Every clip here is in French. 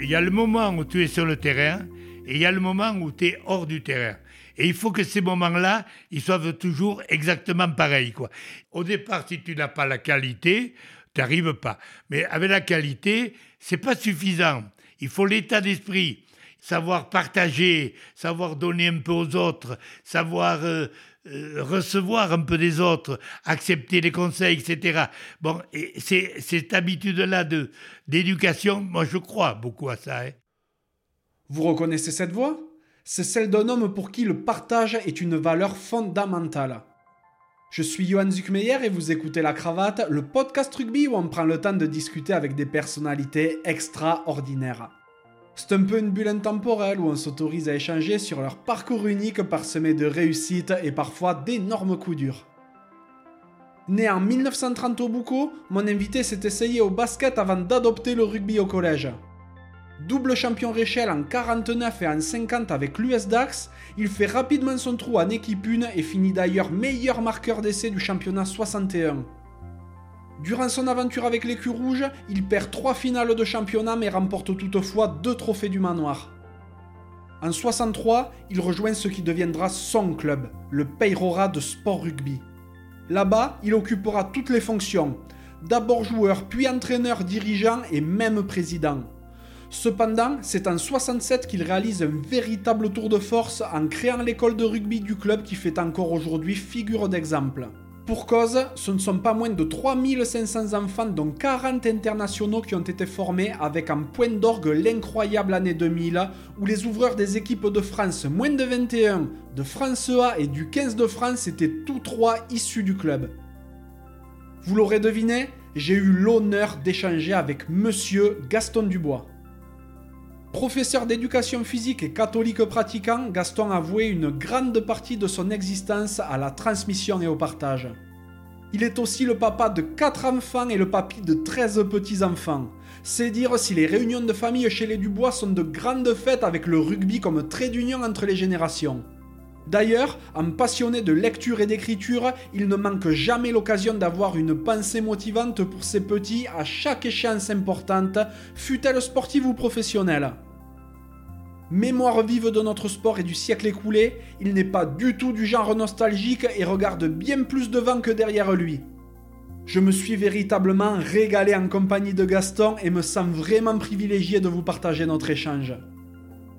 il y a le moment où tu es sur le terrain et il y a le moment où tu es hors du terrain. Et il faut que ces moments-là, ils soient toujours exactement pareils. Quoi. Au départ, si tu n'as pas la qualité, tu n'arrives pas. Mais avec la qualité, c'est pas suffisant. Il faut l'état d'esprit, savoir partager, savoir donner un peu aux autres, savoir euh, recevoir un peu des autres, accepter les conseils, etc. Bon, c'est cette habitude-là de d'éducation, moi je crois beaucoup à ça. Hein. Vous reconnaissez cette voix c'est celle d'un homme pour qui le partage est une valeur fondamentale. Je suis Johan Zuckmeyer et vous écoutez La Cravate, le podcast rugby où on prend le temps de discuter avec des personnalités extraordinaires. C'est un peu une bulle intemporelle où on s'autorise à échanger sur leur parcours unique parsemé de réussites et parfois d'énormes coups durs. Né en 1930 au Boucau, mon invité s'est essayé au basket avant d'adopter le rugby au collège. Double champion Réchelle en 49 et en 50 avec l'US Dax, il fait rapidement son trou en équipe 1 et finit d'ailleurs meilleur marqueur d'essai du championnat 61. Durant son aventure avec l'écu rouge, il perd 3 finales de championnat mais remporte toutefois 2 trophées du manoir. En 63, il rejoint ce qui deviendra son club, le Peyrora de Sport Rugby. Là-bas, il occupera toutes les fonctions, d'abord joueur, puis entraîneur, dirigeant et même président. Cependant, c'est en 67 qu'il réalise un véritable tour de force en créant l'école de rugby du club qui fait encore aujourd'hui figure d'exemple. Pour cause, ce ne sont pas moins de 3500 enfants dont 40 internationaux qui ont été formés avec en point d'orgue l'incroyable année 2000 où les ouvreurs des équipes de France moins de 21, de France A et du 15 de France étaient tous trois issus du club. Vous l'aurez deviné, j'ai eu l'honneur d'échanger avec monsieur Gaston Dubois. Professeur d'éducation physique et catholique pratiquant, Gaston a voué une grande partie de son existence à la transmission et au partage. Il est aussi le papa de 4 enfants et le papy de 13 petits-enfants. C'est dire si les réunions de famille chez les Dubois sont de grandes fêtes avec le rugby comme trait d'union entre les générations. D'ailleurs, en passionné de lecture et d'écriture, il ne manque jamais l'occasion d'avoir une pensée motivante pour ses petits à chaque échéance importante, fût-elle sportive ou professionnelle. Mémoire vive de notre sport et du siècle écoulé, il n'est pas du tout du genre nostalgique et regarde bien plus devant que derrière lui. Je me suis véritablement régalé en compagnie de Gaston et me sens vraiment privilégié de vous partager notre échange.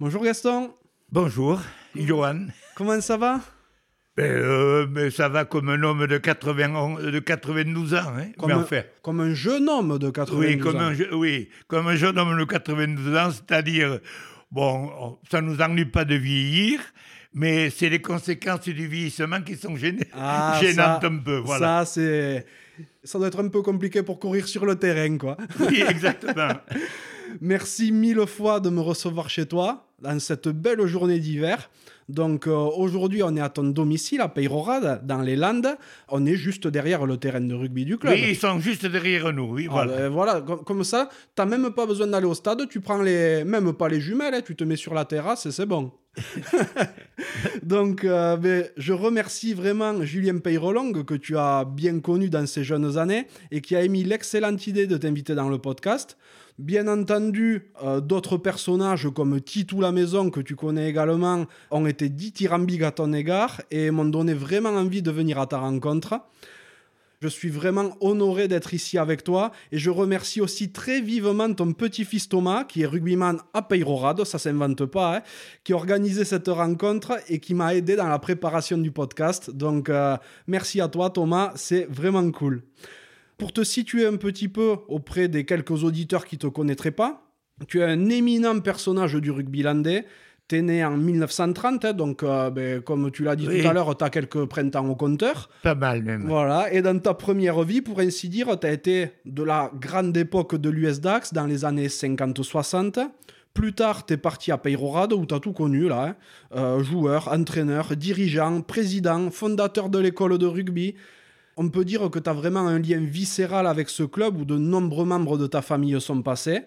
Bonjour Gaston. Bonjour, Johan. Comment ça va? Ben, euh, mais ça va comme un homme de, 80, de 92 ans. Hein, comme, un, comme, un, jeune homme de 92 oui, comme ans. Un, oui, comme un jeune homme de 92 ans, c'est-à-dire, bon, ça ne nous ennuie pas de vieillir, mais c'est les conséquences du vieillissement qui sont ah, gênantes un peu. Voilà. Ça, c'est... Ça doit être un peu compliqué pour courir sur le terrain, quoi. Oui, exactement. Merci mille fois de me recevoir chez toi dans cette belle journée d'hiver. Donc euh, aujourd'hui, on est à ton domicile à Peyrorade, dans les Landes. On est juste derrière le terrain de rugby du club. Oui, ils sont juste derrière nous, oui, voilà. Ah, ben, voilà, comme ça, tu n'as même pas besoin d'aller au stade, tu prends les... même pas les jumelles, hein, tu te mets sur la terrasse et c'est bon. Donc, euh, ben, je remercie vraiment Julien Peyrolong, que tu as bien connu dans ses jeunes années, et qui a émis l'excellente idée de t'inviter dans le podcast. Bien entendu, euh, d'autres personnages comme Titou la Maison, que tu connais également, ont été dithyrambiques à ton égard et m'ont donné vraiment envie de venir à ta rencontre. Je suis vraiment honoré d'être ici avec toi et je remercie aussi très vivement ton petit-fils Thomas, qui est rugbyman à Peyrorade, ça s'invente pas, hein, qui a organisé cette rencontre et qui m'a aidé dans la préparation du podcast. Donc euh, merci à toi Thomas, c'est vraiment cool. Pour te situer un petit peu auprès des quelques auditeurs qui ne te connaîtraient pas, tu es un éminent personnage du rugby landais. Tu es né en 1930, hein, donc euh, ben, comme tu l'as dit tout à l'heure, tu as quelques printemps au compteur. Pas mal même. Voilà, et dans ta première vie, pour ainsi dire, tu as été de la grande époque de l'US Dax dans les années 50-60, Plus tard, tu es parti à Peyrorade où tu as tout connu, là. Hein. Euh, joueur, entraîneur, dirigeant, président, fondateur de l'école de rugby. On peut dire que tu as vraiment un lien viscéral avec ce club où de nombreux membres de ta famille sont passés.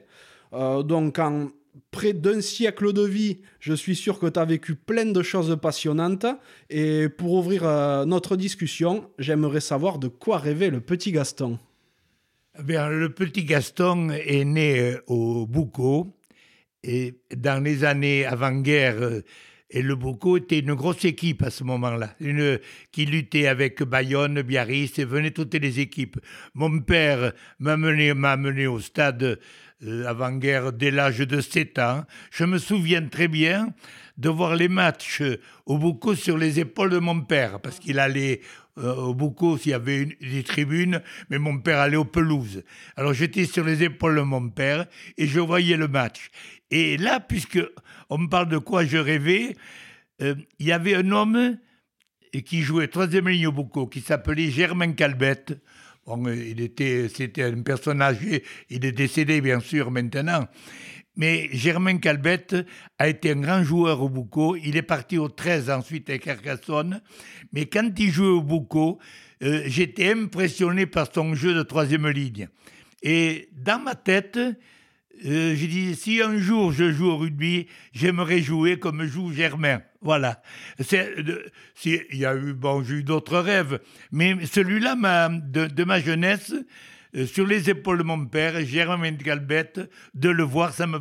Euh, donc, en près d'un siècle de vie, je suis sûr que tu as vécu plein de choses passionnantes. Et pour ouvrir euh, notre discussion, j'aimerais savoir de quoi rêvait le petit Gaston. Eh le petit Gaston est né euh, au Boucau. Et dans les années avant-guerre, et le Boucau était une grosse équipe à ce moment-là, une qui luttait avec Bayonne, Biarritz, et venaient toutes les équipes. Mon père m'a mené, au stade euh, avant-guerre dès l'âge de 7 ans. Je me souviens très bien de voir les matchs au Boucau sur les épaules de mon père, parce qu'il allait euh, au Boucau s'il y avait des tribunes, mais mon père allait aux pelouses. Alors j'étais sur les épaules de mon père et je voyais le match. Et là, puisque on me parle de quoi je rêvais, euh, il y avait un homme qui jouait troisième ligne au Boucau, qui s'appelait Germain Calbette. Était, c'était un personnage, il est décédé bien sûr maintenant. Mais Germain Calbette a été un grand joueur au Boucau. Il est parti au 13 ensuite avec Carcassonne. Mais quand il jouait au Boucau, euh, j'étais impressionné par son jeu de troisième ligne. Et dans ma tête, euh, j'ai dit, si un jour je joue au rugby, j'aimerais jouer comme joue Germain. Voilà. il y a eu, bon, j'ai eu d'autres rêves, mais celui-là, de, ma jeunesse, sur les épaules de mon père, Germain Galbette, de le voir, ça me,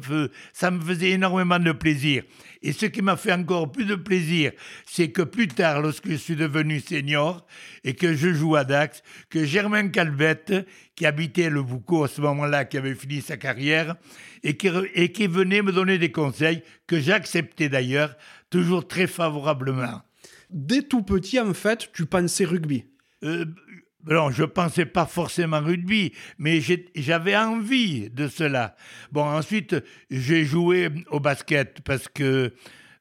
ça me faisait énormément de plaisir. Et ce qui m'a fait encore plus de plaisir, c'est que plus tard, lorsque je suis devenu senior et que je joue à Dax, que Germain Calvette, qui habitait le Boucau à ce moment-là, qui avait fini sa carrière, et qui, et qui venait me donner des conseils, que j'acceptais d'ailleurs, toujours très favorablement. Dès tout petit, en fait, tu pensais rugby? Euh, non, je ne pensais pas forcément rugby, mais j'avais envie de cela. Bon, ensuite, j'ai joué au basket parce que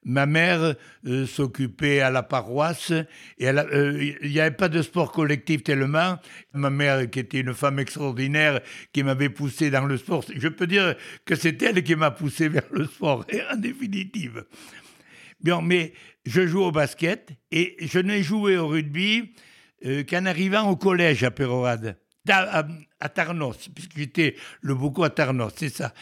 ma mère euh, s'occupait à la paroisse et euh, il n'y avait pas de sport collectif tellement. Ma mère, qui était une femme extraordinaire, qui m'avait poussé dans le sport, je peux dire que c'est elle qui m'a poussé vers le sport, en définitive. Bien, mais je joue au basket et je n'ai joué au rugby euh, qu'en arrivant au collège à Pérorade, à, Tarnos, puisque j'étais le beaucoup à Tarnos, c'est ça.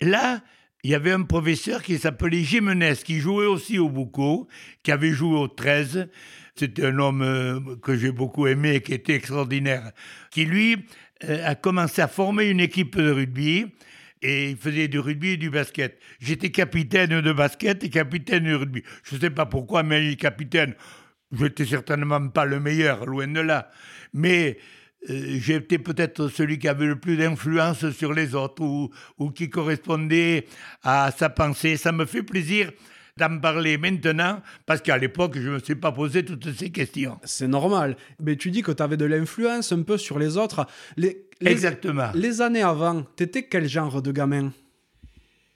Là, il y avait un professeur qui s'appelait Jimenez, qui jouait aussi au Boucau, qui avait joué au 13. C'était un homme euh, que j'ai beaucoup aimé, qui était extraordinaire, qui lui euh, a commencé à former une équipe de rugby et il faisait du rugby et du basket. J'étais capitaine de basket et capitaine de rugby. Je ne sais pas pourquoi, mais capitaine, je n'étais certainement pas le meilleur, loin de là. Mais euh, j'étais peut-être celui qui avait le plus d'influence sur les autres ou, ou, qui correspondait à sa pensée. Ça me fait plaisir d'en parler maintenant, parce qu'à l'époque, je ne me suis pas posé toutes ces questions. C'est normal. Mais tu dis que tu avais de l'influence un peu sur les autres. Les, Exactement. Les années avant, tu étais quel genre de gamin?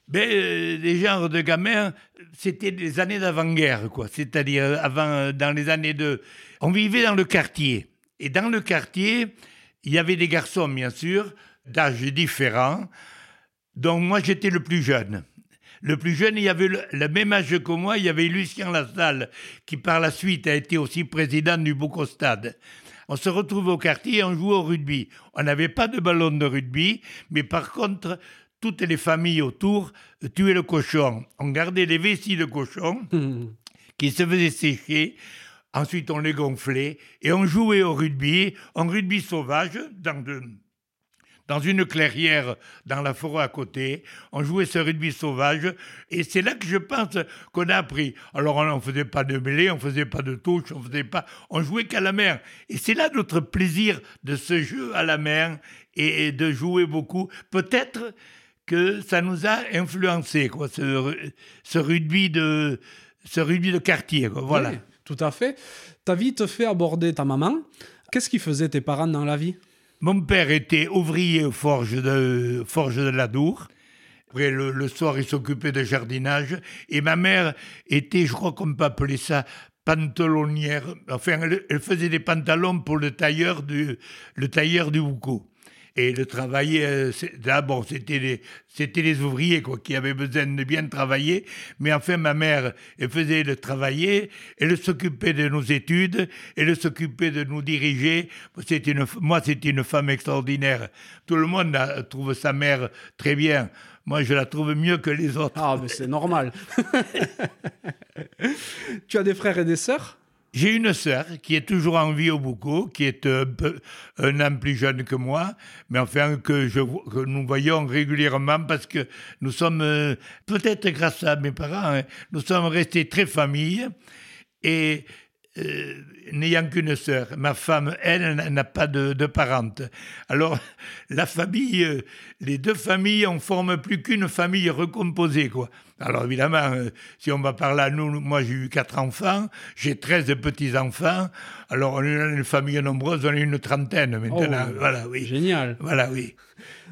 Ben, euh, les genres de gamins, c'était des années d'avant-guerre, quoi. C'est-à-dire, euh, avant, euh, dans les années de. On vivait dans le quartier. Et dans le quartier, il y avait des garçons, bien sûr, d'âge différents. Donc, moi, j'étais le plus jeune. Le plus jeune, il y avait le, même âge que moi, il y avait Lucien Lassalle, qui par la suite a été aussi président du Bocostade. On se retrouvait au quartier et on jouait au rugby. On n'avait pas de ballon de rugby, mais par contre, toutes les familles autour tuaient le cochon. On gardait les vessies de cochon qui se faisaient sécher. Ensuite, on les gonflait et on jouait au rugby, en rugby sauvage, dans, dans une clairière dans la forêt à côté. On jouait ce rugby sauvage et c'est là que je pense qu'on a appris. Alors, on ne faisait pas de mêlée, on ne faisait pas de touche, on faisait pas. On jouait qu'à la mer. Et c'est là notre plaisir de ce jeu à la mer et de jouer beaucoup. Peut-être que ça nous a influencé, quoi, ce, rugby de, ce rugby de quartier. voilà. tout à fait. Ta vie te fait aborder ta maman. Qu'est-ce qu'ils faisaient tes parents dans la vie? Mon père était ouvrier aux forges de, forge de la Dour. Après, le, soir, il s'occupait de jardinage. Et ma mère était, je crois qu'on peut appeler ça, pantalonnière. Enfin, elle, faisait des pantalons pour le tailleur du, le tailleur du. Et le travail, euh, d'abord, c'était les, c'était les ouvriers quoi, qui avaient besoin de bien travailler. Mais enfin, ma mère, elle faisait le travailler, elle s'occupait de nos études, elle s'occupait de nous diriger. Une, moi, c'était une femme extraordinaire. Tout le monde trouve sa mère très bien. Moi, je la trouve mieux que les autres. Ah, mais c'est normal. tu as des frères et des sœurs? J'ai une sœur qui est toujours en vie au Boucau, qui est un, peu, un an plus jeune que moi, mais enfin que, nous voyons régulièrement parce que nous sommes, euh, peut-être grâce à mes parents, hein, nous sommes restés très famille. Et euh, n'ayant qu'une sœur. Ma femme, elle, n'a pas de, de, parente. Alors, la famille, euh, les deux familles, on forme plus qu'une famille recomposée, quoi. Alors, évidemment, euh, si on va par là, nous, moi, j'ai eu quatre enfants, j'ai treize petits-enfants. Alors, on est une famille nombreuse, on est une trentaine maintenant. Oh, voilà, oui. Génial. Voilà, oui.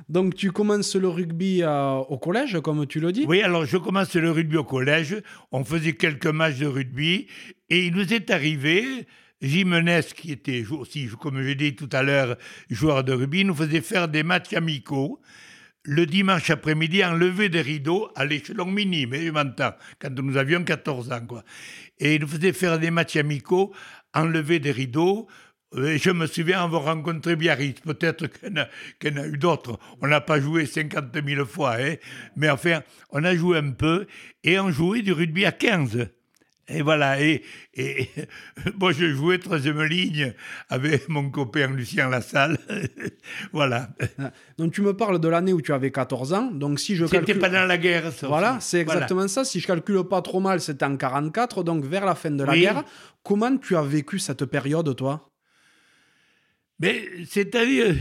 Donc tu commences le rugby au collège, comme tu le dis? Oui, alors je commence le rugby au collège. On faisait quelques matchs de rugby et il nous est arrivé, Jimenez, qui était aussi, comme je dit tout à l'heure, joueur de rugby, nous faisait faire des matchs amicaux le dimanche après-midi en levée des rideaux à l'échelon minime, je m'entends, quand nous avions 14 ans. Quoi. Et il nous faisait faire des matchs amicaux en levée des rideaux je me souviens avoir rencontré Biarritz, peut-être qu'il y en a, eu d'autres. On n'a pas joué 50 000 fois, hein. mais enfin, on a joué un peu et on jouait du rugby à 15. Et voilà, et, et moi je jouais troisième ligne avec mon copain Lucien Lassalle. voilà. Ah, donc tu me parles de l'année où tu avais 14 ans. Donc si je C'était pas dans la guerre, ça. Voilà, c'est exactement ça. Si je calcule pas trop mal, c'était en 44, donc vers la fin de la guerre. Comment tu as vécu cette période, toi? Mais c'est-à-dire,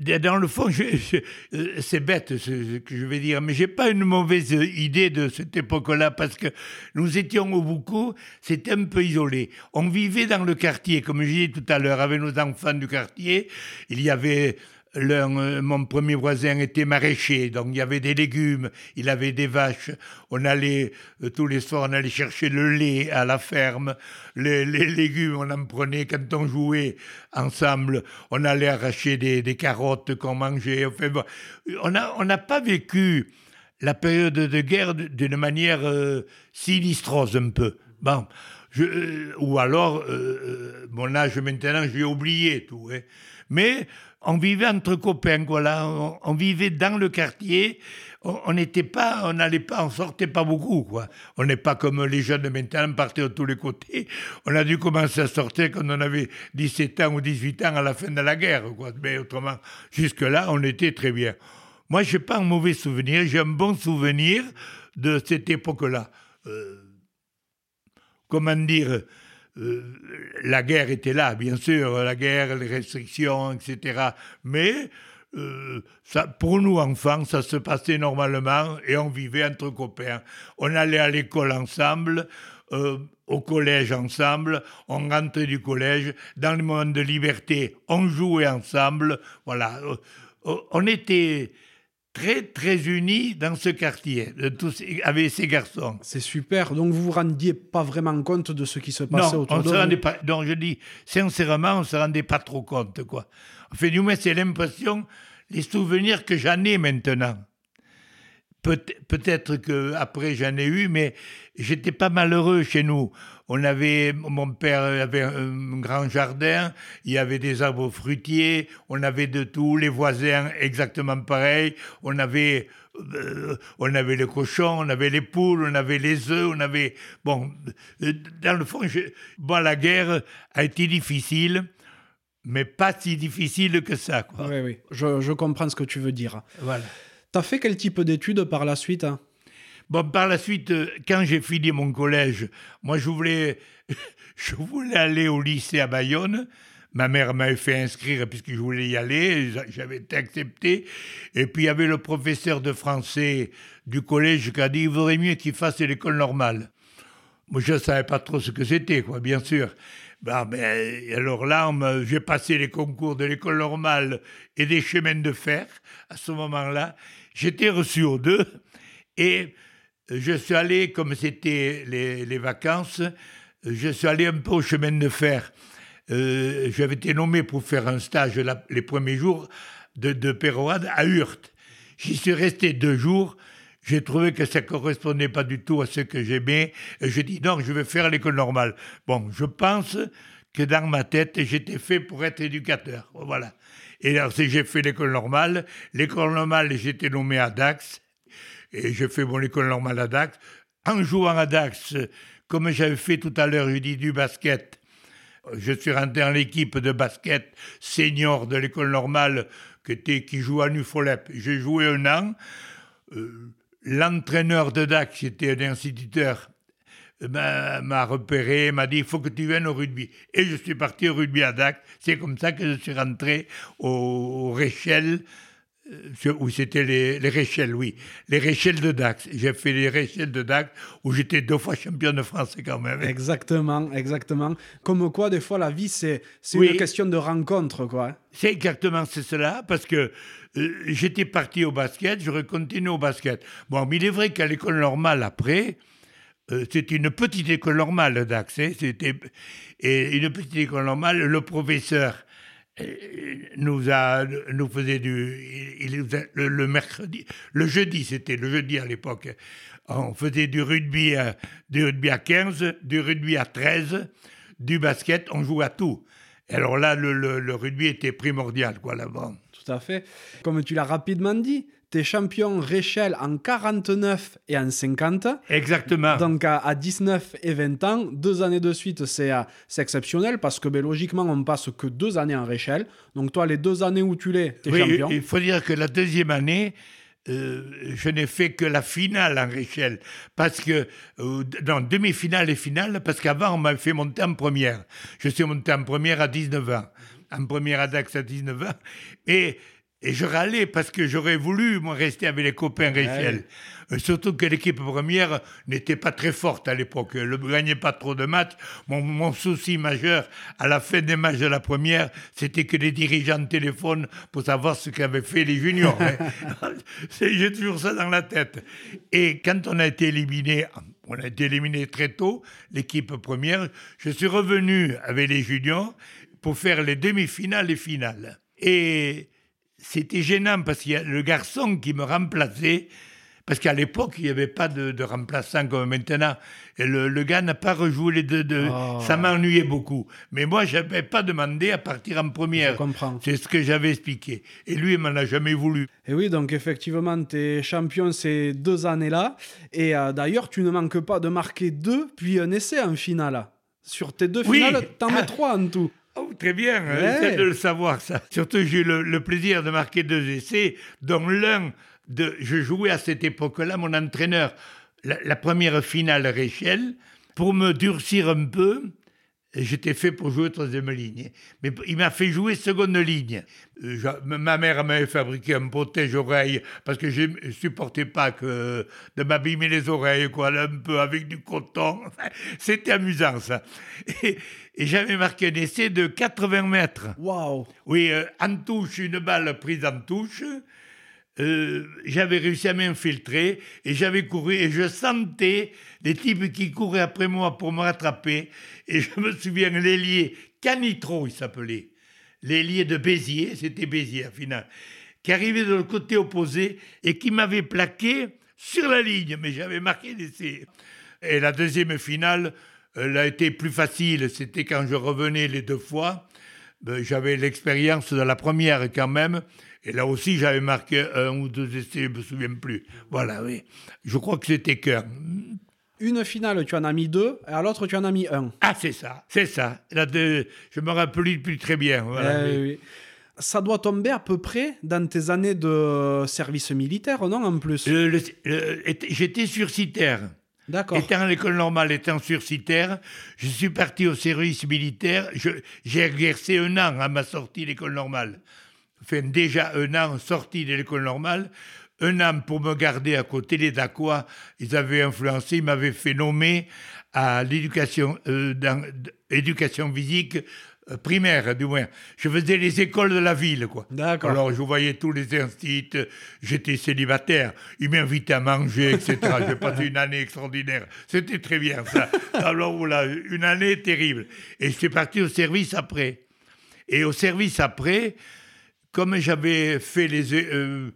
dans le fond, euh, c'est bête ce que je vais dire, mais j'ai pas une mauvaise idée de cette époque-là parce que nous étions au Boucau, c'était un peu isolé. On vivait dans le quartier, comme je disais tout à l'heure, avec nos enfants du quartier. Il y avait euh, mon premier voisin était maraîcher, donc il y avait des légumes, il avait des vaches. On allait, euh, tous les soirs, on allait chercher le lait à la ferme. Les, légumes, on en prenait quand on jouait ensemble. On allait arracher des, carottes qu'on mangeait. Enfin, on n'a pas vécu la période de guerre d'une manière euh, sinistrose un peu. Bon, je, ou alors, mon âge maintenant, j'ai oublié tout. Hein. Mais on vivait entre copains, voilà. On, vivait dans le quartier. On n'était pas, on n'allait pas, on sortait pas beaucoup, quoi. On n'est pas comme les jeunes de maintenant, on partait de tous les côtés. On a dû commencer à sortir quand on avait 17 ans ou 18 ans à la fin de la guerre, quoi. Mais autrement, jusque-là, on était très bien. Moi, je n'ai pas un mauvais souvenir, j'ai un bon souvenir de cette époque-là. Euh, comment dire euh, la guerre était là, bien sûr, la guerre, les restrictions, etc. Mais euh, ça, pour nous, enfants, ça se passait normalement et on vivait entre copains. On allait à l'école ensemble, euh, au collège ensemble, on rentrait du collège. Dans le moment de liberté, on jouait ensemble. Voilà. on était très, très unis dans ce quartier, de tous, avec ces garçons. C'est super. Donc, vous vous rendiez pas vraiment compte de ce qui se passait non, autour on de se rendait pas. Donc, je dis, sincèrement, on se rendait pas trop compte, quoi. Enfin, du moins, c'est l'impression, les souvenirs que j'en ai maintenant. Peut-être que après j'en ai eu, mais j'étais pas malheureux chez nous. On avait, mon père avait un grand jardin, il y avait des arbres fruitiers, on avait de tout, les voisins exactement pareil, on avait, euh, on avait les cochons, on avait les poules, on avait les œufs, on avait, bon, euh, dans le fond, bon, la guerre a été difficile, mais pas si difficile que ça. Quoi. Oui, oui, je, je comprends ce que tu veux dire. Voilà. T'as fait quel type d'études par la suite hein? Bon, par la suite, euh, quand j'ai fini mon collège, moi, je voulais, je voulais aller au lycée à Bayonne. Ma mère m'avait fait inscrire puisque je voulais y aller, j'avais été accepté. Et puis il y avait le professeur de français du collège qui a dit il vaudrait mieux qu'il fasse l'école normale. Moi, je ne savais pas trop ce que c'était, quoi, bien sûr. Ben, ben, alors là, j'ai passé les concours de l'école normale et des chemins de fer à ce moment-là. J'étais reçu aux deux et je suis allé, comme c'était les, vacances, je suis allé un peu au chemin de fer. Euh, j'avais été nommé pour faire un stage les premiers jours de, de à Hurte. J'y suis resté deux jours. J'ai trouvé que ça ne correspondait pas du tout à ce que j'aimais. Je dis non, je vais faire l'école normale. Bon, je pense que dans ma tête, j'étais fait pour être éducateur. Voilà. Et alors, j'ai fait l'école normale. L'école normale, j'étais nommé à Dax. Et j'ai fait mon école normale à Dax. En jouant à Dax, comme j'avais fait tout à l'heure, je dis du basket. Je suis rentré dans l'équipe de basket senior de l'école normale qui, qui joue à Nufolep. J'ai joué un an. Euh, l'entraîneur de Dax, qui était un instituteur, m'a repéré, m'a dit il faut que tu viennes au rugby. Et je suis parti au rugby à Dax. C'est comme ça que je suis rentré au, au Réchel, euh, où c'était les, les Réchelles, oui. Les Réchelles de Dax. J'ai fait les Réchelles de Dax, où j'étais deux fois champion de France quand même. Exactement, exactement. Comme quoi, des fois, la vie, c'est une question de rencontre, quoi. C'est exactement c'est cela, parce que euh, j'étais parti au basket, j'aurais continué au basket. Bon, mais il est vrai qu'à l'école normale, après, euh, c'était une petite école normale d'accès. C'était et une petite école normale. Le professeur nous a nous faisait du il, le, mercredi, le jeudi c'était le jeudi à l'époque. On faisait du rugby à, du rugby à 15, du rugby à 13, du basket, on jouait à tout. alors là, le, le rugby était primordial, quoi, là-bas. Tout à fait. Comme tu l'as rapidement dit, T'es champion Réchelle en 49 et en 50. Exactement. Donc à, 19 et 20 ans, deux années de suite, euh, c'est exceptionnel parce que ben, logiquement, on passe que deux années en Réchelle. Donc toi, les deux années où tu l'es, t'es champion. Il faut dire que la deuxième année, euh, je n'ai fait que la finale en Réchelle. Parce que, euh, dans demi-finale et finale, parce qu'avant, on m'a fait monter en première. Je suis monté en première à 19 ans. En première à Dax à 19 ans. Et et je râlais parce que j'aurais voulu, moi, rester avec les copains Réchel. Euh, surtout que l'équipe première n'était pas très forte à l'époque. Elle ne gagnait pas trop de matchs. Mon, souci majeur, à la fin des matchs de la première, c'était que les dirigeants téléphonent pour savoir ce qu'avaient fait les juniors. Hein. J'ai toujours ça dans la tête. Et quand on a été éliminé, on a été éliminé très tôt, l'équipe première, je suis revenu avec les juniors pour faire les demi-finales et finales. Et c'était gênant parce a le garçon qui me remplaçait, parce qu'à l'époque, il n'y avait pas de, remplaçant comme maintenant. Et le, gars n'a pas rejoué les deux. deux. Oh. Ça m'ennuyait beaucoup. Mais moi, je n'avais pas demandé à partir en première. Je comprends. C'est ce que j'avais expliqué. Et lui, il m'en a jamais voulu. Et oui, donc effectivement, tu es champion ces deux années-là. Et euh, d'ailleurs, tu ne manques pas de marquer deux, puis un essai en finale. Sur tes deux finales, tu en mets ah. trois en tout. Oh, très bien, ouais. de le savoir ça. Surtout, j'ai eu le, plaisir de marquer deux essais, dont l'un, de, je jouais à cette époque-là, mon entraîneur, la, la première finale Réchelle, pour me durcir un peu, J'étais fait pour jouer troisième ligne. Mais il m'a fait jouer seconde ligne. Euh, ma mère m'avait fabriqué un protège-oreille parce que je ne supportais pas que de m'abîmer les oreilles, quoi, un peu avec du coton. C'était amusant, ça. Et, j'avais marqué un essai de 80 mètres. Waouh Oui, euh, en touche, une balle prise en touche. Euh, j'avais réussi à m'infiltrer et j'avais couru et je sentais des types qui couraient après moi pour me rattraper. Et je me souviens, l'ailier Canitro, il s'appelait, l'ailier de Béziers, c'était Béziers à final, qui arrivait de l'autre côté opposé et qui m'avait plaqué sur la ligne, mais j'avais marqué l'essai. Et la deuxième finale, elle a été plus facile, c'était quand je revenais les deux fois. Ben, j'avais l'expérience de la première quand même. Et là aussi, j'avais marqué un ou deux essais, je ne me souviens plus. Voilà, oui. Je crois que c'était cœur. Une finale, tu en as mis deux, et à l'autre, tu en as mis un. Ah, c'est ça, c'est ça. Là, de, je me rappelle plus très bien. Voilà, eh oui. Ça doit tomber à peu près dans tes années de service militaire, non, en plus? J'étais sursitaire. Étant à l'école normale, étant sursitaire, je suis parti au service militaire. J'ai exercé un an à ma sortie de l'école normale. Enfin, déjà un an sorti de l'école normale, un an pour me garder à côté. Des Dacois, ils avaient influencé, ils m'avaient fait nommer à l'éducation euh, physique euh, primaire, du moins. Je faisais les écoles de la ville, quoi. D'accord. Alors, je voyais tous les instituts, j'étais célibataire, ils m'invitaient à manger, etc. J'ai passé une année extraordinaire. C'était très bien, ça. Alors, voilà, une année terrible. Et je suis parti au service après. Et au service après, comme j'avais fait les... euh,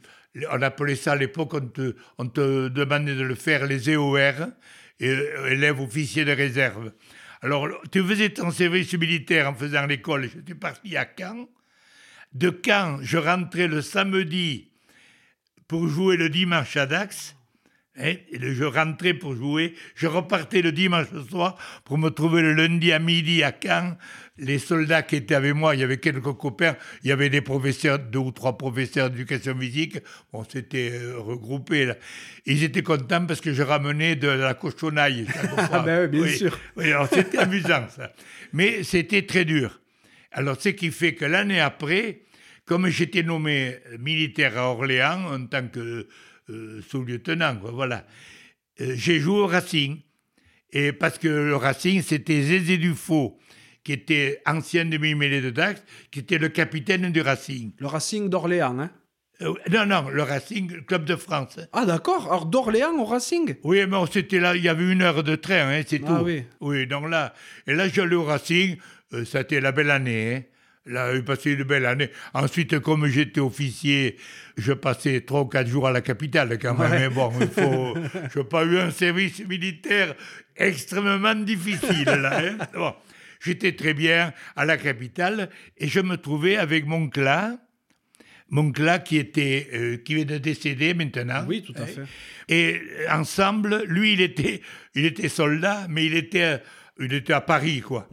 on appelait ça à l'époque, on te, on te demandait de le faire, les EOR, euh, élèves officiers de réserve. Alors, tu faisais ton service militaire en faisant l'école. Je suis parti à Caen. De Caen, je rentrais le samedi pour jouer le dimanche à Dax. Hein, et je rentrais pour jouer. Je repartais le dimanche soir pour me trouver le lundi à midi à Caen. Les soldats qui étaient avec moi, il y avait quelques copains. Il y avait des professeurs, deux ou trois professeurs d'éducation physique. On s'était euh, regroupés là. Ils étaient contents parce que je ramenais de la fois. Ah ben oui, bien Oui. sûr. Oui, c'était amusant ça. Mais c'était très dur. Alors ce qui fait que l'année après, comme j'étais nommé militaire à Orléans en tant que euh, sous-lieutenant, voilà, euh, j'ai joué au Racing. Et parce que le Racing, c'était Zézé Dufaux, qui était ancien demi-mêlée de Dax, qui était le capitaine du Racing. Le Racing d'Orléans, hein? Euh, non, non, le Racing, Club de France. Ah d'accord, alors d'Orléans au Racing? Oui, mais c'était là, il y avait une heure de train, hein, c'est Ah tout. oui. Oui, donc là, et là, j'allais au Racing, euh, ça a été la belle année. hein. Là, j'ai passé une belle année. Ensuite, comme j'étais officier, je passais trois ou quatre jours à la capitale quand même. Ouais. Mais bon, il faut. Je n'ai pas eu un service militaire extrêmement difficile là. hein. Bon, j'étais très bien à la capitale et je me trouvais avec mon clan. Mon clan qui était euh, qui vient de décéder maintenant. Oui, tout à hein. fait. Et euh, ensemble, lui, il était, il était soldat, mais il était, euh, il était à Paris, quoi.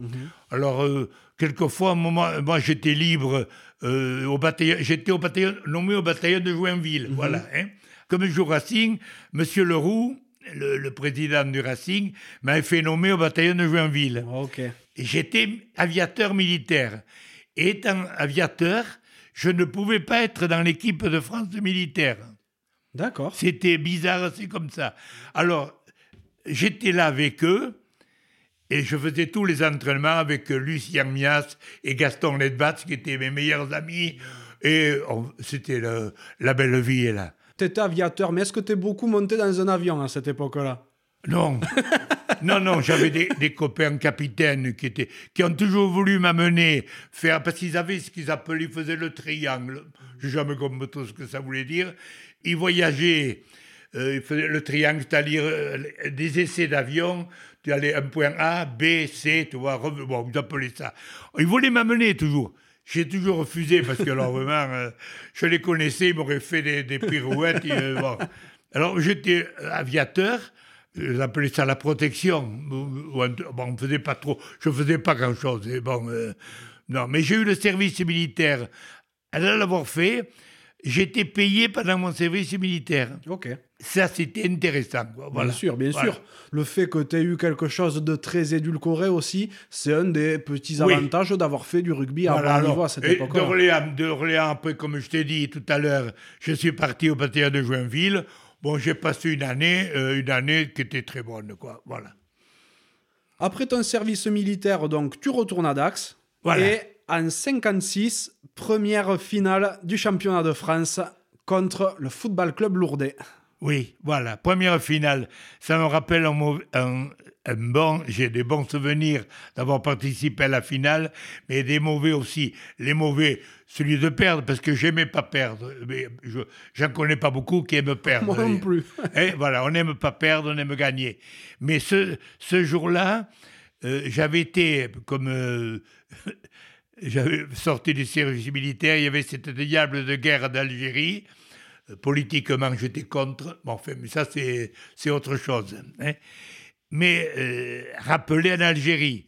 Alors, euh, quelquefois, moi, j'étais libre euh, au bataillon, j'étais au bataillon, nommé au bataillon de Joinville, voilà. Hein. Comme je joue Racing, Monsieur Leroux, le, le président du Racing, m'avait fait nommer au bataillon de Joinville. Ok. Et J'étais aviateur militaire. Et étant aviateur, je ne pouvais pas être dans l'équipe de France militaire. D'accord. C'était bizarre, c'est comme ça. Alors, j'étais là avec eux et je faisais tous les entraînements avec Lucien Mias et Gaston Ledbatz, qui étaient mes meilleurs amis. Et on- c'était la belle vie, là. T'étais aviateur, mais est-ce que t'es beaucoup monté dans un avion à cette époque-là? Non, non, non, j'avais des, des copains capitaines qui, étaient, qui ont toujours voulu m'amener faire, parce qu'ils avaient ce qu'ils appelaient, ils faisaient le triangle. Je n'ai jamais compris trop ce que ça voulait dire. Ils voyageaient, euh, ils faisaient le triangle, c'est-à-dire euh, des essais d'avion. Tu allais un point A, B, C, tu vois, bon, ils appelaient ça. Ils voulaient m'amener toujours. J'ai toujours refusé parce que, alors, vraiment, euh, je les connaissais, ils m'auraient fait des, des pirouettes. et, euh, bon. Alors, j'étais aviateur, ils appelaient ça la protection. Bon, on ne faisait pas trop, je ne faisais pas grand-chose. Bon, euh, non, mais j'ai eu le service militaire. À l'avoir fait, j'étais payé pendant mon service militaire. Ok. Ça, c'était intéressant. quoi. Voilà. Bien sûr, bien Voilà. sûr. Le fait que tu aies eu quelque chose de très édulcoré aussi, c'est un des petits Oui. avantages d'avoir fait du rugby à Voilà, bon alors, niveau à cette. D'Orléans, d'Orléans, après, comme je t'ai dit tout à l'heure, je suis parti au bataillon de Joinville. Bon, j'ai passé une année, euh, une année qui était très bonne, quoi. Voilà. Après ton service militaire, donc, tu retournes à Dax. Voilà. Et en 56, première finale du championnat de France contre le Football Club Lourdes. Oui, voilà. Première finale. Ça me rappelle un, mauvais- un- un bon. J'ai des bons souvenirs d'avoir participé à la finale, mais des mauvais aussi. Les mauvais, celui de perdre, parce que j'aimais pas perdre. Mais je j'en connais pas beaucoup qui aiment perdre. Moi non plus. Eh, voilà, on n'aime pas perdre, on aime gagner. Mais ce, ce jour-là, euh, j'avais été comme. euh, j'avais sorti du service militaire, il y avait cette diable de guerre d'Algérie. Euh, Politiquement, j'étais contre. Bon, enfin, mais ça, c'est autre chose. hein. Mais euh, rappelé en Algérie.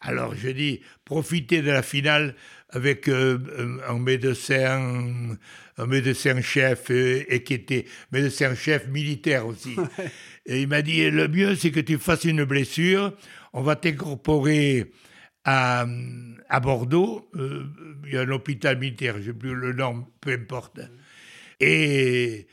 Alors, je dis, profiter de la finale avec euh, un- un médecin, un médecin-chef, euh, et qui était médecin-chef militaire aussi. Et il m'a dit, le mieux, c'est que tu fasses une blessure, on va t'incorporer à, à Bordeaux, euh, il y a un hôpital militaire, je n'ai plus le nom, peu importe. Et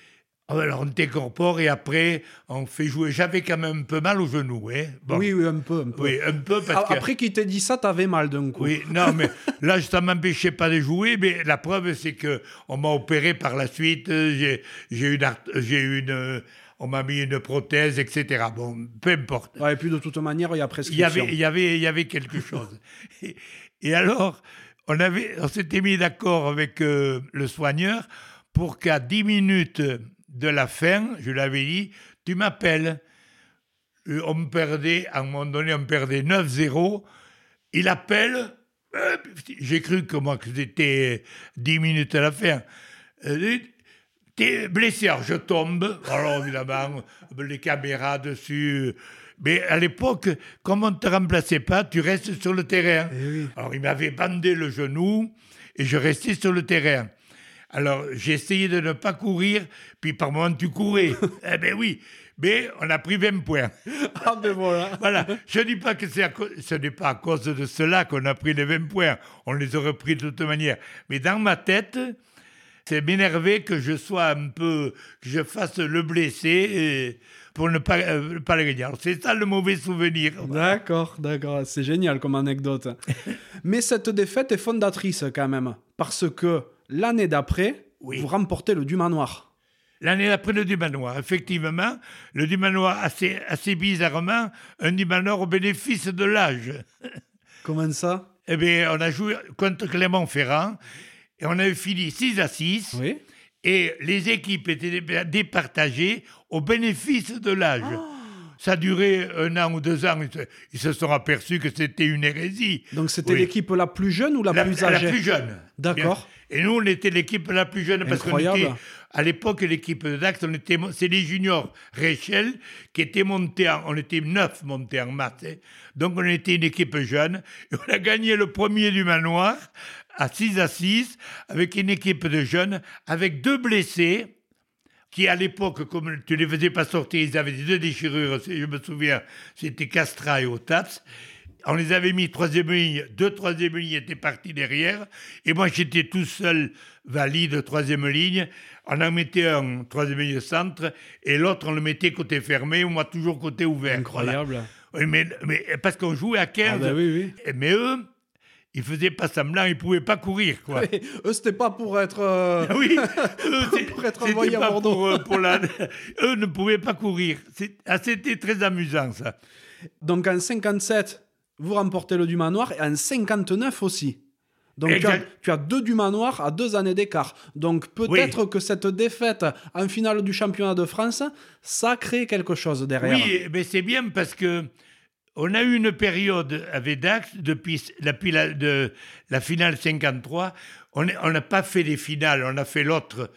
alors on t'incorpore et après on fait jouer. J'avais quand même un peu mal au genou. Hein. Bon. Oui, oui, un peu, un peu. Oui, un peu parce que... Après qu'il t'ait dit ça, t'avais mal d'un coup. Oui, non, mais là, ça m'empêchait pas de jouer, mais la preuve, c'est que on m'a opéré par la suite, j'ai eu une, j'ai une, on m'a mis une prothèse, etc. Bon, peu importe. Ouais, et puis de toute manière, il y a Il y prescription. avait, il y avait, il y avait quelque chose. Et, et alors, on, avait, on s'était mis d'accord avec euh, le soigneur pour qu'à 10 minutes de la fin, je l'avais dit, tu m'appelles. Euh, on me perdait, à un moment donné, on me perdait 9-0. Il appelle, euh, j'ai cru que moi que c'était 10 minutes à la fin. Euh, T'es blessé, alors je tombe. Alors évidemment, les caméras dessus. Mais à l'époque, comme on ne te remplaçait pas, tu restes sur le terrain. Eh Alors il m'avait bandé le genou et je restais sur le terrain. Alors j'ai essayé de ne pas courir, puis par moments tu courais. eh ben oui, mais on a pris 20 points. Ah ben voilà. Voilà, je ne dis pas que c'est ce n'est pas à cause de cela qu'on a pris les 20 points. On les aurait pris de toute manière. Mais dans ma tête, c'est m'énerver que je sois un peu, que je fasse le blessé et pour ne pas, euh, pas le gagner. C'est ça le mauvais souvenir. D'accord, d'accord, c'est génial comme anecdote. Mais cette défaite est fondatrice quand même, parce que l'année d'après, Oui. vous remportez le Dumanoir. L'année d'après le Dumanoir, effectivement, le Dumanoir, assez, assez bizarrement, un Dumanoir au bénéfice de l'âge. Comment ça? Eh bien, on a joué contre Clermont-Ferrand et on avait fini 6 à 6. Oui. Et les équipes étaient dé- départagées au bénéfice de l'âge. Ça a duré un an ou deux ans. Ils se, sont aperçus que c'était une hérésie. Donc c'était Oui. l'équipe la plus jeune ou la, La, plus la âgée plus jeune. D'accord. Et nous, on était l'équipe la plus jeune parce qu'on était, à l'époque, l'équipe de Dax, on était, c'est les juniors Rachel qui étaient montés en, on était neuf montés en maths. hein. Donc on était une équipe jeune et on a gagné le premier du manoir à 6 à 6 avec une équipe de jeunes, avec deux blessés qui à l'époque, comme tu les faisais pas sortir, ils avaient des deux déchirures, je me souviens, c'était Castra et Otats. On les avait mis troisième ligne, deux troisième ligne étaient partis derrière, et moi j'étais tout seul valide troisième ligne. On en mettait un troisième ligne centre, et l'autre on le mettait côté fermé, moi toujours côté ouvert. Incroyable. Voilà. Oui, mais, mais parce qu'on jouait à 15, Ah oui, oui. mais eux, ils faisaient pas semblant, ils pouvaient pas courir, quoi. Eux, c'était pas pour être. euh, Oui, eux, Pour être c'était envoyé à Bordeaux. pour, euh, pour la- eux ne pouvaient pas courir. Ah, C'était très amusant, ça. Donc en 57, vous remportez le Dumanoir et en 59 aussi. Donc tu as, Exact. tu as deux Dumanoirs à deux années d'écart. Donc peut-être que cette défaite en finale du championnat de France, ça crée quelque chose derrière. Oui, mais c'est bien parce que on a eu une période avec Dax depuis la, de, la finale 53. On n'a pas fait des finales, on a fait l'autre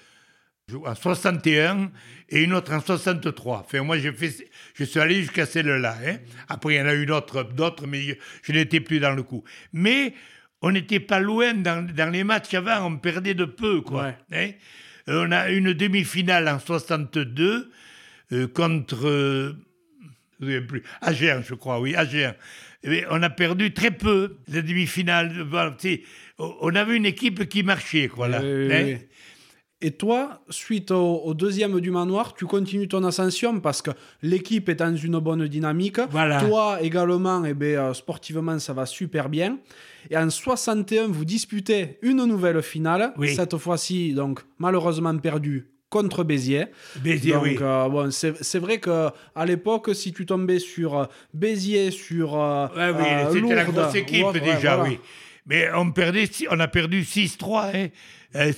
en 61 et une autre en 63. Enfin, moi, je suis allé jusqu'à celle-là. hein. Après, il y en a eu d'autres, d'autres, mais je, je n'étais plus dans le coup. Mais on n'était pas loin dans, dans les matchs avant, on perdait de peu, quoi. hein. Euh, On a une demi-finale en 62 euh, contre euh, je plus. Agen, je crois, oui, Agen. Eh bien, on a perdu très peu la demi-finale. On avait une équipe qui marchait, quoi, là. Oui, oui, hein. oui. Et toi, suite au, au deuxième du manoir, tu continues ton ascension parce que l'équipe est dans une bonne dynamique. Voilà. Toi également, eh ben, euh, sportivement, ça va super bien. Et en 61, vous disputez une nouvelle finale. Oui. Cette fois-ci, donc malheureusement perdue contre Béziers. Béziers, donc, oui. euh, bon, c'est c'est vrai que à l'époque, si tu tombais sur euh, Béziers, sur euh, Ouais, oui, euh, c'était la grosse équipe ouais, déjà, voilà. oui. Mais on, perdait, on a perdu 6-3, hein.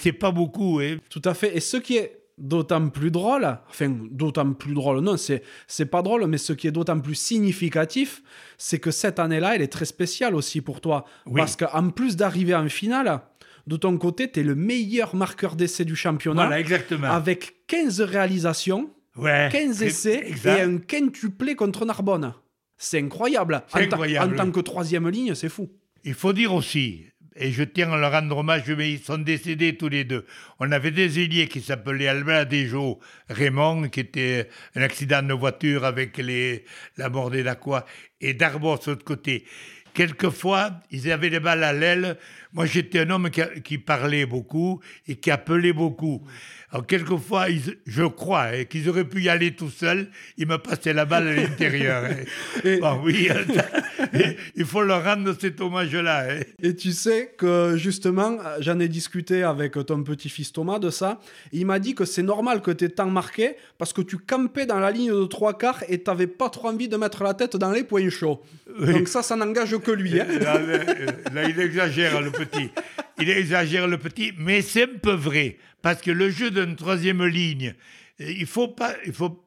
C'est pas beaucoup. Hein. Tout à fait. Et ce qui est d'autant plus drôle, enfin, d'autant plus drôle, non, c'est, c'est pas drôle, mais ce qui est d'autant plus significatif, c'est que cette année-là, elle est très spéciale aussi pour toi. Oui. Parce qu'en plus d'arriver en finale, de ton côté, tu es le meilleur marqueur d'essai du championnat. Voilà, exactement. Avec 15 réalisations, Ouais, 15 c'est- essais exact. et un quintuplé contre Narbonne. C'est incroyable. En, incroyable, en tant que troisième ligne, c'est fou. Il faut dire aussi, et je tiens à leur rendre hommage, mais ils sont décédés tous les deux. On avait des ailiers qui s'appelaient Albert Desjaux, Raymond, qui était un accident de voiture avec les, la mort des Dacois, et Darbos de l'autre côté. Quelquefois, ils avaient les balles à l'aile. Moi, j'étais un homme qui parlait beaucoup et qui appelait beaucoup. Alors, quelquefois, je crois hein, qu'ils auraient pu y aller tout seuls. Ils me passaient la balle à l'intérieur. Hein. Bon, oui, il faut leur rendre cet hommage-là. Hein. Et tu sais que, justement, j'en ai discuté avec ton petit-fils Thomas de ça. Il m'a dit que c'est normal que tu aies tant marqué parce que tu campais dans la ligne de trois quarts et tu n'avais pas trop envie de mettre la tête dans les points chauds. Donc ça, ça n'engage que lui. Là, là, il exagère, le petit. Il exagère, le petit, mais c'est un peu vrai. Parce que le jeu d'une troisième ligne, il faut pas. Il faut...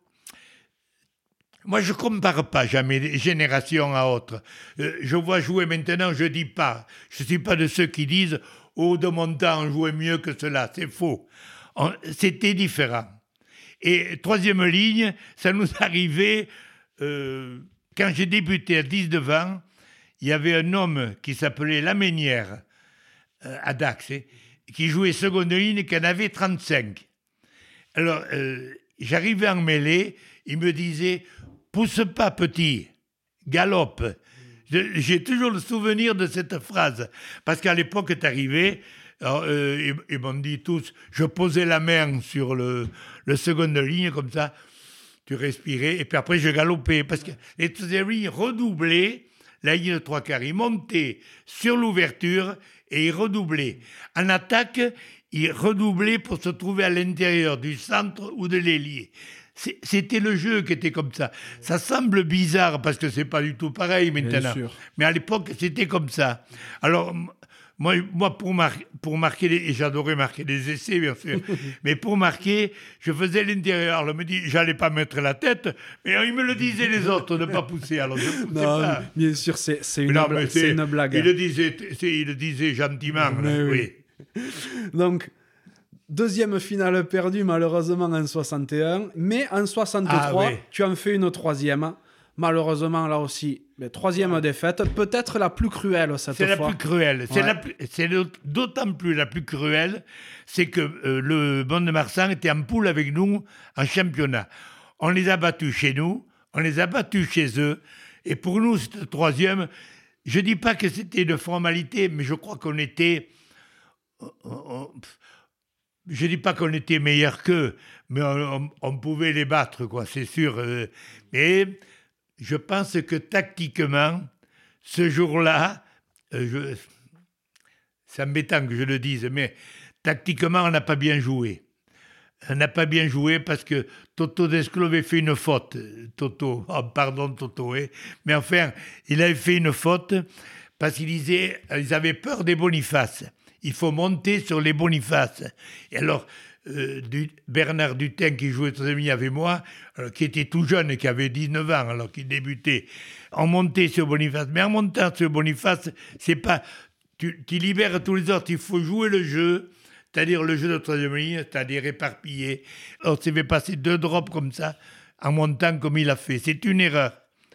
Moi, je compare pas jamais génération à autre. Euh, je vois jouer maintenant, je dis pas. Je suis pas de ceux qui disent Oh, de mon temps, on jouait mieux que cela. C'est faux. C'était différent. Et troisième ligne, ça nous arrivait. Euh, quand j'ai débuté à 19 ans, il y avait un homme qui s'appelait Laménière euh, à Dax. Hein, qui jouait seconde ligne, qui en avait 35. Alors, euh, j'arrivais en mêlée, il me disait Pousse pas, petit, galope. J'ai toujours le souvenir de cette phrase, parce qu'à l'époque, tu arrivé, euh, ils, m'ont dit tous je posais la main sur le, seconde ligne, comme ça, tu respirais, et puis après, je galopais, parce que les deuxièmes lignes redoublaient la ligne de trois quarts. Il montait sur l'ouverture et il redoublait. En attaque, il redoublait pour se trouver à l'intérieur du centre ou de l'ailier. C'était le jeu qui était comme ça. Ça semble bizarre parce que c'est pas du tout pareil maintenant. Mais à l'époque, c'était comme ça. Alors, moi, moi pour, pour marquer, et j'adorais marquer des essais, bien sûr, mais pour marquer, je faisais l'intérieur. On me dit, j'allais pas mettre la tête, mais ils me le disaient les autres, de ne pas pousser. Alors je non, pas. Bien sûr, c'est une, une, blague. Il le disait, il le disait gentiment. oui. Donc, Deuxième finale perdue malheureusement en 61, mais en 63, ah tu en fais une troisième. Malheureusement, là aussi, troisième défaite, peut-être la plus cruelle cette fois. C'est la plus cruelle. C'est d'autant plus la plus cruelle, c'est que euh, le Bon de Marsan était en poule avec nous en championnat. On les a battus chez nous, on les a battus chez eux, et pour nous, cette troisième, je ne dis pas que c'était une formalité, mais je crois qu'on était. je ne dis pas qu'on était meilleur qu'eux, mais on, pouvait les battre, quoi, c'est sûr. Euh, mais je pense que tactiquement, ce jour-là, euh, c'est embêtant que je le dise, mais tactiquement, on n'a pas bien joué. On n'a pas bien joué parce que Toto Desclos avait fait une faute. Toto, oh, pardon Toto, hein. mais enfin, il avait fait une faute parce qu'il disait, ils avaient peur des Bonifaces. Il faut monter sur les Bonifaces. Et alors, euh, Bernard Dutin qui jouait très ami avec moi, euh, qui était tout jeune et qui avait 19 ans alors qu'il débutait. On montait sur Boniface, mais en montant sur Boniface, c'est pas tu, libères tous les autres, il faut jouer le jeu, c'est-à-dire le jeu de troisième ligne, c'est-à-dire éparpillé. On s'est fait passer deux drops comme ça en montant comme il a fait. C'est une erreur.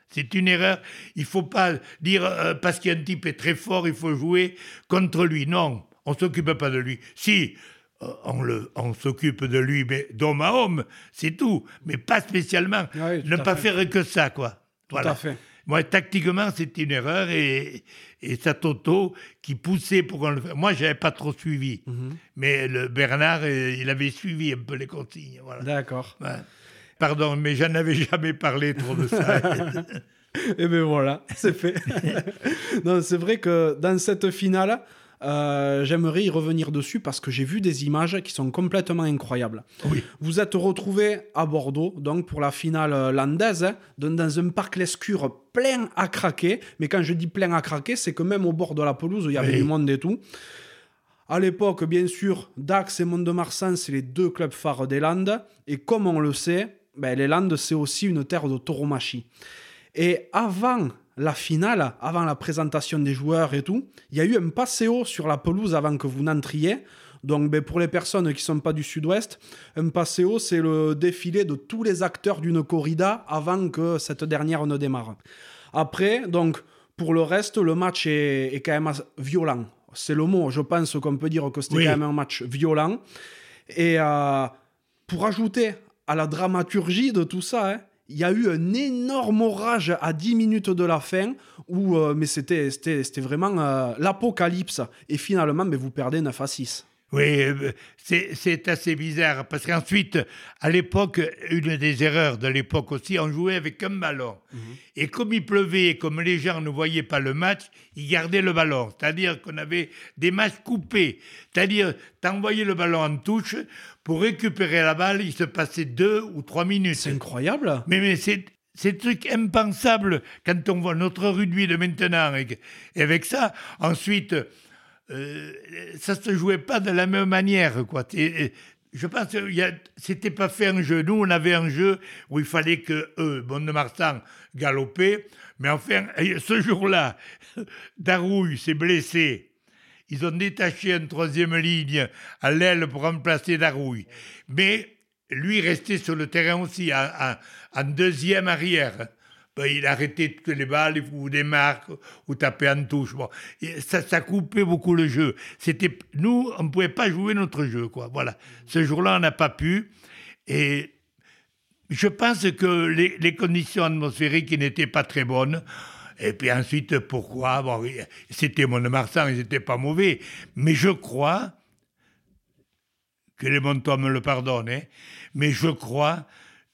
C'est une erreur. Il faut pas dire euh, parce qu'un type est très fort, il faut jouer contre lui. Non, on s'occupe pas de lui. Si euh, on, s'occupe de lui, mais d'homme à homme, c'est tout, mais pas spécialement. ne pas faire que ça, quoi. Tout à fait. Moi, tactiquement, c'était une erreur et, et Toto qui poussait pour qu'on le fasse. Moi, je n'avais pas trop suivi, mhm. mais le Bernard, euh, il avait suivi un peu les consignes. D'accord. Pardon, mais j'en avais jamais parlé trop de ça. et bien voilà, c'est fait. non, c'est vrai que dans cette finale, euh, j'aimerais y revenir dessus parce que j'ai vu des images qui sont complètement incroyables. Vous êtes retrouvé à Bordeaux, donc pour la finale landaise, hein, dans un parc Lescure plein à craquer. Mais quand je dis plein à craquer, c'est que même au bord de la pelouse, il y avait du monde et tout. À l'époque, bien sûr, Dax et Mont-de-Marsan, c'est les deux clubs phares des Landes. Et comme on le sait, ben, les Landes, c'est aussi une terre de tauromachie. Et avant la finale, avant la présentation des joueurs et tout, il y a eu un passéo sur la pelouse avant que vous n'entriez. Donc, ben, pour les personnes qui ne sont pas du sud-ouest, un passéo, c'est le défilé de tous les acteurs d'une corrida avant que cette dernière ne démarre. Après, donc, pour le reste, le match est, quand même violent. C'est le mot. Je pense qu'on peut dire que c'était quand même un match violent. Et euh, pour ajouter à la dramaturgie de tout ça, hein, il y a eu un énorme orage à 10 minutes de la fin, où, euh, mais c'était, vraiment euh, l'apocalypse. Et finalement, mais vous perdez 9 à 6. Oui, euh, c'est assez bizarre parce qu'ensuite, à l'époque, une des erreurs de l'époque aussi, on jouait avec un ballon. Mhm. Et comme il pleuvait et comme les gens ne voyaient pas le match, ils gardaient le ballon. C'est-à-dire qu'on avait des matchs coupés. C'est-à-dire, t'envoyais le ballon en touche, pour récupérer la balle, il se passait deux ou trois minutes. C'est incroyable. Mais, mais c'est c'est truc impensable quand on voit notre rugby de maintenant. Et, avec ça, ensuite, euh, ça se jouait pas de la même manière. Quoi. je pense que c'était pas fait un jeu. Nous, on avait un jeu où il fallait que eux, Bon de Marsan, galopait. Mais enfin, ce jour-là, Darouille s'est blessé. Ils ont détaché une troisième ligne à l'aile pour remplacer Darouille. Mais lui restait sur le terrain aussi, en, deuxième arrière. Ben, il arrêtait toutes les balles, il vous des marques ou taper en touche. Ça, ça coupait beaucoup le jeu. C'était, nous, on ne pouvait pas jouer notre jeu. Quoi. Voilà. Ce jour-là, on n'a pas pu. Et je pense que les, conditions atmosphériques n'étaient pas très bonnes. Et puis ensuite, pourquoi? C'était Mont-de-Marsan, ils n'étaient pas mauvais. Mais je crois que les Montois me le pardonnent, hein, mais je crois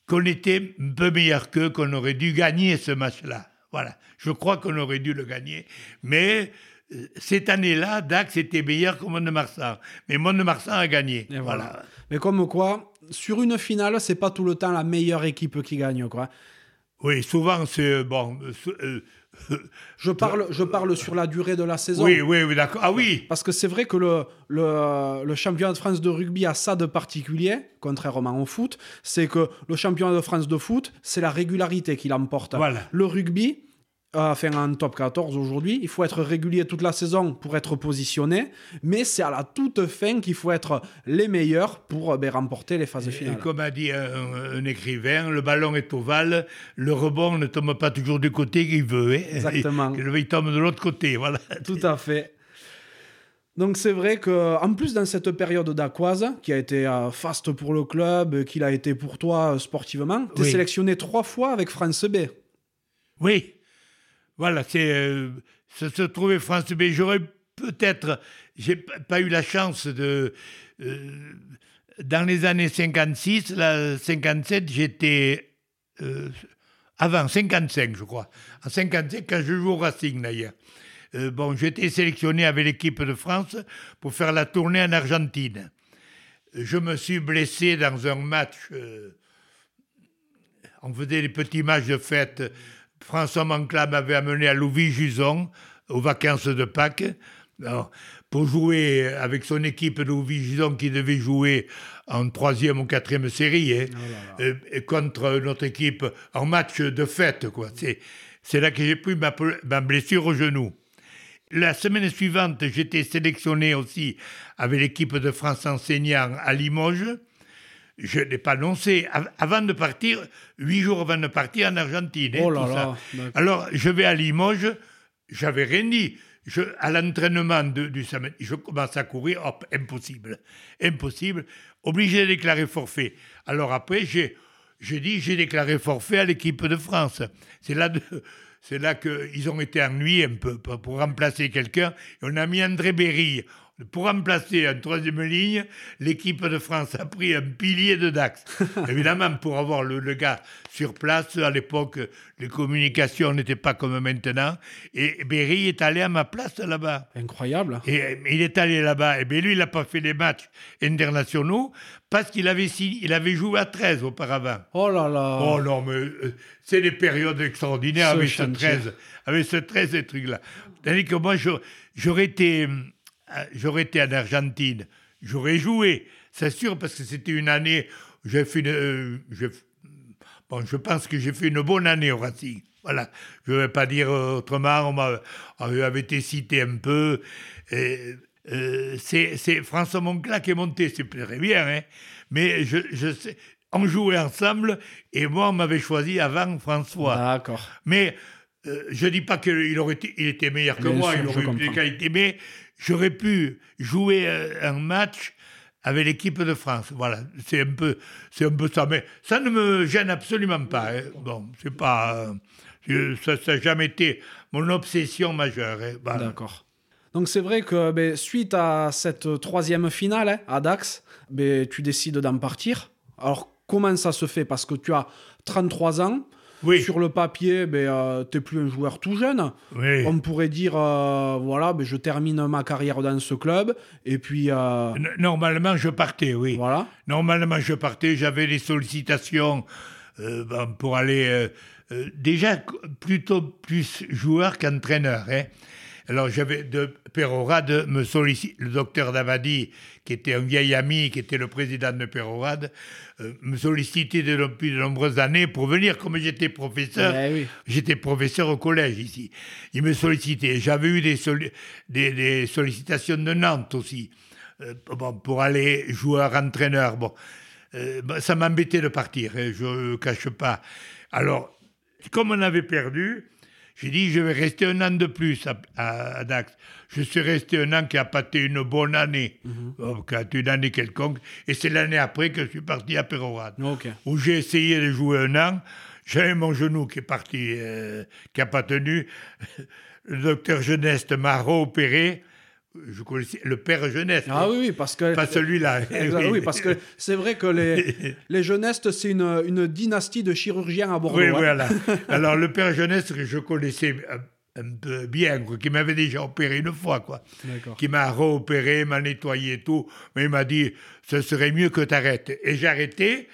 qu'on était un peu meilleur qu'eux, qu'on aurait dû gagner ce match-là. Voilà, je crois qu'on aurait dû le gagner. Mais euh, cette année-là, Dax était meilleur que Mont-de-Marsan. Mais Mont-de-Marsan a gagné. Voilà. Mais comme quoi, sur une finale, c'est pas tout le temps la meilleure équipe qui gagne, quoi. Oui, souvent, c'est. Bon. Je parle, je parle sur la durée de la saison. Oui, oui, oui, d'accord. Ah oui. Parce que c'est vrai que le, le, le, championnat de France de rugby a ça de particulier, contrairement au foot, c'est que le championnat de France de foot, c'est la régularité qui l'emporte. Voilà. Le rugby, enfin en top 14 aujourd'hui. Il faut être régulier toute la saison pour être positionné, mais c'est à la toute fin qu'il faut être les meilleurs pour ben, remporter les phases finales. comme a dit un, écrivain, le ballon est ovale, le rebond ne tombe pas toujours du côté qu'il veut. Hein. Exactement. il tombe de l'autre côté, voilà. Tout à fait. Donc c'est vrai que en plus dans cette période d'Aquoise, qui a été euh, faste pour le club, qu'il a été pour toi euh, sportivement, tu es sélectionné trois fois avec France B. Oui. Voilà, c'est euh, se trouver France B. J'aurais peut-être, j'ai pas eu la chance de. Euh, dans les années 56, la 57, j'étais. Euh, avant, 55, je crois. En 55, quand je joue au Racing, d'ailleurs. bon, j'étais sélectionné avec l'équipe de France pour faire la tournée en Argentine. Je me suis blessé dans un match. on faisait des petits matchs de fête François Mancla m'avait amené à Louvis-Juson aux vacances de Pâques pour jouer avec son équipe de Louvis-Juson qui devait jouer en troisième ou quatrième série hein, oh euh, contre notre équipe en match de fête. Quoi. C'est, c'est là que j'ai pris ma, ma blessure au genou. La semaine suivante, j'étais sélectionné aussi avec l'équipe de France enseignant à Limoges je n'ai pas annoncé avant de partir, huit jours avant de partir en Argentine. Hein, oh Alors, je vais à Limoges, j'avais rien dit. Je, à l'entraînement du samedi, je commence à courir, hop, impossible. Impossible. Obligé de déclarer forfait. Alors après, j'ai, j'ai dit, j'ai déclaré forfait à l'équipe de France. C'est là, c'est là qu'ils ont été ennuyés un peu pour remplacer quelqu'un. On a mis André Berry. Pour remplacer une troisième ligne, l'équipe de France a pris un pilier de Dax. Évidemment, pour avoir le, gars sur place, à l'époque, les communications n'étaient pas comme maintenant. Et Berry est allé à ma place là-bas. Incroyable. Et il est allé là-bas. Et bien lui, il n'a pas fait des matchs internationaux parce qu'il avait, il avait joué à 13 auparavant. Oh là là. Oh non, mais euh, c'est des périodes extraordinaires avec ce 13. Avec ce 13, ces trucs-là. cest que moi, j'aurais été euh, j'aurais été en Argentine, j'aurais joué, c'est sûr, parce que c'était une année, j'ai fait euh, bon, je pense que j'ai fait une bonne année au Racing. Voilà, je ne vais pas dire autrement, on, avait été cité un peu. Euh, c'est François Moncla qui est monté, c'est très bien, hein, mais je, je sais, on jouait ensemble et moi, on m'avait choisi avant François. D'accord. Mais je ne dis pas qu'il il était meilleur que moi, il aurait eu des qualités, mais j'aurais pu jouer euh, un match avec l'équipe de France. Voilà, c'est un peu, un peu ça. Mais ça ne me gêne absolument pas. Hein. Bon, c'est pas, ça n'a jamais été mon obsession majeure. Hein. D'accord. Donc c'est vrai que ben, suite à cette troisième finale hein, à Dax, ben, tu décides d'en partir. Alors comment ça se fait? Parce que tu as 33 ans. Oui. Sur le papier, ben, tu n'es plus un joueur tout jeune. Oui. On pourrait dire, euh, voilà, ben, je termine ma carrière dans ce club. Et puis, euh, Normalement, je partais, oui. voilà. Normalement, je partais, j'avais des sollicitations euh, ben, pour aller euh, euh, déjà plutôt plus joueur qu'entraîneur. hein. Alors, j'avais de Pérorade me sollicite, le docteur Davadi, qui était un vieil ami, qui était le président de Pérorade, euh, me sollicitait de- depuis de nombreuses années pour venir, comme j'étais professeur. Eh oui. J'étais professeur au collège ici. Il me sollicitait. J'avais eu des, solli- des, des sollicitations de Nantes aussi, euh, bon, pour aller joueur-entraîneur. Bon, Euh, ben, ça m'embêtait de partir, hein, je ne cache pas. Alors, comme on avait perdu, j'ai dit je vais rester un an de plus à, à- à Dax. Je suis resté un an qui a pâté une bonne année, qui a été une année quelconque, et c'est l'année après que je suis parti à Pérorade Ok. où j'ai essayé de jouer un an. J'avais mon genou qui est parti, euh, qui n'a pas tenu. Le docteur Geneste m'a réopéré. Je connaissais le père Geneste. Ah oui, oui, parce que. Pas celui-là. Oui, parce que c'est vrai que les, les jeunesses, c'est une, une dynastie de chirurgiens à Bordeaux. Oui, hein. voilà. Alors, le père Geneste, que je connaissais un, peu bien, quoi, qui m'avait déjà opéré une fois, quoi. Qui m'a réopéré, m'a nettoyé et tout. Mais il m'a dit, ce serait mieux que tu arrêtes. Et j'ai arrêté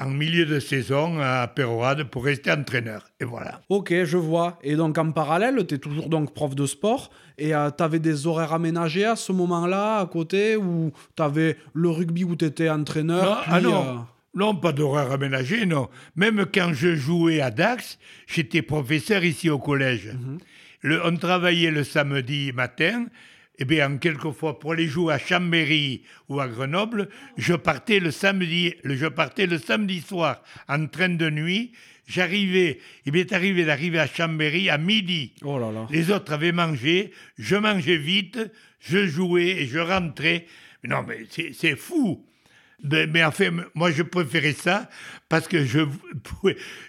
en milieu de saison à Pérorade pour rester entraîneur. Et voilà. Ok, je vois. Et donc en parallèle, tu es toujours donc prof de sport et tu avais des horaires aménagés à ce moment-là à côté ou tu avais le rugby où tu étais entraîneur Non, puis, ah non. euh, Non, pas d'horaire aménagé, non. Même quand je jouais à Dax, j'étais professeur ici au collège. Mhm. Le- on travaillait le samedi matin. Et bien, quelquefois, pour les jouer à Chambéry ou à Grenoble, je partais le samedi, le- je partais le samedi soir en train de nuit. J'arrivais, il m'est arrivé d'arriver à Chambéry à midi. Oh là là. Les autres avaient mangé, je mangeais vite, je jouais et je rentrais. Non, mais c'est c'est fou. Mais, en fait, moi, je préférais ça parce que je,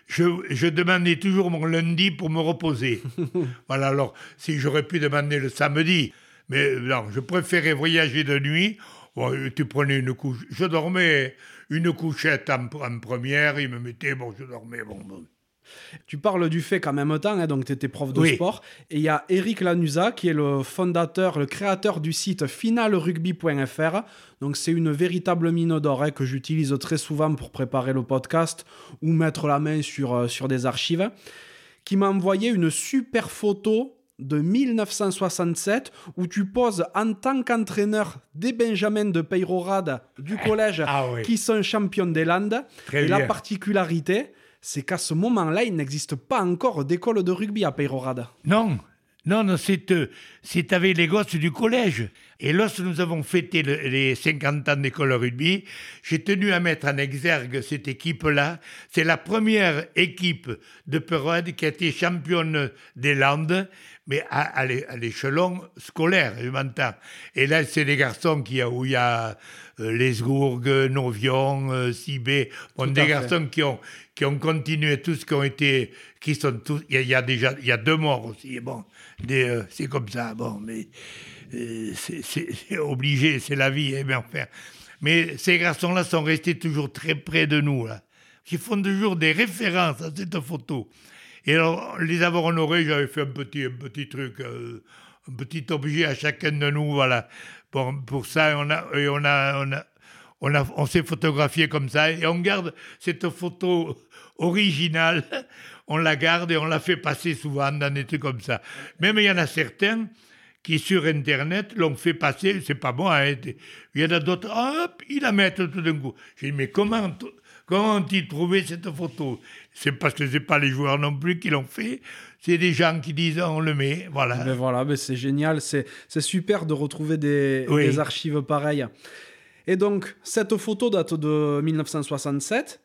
je demandais toujours mon lundi pour me reposer. voilà, alors, si j'aurais pu demander le samedi, mais non, je préférais voyager de nuit. Bon, tu prenais une couche, je dormais une couchette en, en première, il me mettait, bon, je dormais, bon, bon. Tu parles du fait qu'en même temps, hein, donc tu étais prof de Oui. sport, et il y a Eric Lanusa qui est le fondateur, le créateur du site finalrugby.fr. Donc c'est une véritable mine d'or hein, que j'utilise très souvent pour préparer le podcast ou mettre la main sur, euh, sur des archives, qui m'a envoyé une super photo de 1967 où tu poses en tant qu'entraîneur des Benjamins de Peyrorade du collège Ah oui. qui sont champions des Landes. Très et la particularité, c'est qu'à ce moment-là, il n'existe pas encore d'école de rugby à Peyrorade. Non, non, non, c'est euh, c'est avec les gosses du collège. Et lorsque nous avons fêté le- les 50 ans d'école de rugby, j'ai tenu à mettre en exergue cette équipe-là. C'est la première équipe de Perode qui a été championne des Landes, mais à, à l'é- à l'échelon scolaire, je m'entends. Et là, c'est des garçons qui, où il y a euh, Lesgourgues, Novion, euh, Sibé, bon, des fait. garçons qui ont, qui ont continué, tous qui ont été, qui sont tous, il y, a- il y a déjà, il y a deux morts aussi, bon, euh, c'est comme ça, bon, mais euh, c'est- obligé, c'est la vie, eh bien faire. Mais ces garçons-là sont restés toujours très près de nous, là, qui font toujours des références à cette photo. Et alors, les avoir honorés, j'avais fait un petit, un petit truc, euh, un petit objet à chacun de nous, voilà. Bon, pour ça, on a, on a, on a, on, s'est photographié comme ça et on garde cette photo originale, on la garde et on la fait passer souvent dans des trucs comme ça. Même il y en a certains qui sur Internet l'ont fait passer, c'est pas moi, hein, il y en a d'autres, hop, ils la mettent tout d'un coup. J'ai dit, mais comment, comment ont-ils trouvé cette photo C'est parce que c'est pas les joueurs non plus qui l'ont fait, c'est des gens qui disent, on le met, voilà. Ben voilà, ben c'est génial, c'est c'est super de retrouver des, Oui. des archives pareilles. Et donc, cette photo date de 1967.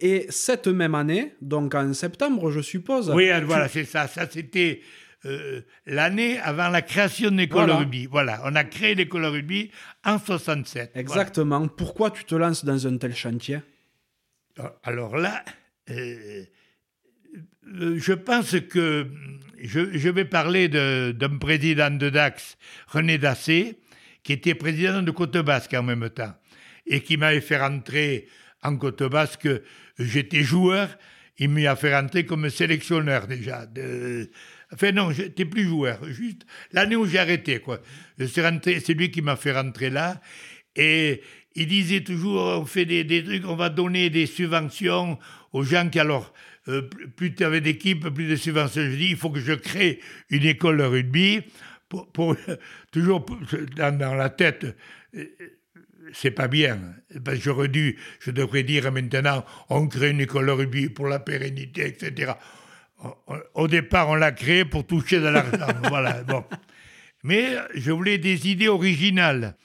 Et cette même année, donc en septembre, je suppose. Oui, voilà, c'est ça. Ça, c'était euh, l'année avant la création de l'école Voilà. rugby. Voilà, on a créé l'école rugby en 67. Exactement. Pourquoi tu te lances dans un tel chantier? Alors là, euh, Euh, je pense que je, vais parler d'un président de Dax, René Dassé, qui était président de Côte Basque en même temps, et qui m'avait fait rentrer en Côte Basque. J'étais joueur, il m'a fait rentrer comme sélectionneur déjà. Enfin non, j'étais plus joueur, juste l'année où j'ai arrêté. quoi. C'est lui qui m'a fait rentrer là. Et il disait toujours, on fait des, trucs, on va donner des subventions aux gens qui alors euh, plus tu avais d'équipes, plus de subventions. Je dis, il faut que je crée une école de rugby toujours dans, la tête. Euh, c'est pas bien. Dû, je devrais dire maintenant, on crée une école de rugby pour la pérennité, etc. Au départ, on l'a créée pour toucher de l'argent. voilà, bon. Mais je voulais des idées originales.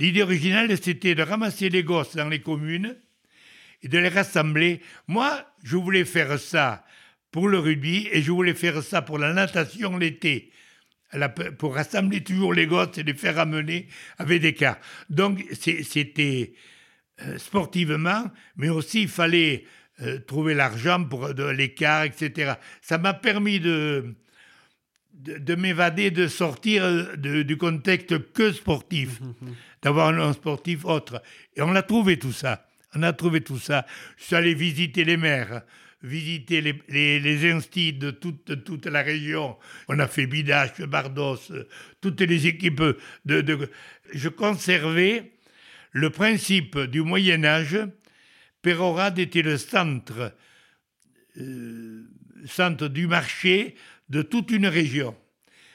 L'idée originale, c'était de ramasser les gosses dans les communes et de les rassembler. Moi, je voulais faire ça pour le rugby et je voulais faire ça pour la natation l'été. Pour rassembler toujours les gosses et les faire ramener avec des cars. Donc, c'était euh, sportivement, mais aussi il fallait euh, trouver l'argent pour les cars, etc. Ça m'a permis de, de, m'évader, de sortir du contexte que sportif, d'avoir un sportif autre. Et on a trouvé tout ça. On a trouvé tout ça. Je suis allé visiter les maires, visiter les, les, les de toute, toute, la région. On a fait Bidache, Bardos, toutes les équipes. De, de, Je conservais le principe du Moyen Âge. Pérorade était le centre, euh, centre du marché de toute une région.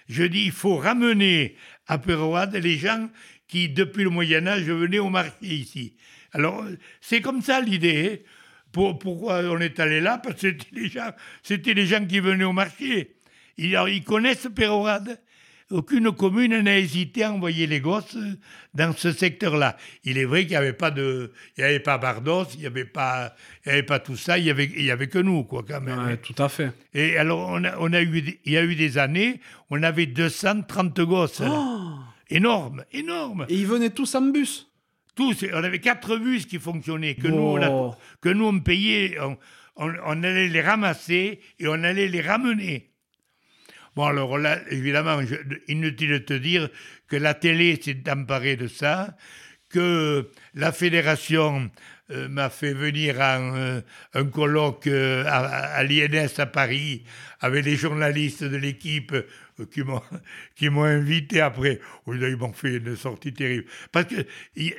Je dis, il faut ramener à Pérorade les gens qui, depuis le Moyen Âge, venaient au marché ici. Alors, c'est comme ça l'idée. Hein. pourquoi on est allé là? Parce que c'était les gens, qui venaient au marché. Ils, connaissent Pérorade. Aucune commune n'a hésité à envoyer les gosses dans ce secteur-là. Il est vrai qu'il n'y avait pas de, il y avait pas Bardos, il n'y avait pas, il y avait pas tout ça. Il y avait, il y avait que nous, quoi, quand même. Ouais, tout à fait. Et alors, on a, on a eu, il y a eu des années, on avait 230 gosses. Oh énorme, énorme. Et ils venaient tous en bus tous, on avait quatre bus qui fonctionnaient, que, nous, on que nous on payait, on, allait les ramasser et on allait les ramener. Bon, alors là, évidemment, inutile de te dire que la télé s'est emparée de ça, que la fédération euh, m'a fait venir à un, un colloque euh, à, l'INS à Paris avec les journalistes de l'équipe euh, qui m'ont qui m'ont invité après. Ils m'ont fait une sortie terrible parce que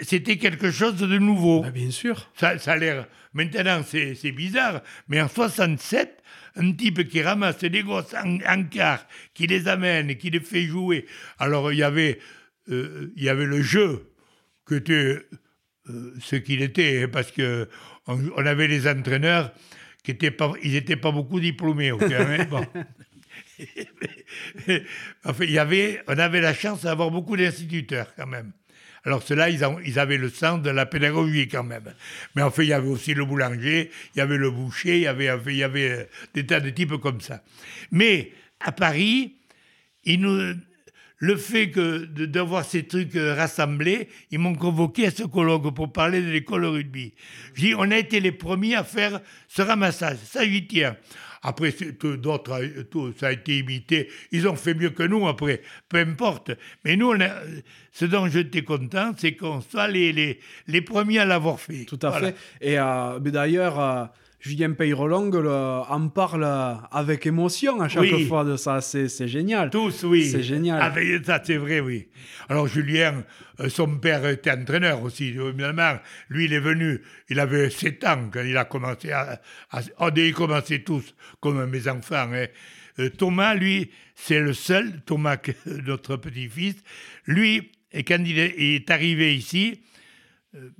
c'était quelque chose de nouveau. Bah, bien sûr. Ça, ça a l'air maintenant c'est bizarre, mais en 67 un type qui ramasse des gosses en, en quart, qui les amène, qui les fait jouer. Alors il y avait il y avait le jeu que tu euh, ce qu'il était, hein, parce que on, avait les entraîneurs qui étaient pas, ils n'étaient pas beaucoup diplômés. Hein, enfin, il y avait, on avait la chance d'avoir beaucoup d'instituteurs quand même. Alors ceux-là, ils, ils, avaient le sens de la pédagogie quand même. Mais en fait, il y avait aussi le boulanger, il y avait le boucher, il y avait, il y avait des tas de types comme ça. Mais à Paris, ils nous, le fait que d'avoir ces trucs euh, rassemblés, ils m'ont convoqué à ce colloque pour parler de l'école rugby. Dis, on a été les premiers à faire ce ramassage, ça j'y tiens. Après, d'autres, ça a été imité. Ils ont fait mieux que nous après, peu importe. Mais nous, ce dont j'étais content, c'est qu'on soit les, les, les, premiers à l'avoir fait. Tout à fait. Et euh, d'ailleurs, euh, Julien Peyrolong en parle avec émotion à chaque fois de ça. C'est génial. Tous, oui. C'est génial. Ah, ça, c'est vrai, oui. Alors, Julien, euh, son père était entraîneur aussi. Lui, il est venu, il avait 7 ans quand il a commencé à. à oh, il commençait tous, comme mes enfants. Hein. Euh, Thomas, lui, c'est le seul, Thomas, notre petit-fils. Lui, quand il est arrivé ici, euh,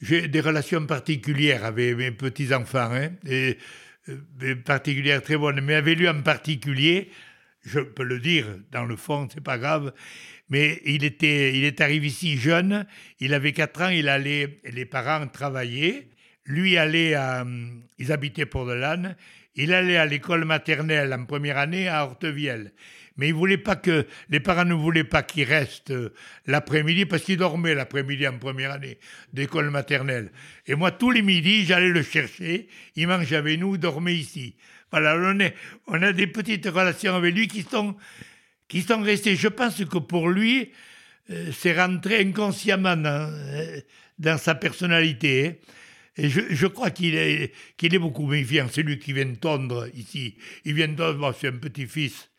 j'ai des relations particulières avec mes petits-enfants, hein, et, euh, particulières très bonnes. Mais avec lui en particulier, je peux le dire, dans le fond, c'est pas grave, mais il, était, il est arrivé ici jeune, il avait 4 ans, il allait, les parents travaillaient, lui allait à, ils habitaient pour de l'âne, il allait à l'école maternelle en première année à Hortevielle. Mais il voulait pas que les parents ne voulaient pas qu'il reste euh, l'après-midi parce qu'il dormait l'après-midi en première année d'école maternelle. Et moi, tous les midis, j'allais le chercher. Il mangeait avec nous, il dormait ici. Voilà, on a des petites relations avec lui qui sont, qui sont restées. Je pense que pour lui, euh, c'est rentré inconsciemment dans, euh, dans sa personnalité. hein. Et je, je crois qu'il est, qu'il est beaucoup méfiant. C'est lui qui vient tondre ici. Il vient tondre, bon, c'est un petit-fils.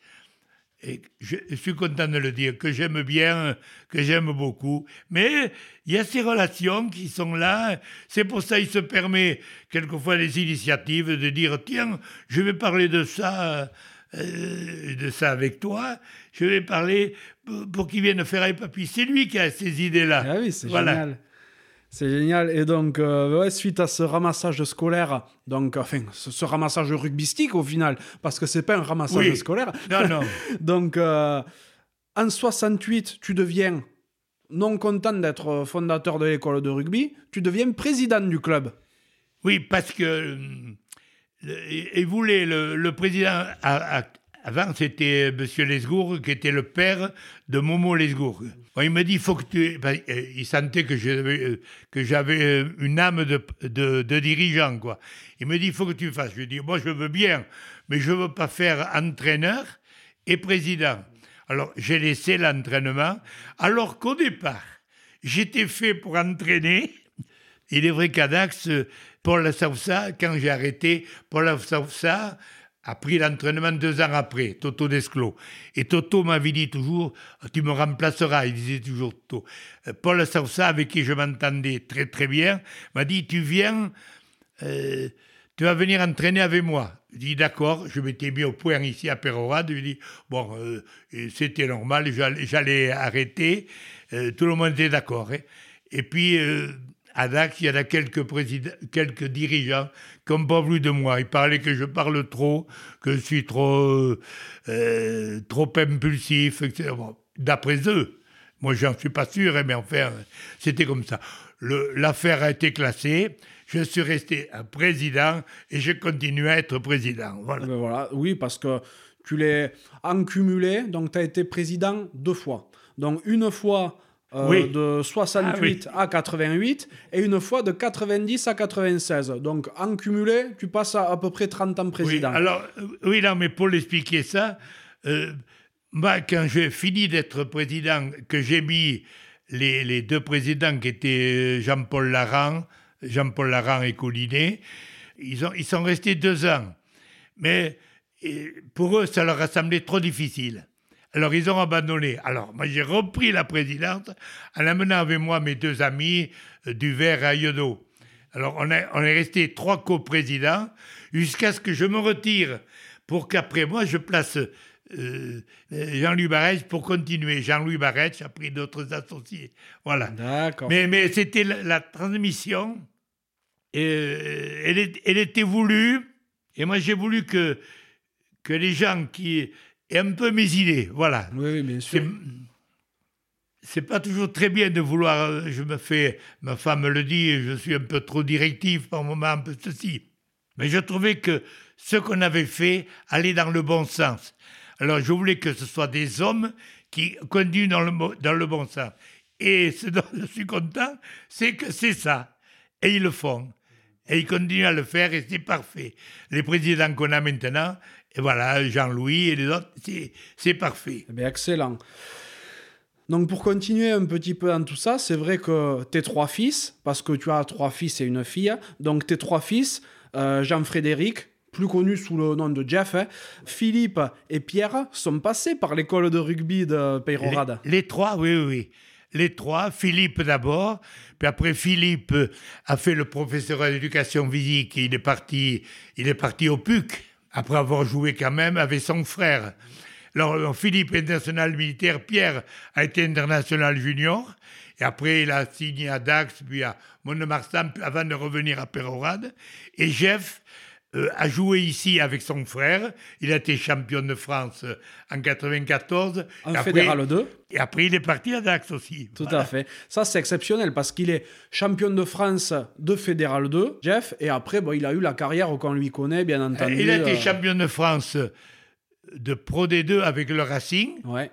Et je, je suis content de le dire, que j'aime bien, que j'aime beaucoup. Mais il y a ces relations qui sont là. C'est pour ça qu'il se permet quelquefois les initiatives de dire tiens, je vais parler de ça, euh, de ça avec toi. Je vais parler pour, pour qu'il vienne faire un papy. C'est lui qui a ces idées-là. Ah oui, c'est Voilà. génial. C'est génial. Et donc, euh, ouais, suite à ce ramassage scolaire, donc, enfin, ce, ce ramassage rugbystique au final, parce que c'est pas un ramassage Oui. scolaire. Non, non. Donc, euh, en 68, tu deviens, non content d'être fondateur de l'école de rugby, tu deviens président du club. Oui, parce que euh, il voulait le, le président a- a- avant c'était M. Lesgourg qui était le père de Momo Lesgourg. Il me dit faut que tu ben, euh, il sentait que j'avais euh, euh, une âme de, dirigeant quoi. Il me dit faut que tu fasses. Je lui dis moi je veux bien, mais je veux pas faire entraîneur et président. Alors j'ai laissé l'entraînement alors qu'au départ j'étais fait pour entraîner. Il est vrai qu'à Dax, euh, Paul Sausa, quand j'ai arrêté, Paul Sausa a pris l'entraînement deux ans après, Toto Desclos. Et Toto m'avait dit toujours, tu me remplaceras, il disait toujours Toto. Euh, Paul Sausa, avec qui je m'entendais très très bien, m'a dit, tu viens, euh, tu vas venir entraîner avec moi. Je dis d'accord, je m'étais mis au point ici à Pérorade, je dis, bon, euh, c'était normal, j'allais arrêter, tout le monde était d'accord. hein. Et puis, à Dax, il y en a quelques, dirigeants qui n'ont pas voulu de moi. Ils parlaient que je parle trop, que je suis trop, euh, trop impulsif, etc. D'après eux. Moi, j'en suis pas sûr, hein, mais enfin, c'était comme ça. L'affaire a été classée. Je suis resté président et je continue à être président. Voilà. Ben oui, parce que tu l'es en cumulé, donc tu as été président deux fois. Donc une fois euh, Oui. de 68 à 88 et une fois de 90 à 96. Donc en cumulé, tu passes à à peu près 30 ans Oui, président. alors, euh, oui, non, mais pour l'expliquer ça, euh, moi, quand j'ai fini d'être président, que j'ai mis les, les deux présidents qui étaient euh, Jean-Paul Larran, Jean-Paul Larran et Collinet, ils, ont, ils sont restés deux ans. Mais pour eux, ça leur a semblé trop difficile. Alors, ils ont abandonné. Alors, moi, j'ai repris la présidence en amenant avec moi mes deux amis euh, du Vert à Yodo. Alors, on, a- on est resté trois coprésidents jusqu'à ce que je me retire pour qu'après moi, je place euh, Jean-Louis Barrès pour continuer. Jean-Louis Barrès a pris d'autres associés. Voilà. D'accord. Mais, mais c'était la, la transmission, euh, elle, est- elle était voulue, et moi j'ai voulu que, que les gens qui aient un peu mes idées, voilà. Oui, bien sûr. C'est pas toujours très bien de vouloir, je me fais, ma femme le dit, je suis un peu trop directif par moment, un peu ceci. Mais je trouvais que ce qu'on avait fait allait dans le bon sens. Alors je voulais que ce soit des hommes qui conduisent dans le, dans le bon sens. Et ce dont je suis content, c'est que c'est ça. Et ils le font. Et ils continuent à le faire et c'est parfait. Les présidents qu'on a maintenant, et voilà, Jean-Louis et les autres, c'est- parfait. Eh bien, excellent. Donc pour continuer un petit peu dans tout ça, c'est vrai que tes trois fils, parce que tu as trois fils et une fille, donc tes trois fils, euh, Jean-Frédéric, plus connu sous le nom de Jeff, hein, Philippe et Pierre, sont passés par l'école de rugby de Peyrorade. Les, les trois, oui, oui, oui. Les trois, Philippe d'abord, puis après Philippe a fait le professeur d'éducation physique, il est parti, il est parti au PUC, après avoir joué quand même avec son frère. Alors, alors, Philippe international militaire, Pierre a été international junior, et après il a signé à Dax, puis à Mont-de-Marsan, avant de revenir à Pérorade. Et Jeff euh, a joué ici avec son frère, il a été champion de France euh, en 94. En après- Fédéral 2. et après, il est parti à Dax aussi. Tout Voilà. à fait. Ça, c'est exceptionnel parce qu'il est champion de France de Fédéral 2, Jeff, et après, bon, il a eu la carrière qu'on lui connaît, bien entendu. Il a été euh, champion de France de Pro D2 avec le Racing. Ouais,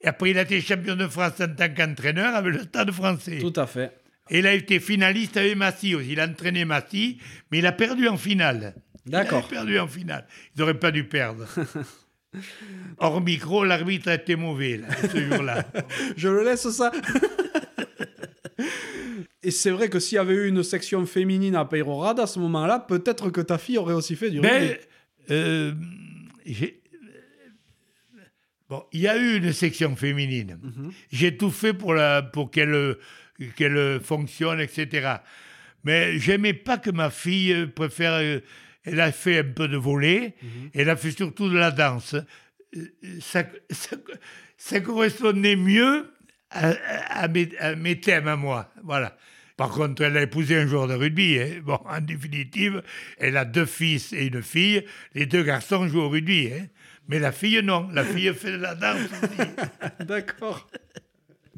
Et après, il a été champion de France en tant qu'entraîneur avec le Stade français. tout à fait. Et il a été finaliste avec Massy aussi. Il a entraîné Massy, mais il a perdu en finale. D'accord. Il a perdu en finale. Ils n'auraient pas dû perdre. Hors micro, l'arbitre a été mauvais là, ce jour-là. Je le laisse ça. Et c'est vrai que s'il y avait eu une section féminine à Peyrorade à ce moment-là, peut-être que ta fille aurait aussi fait du rugby. Mais euh, j'ai- bon, il y a eu une section féminine. J'ai tout fait pour, la, pour qu'elle qu'elle fonctionne, etc. Mais j'aimais pas que ma fille euh, préfère. euh, Elle a fait un peu de volet, elle a fait surtout de la danse. Euh, Ça, ça, ça correspondait mieux à, mes, à mes thèmes à moi. Voilà. Par contre, elle a épousé un joueur de rugby. hein. Bon, en définitive, elle a deux fils et une fille. Les deux garçons jouent au rugby. hein. Mais la fille, non. La fille fait de la danse. D'accord.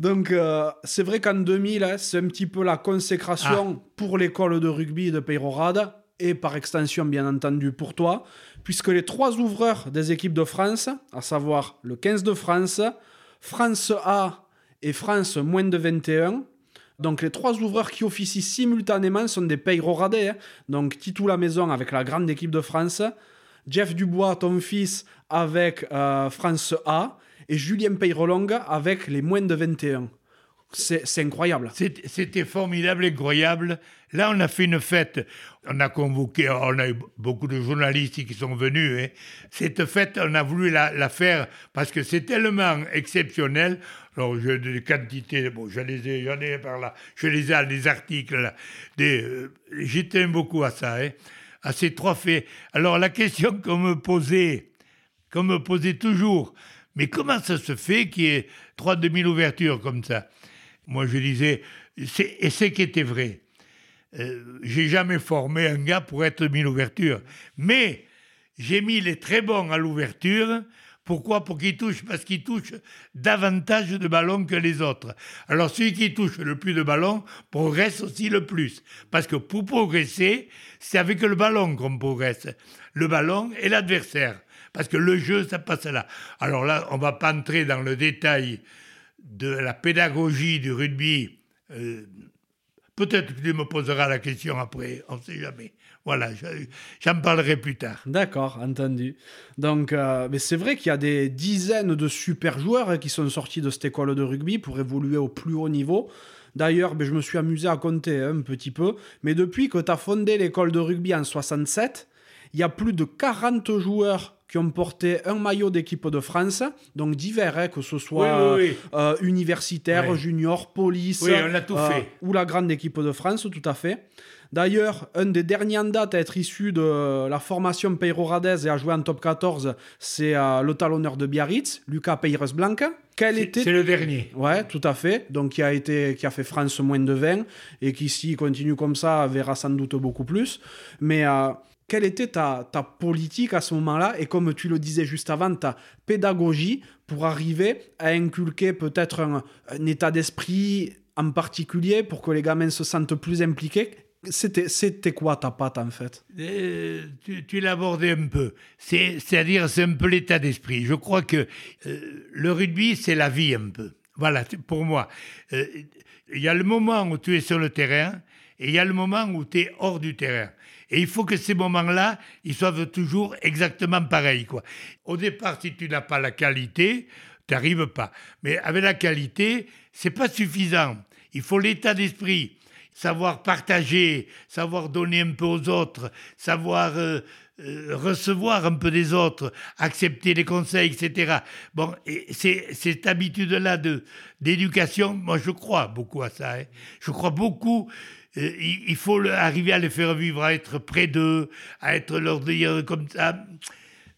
Donc, euh, c'est vrai qu'en 2000, hein, c'est un petit peu la consécration pour l'école de rugby de Peyrorade et par extension, bien entendu, pour toi, puisque les trois ouvreurs des équipes de France, à savoir le 15 de France, France A et France moins de 21, donc les trois ouvreurs qui officient simultanément sont des Peyroradais. hein. Donc Titou la maison avec la grande équipe de France, Jeff Dubois, ton fils, avec euh, France A, et Julien Peyrolong avec les moins de 21. C'est incroyable. C'était formidable, incroyable. Là, on a fait une fête. On a convoqué, on a eu beaucoup de journalistes qui sont venus. hein. Cette fête, on a voulu la, faire parce que c'est tellement exceptionnel. Alors, j'ai des quantités, bon, j'en ai par là, je les ai, des articles là. Des, euh, beaucoup à ça, hein, à ces trois faits. Alors, la question qu'on me posait, qu'on me posait toujours, mais comment ça se fait qu'il y ait trois demi-ouvertures comme ça? Moi, je disais, et c'est qui était vrai. Euh, j'ai jamais formé un gars pour être demi-ouverture, mais j'ai mis les très bons à l'ouverture. Pourquoi? Pour qu'ils touchent, parce qu'ils touchent davantage de ballons que les autres. Alors celui qui touche le plus de ballons progresse aussi le plus. Parce que pour progresser, c'est avec le ballon qu'on progresse. Le ballon et l'adversaire. Parce que le jeu, ça passe là. Alors là, on va pas entrer dans le détail de la pédagogie du rugby. euh, Peut-être que tu me poseras la question après, on ne sait jamais. Voilà, je- j'en parlerai plus tard. D'accord, entendu. Donc, euh, mais c'est vrai qu'il y a des dizaines de super joueurs hein, qui sont sortis de cette école de rugby pour évoluer au plus haut niveau. D'ailleurs, ben, je me suis amusé à compter hein, un petit peu. Mais depuis que tu as fondé l'école de rugby en 67, il y a plus de 40 joueurs qui ont porté un maillot d'équipe de France, donc divers, hein, que ce soit Oui, oui, oui. euh, universitaire, junior, police, fait. ou la grande équipe de France, tout à fait. D'ailleurs, un des derniers en date à être issu de la formation Peyroradaise et à jouer en top 14, c'est euh, le talonneur de Biarritz, Lucas Peyres Blanca. Quel C'est était c'est le dernier. Ouais, tout à fait. Donc, qui a, été, qui a fait France moins de 20 et qui, s'il continue comme ça, verra sans doute beaucoup plus. Mais euh, quelle était ta, ta politique à ce moment-là et comme tu le disais juste avant, ta pédagogie pour arriver à inculquer peut-être un, état d'esprit en particulier pour que les gamins se sentent plus impliqués? C'était c'était quoi ta patte en fait? Euh, tu, tu abordé un peu. C'est- C'est-à-dire, c'est un peu l'état d'esprit. Je crois que euh, le rugby, c'est la vie un peu. Voilà, pour moi. Euh, Il y a le moment où tu es sur le terrain et il y a le moment où tu es hors du terrain. Et il faut que ces moments-là, ils soient toujours exactement pareils. Quoi. Au départ, si tu n'as pas la qualité, tu n'arrives pas. Mais avec la qualité, c'est pas suffisant. Il faut l'état d'esprit savoir partager, savoir donner un peu aux autres, savoir euh, euh, recevoir un peu des autres, accepter les conseils, etc. Bon, et c'est cette habitude-là de d'éducation, moi je crois beaucoup à ça. hein. Je crois beaucoup. Euh, il, faut le- arriver à les faire vivre, à être près d'eux, à être leur dire comme ça.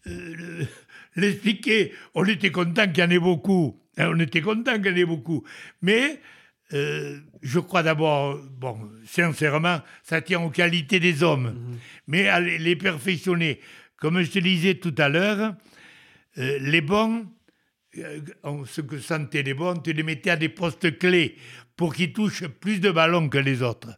euh, le- L'expliquer. On était content qu'il y en ait beaucoup. hein, on était content qu'il y en ait beaucoup. Mais euh, je crois d'abord, bon, sincèrement, ça tient aux qualités des hommes. Mais à les perfectionner. Comme je te disais tout à l'heure, euh, les bons, on- ce que sentaient les bons, tu les mettais à des postes clés pour qu'ils touchent plus de ballons que les autres.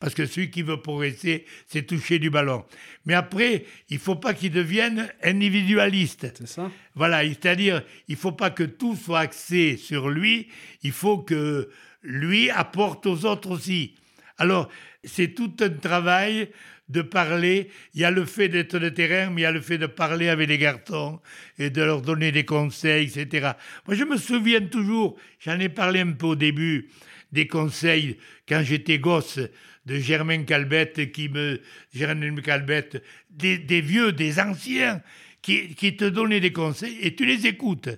Parce que celui qui veut progresser, c'est toucher du ballon. Mais après, il faut pas qu'il devienne individualiste. C'est ça Voilà, c'est-à-dire, il faut pas que tout soit axé sur lui, il faut que lui apporte aux autres aussi. Alors, c'est tout un travail de parler. Il y a le fait d'être de terrain, mais il y a le fait de parler avec les garçons et de leur donner des conseils, etc. Moi, je me souviens toujours, j'en ai parlé un peu au début, des conseils quand j'étais gosse de Germain Calbette, qui me, Germain Calbette, des, des vieux, des anciens, qui, qui te donnaient des conseils et tu les écoutes.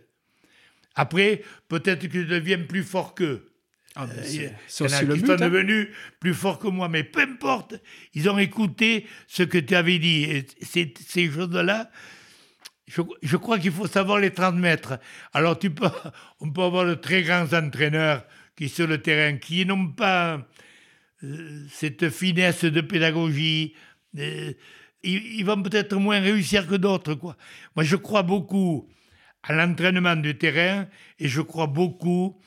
Après, peut-être que tu deviens plus fort qu'eux. Ah, Euh, y a- c'est- aussi le qui but, sont hein. devenus plus forts que moi, mais peu importe, ils ont écouté ce que tu avais dit. Et ces, ces choses-là, je, je crois qu'il faut savoir les transmettre. Alors, tu peux, on peut avoir de très grands entraîneurs qui, sur le terrain, qui n'ont pas euh, cette finesse de pédagogie. euh, ils, vont peut-être moins réussir que d'autres. Moi, je crois beaucoup à l'entraînement du terrain et je crois beaucoup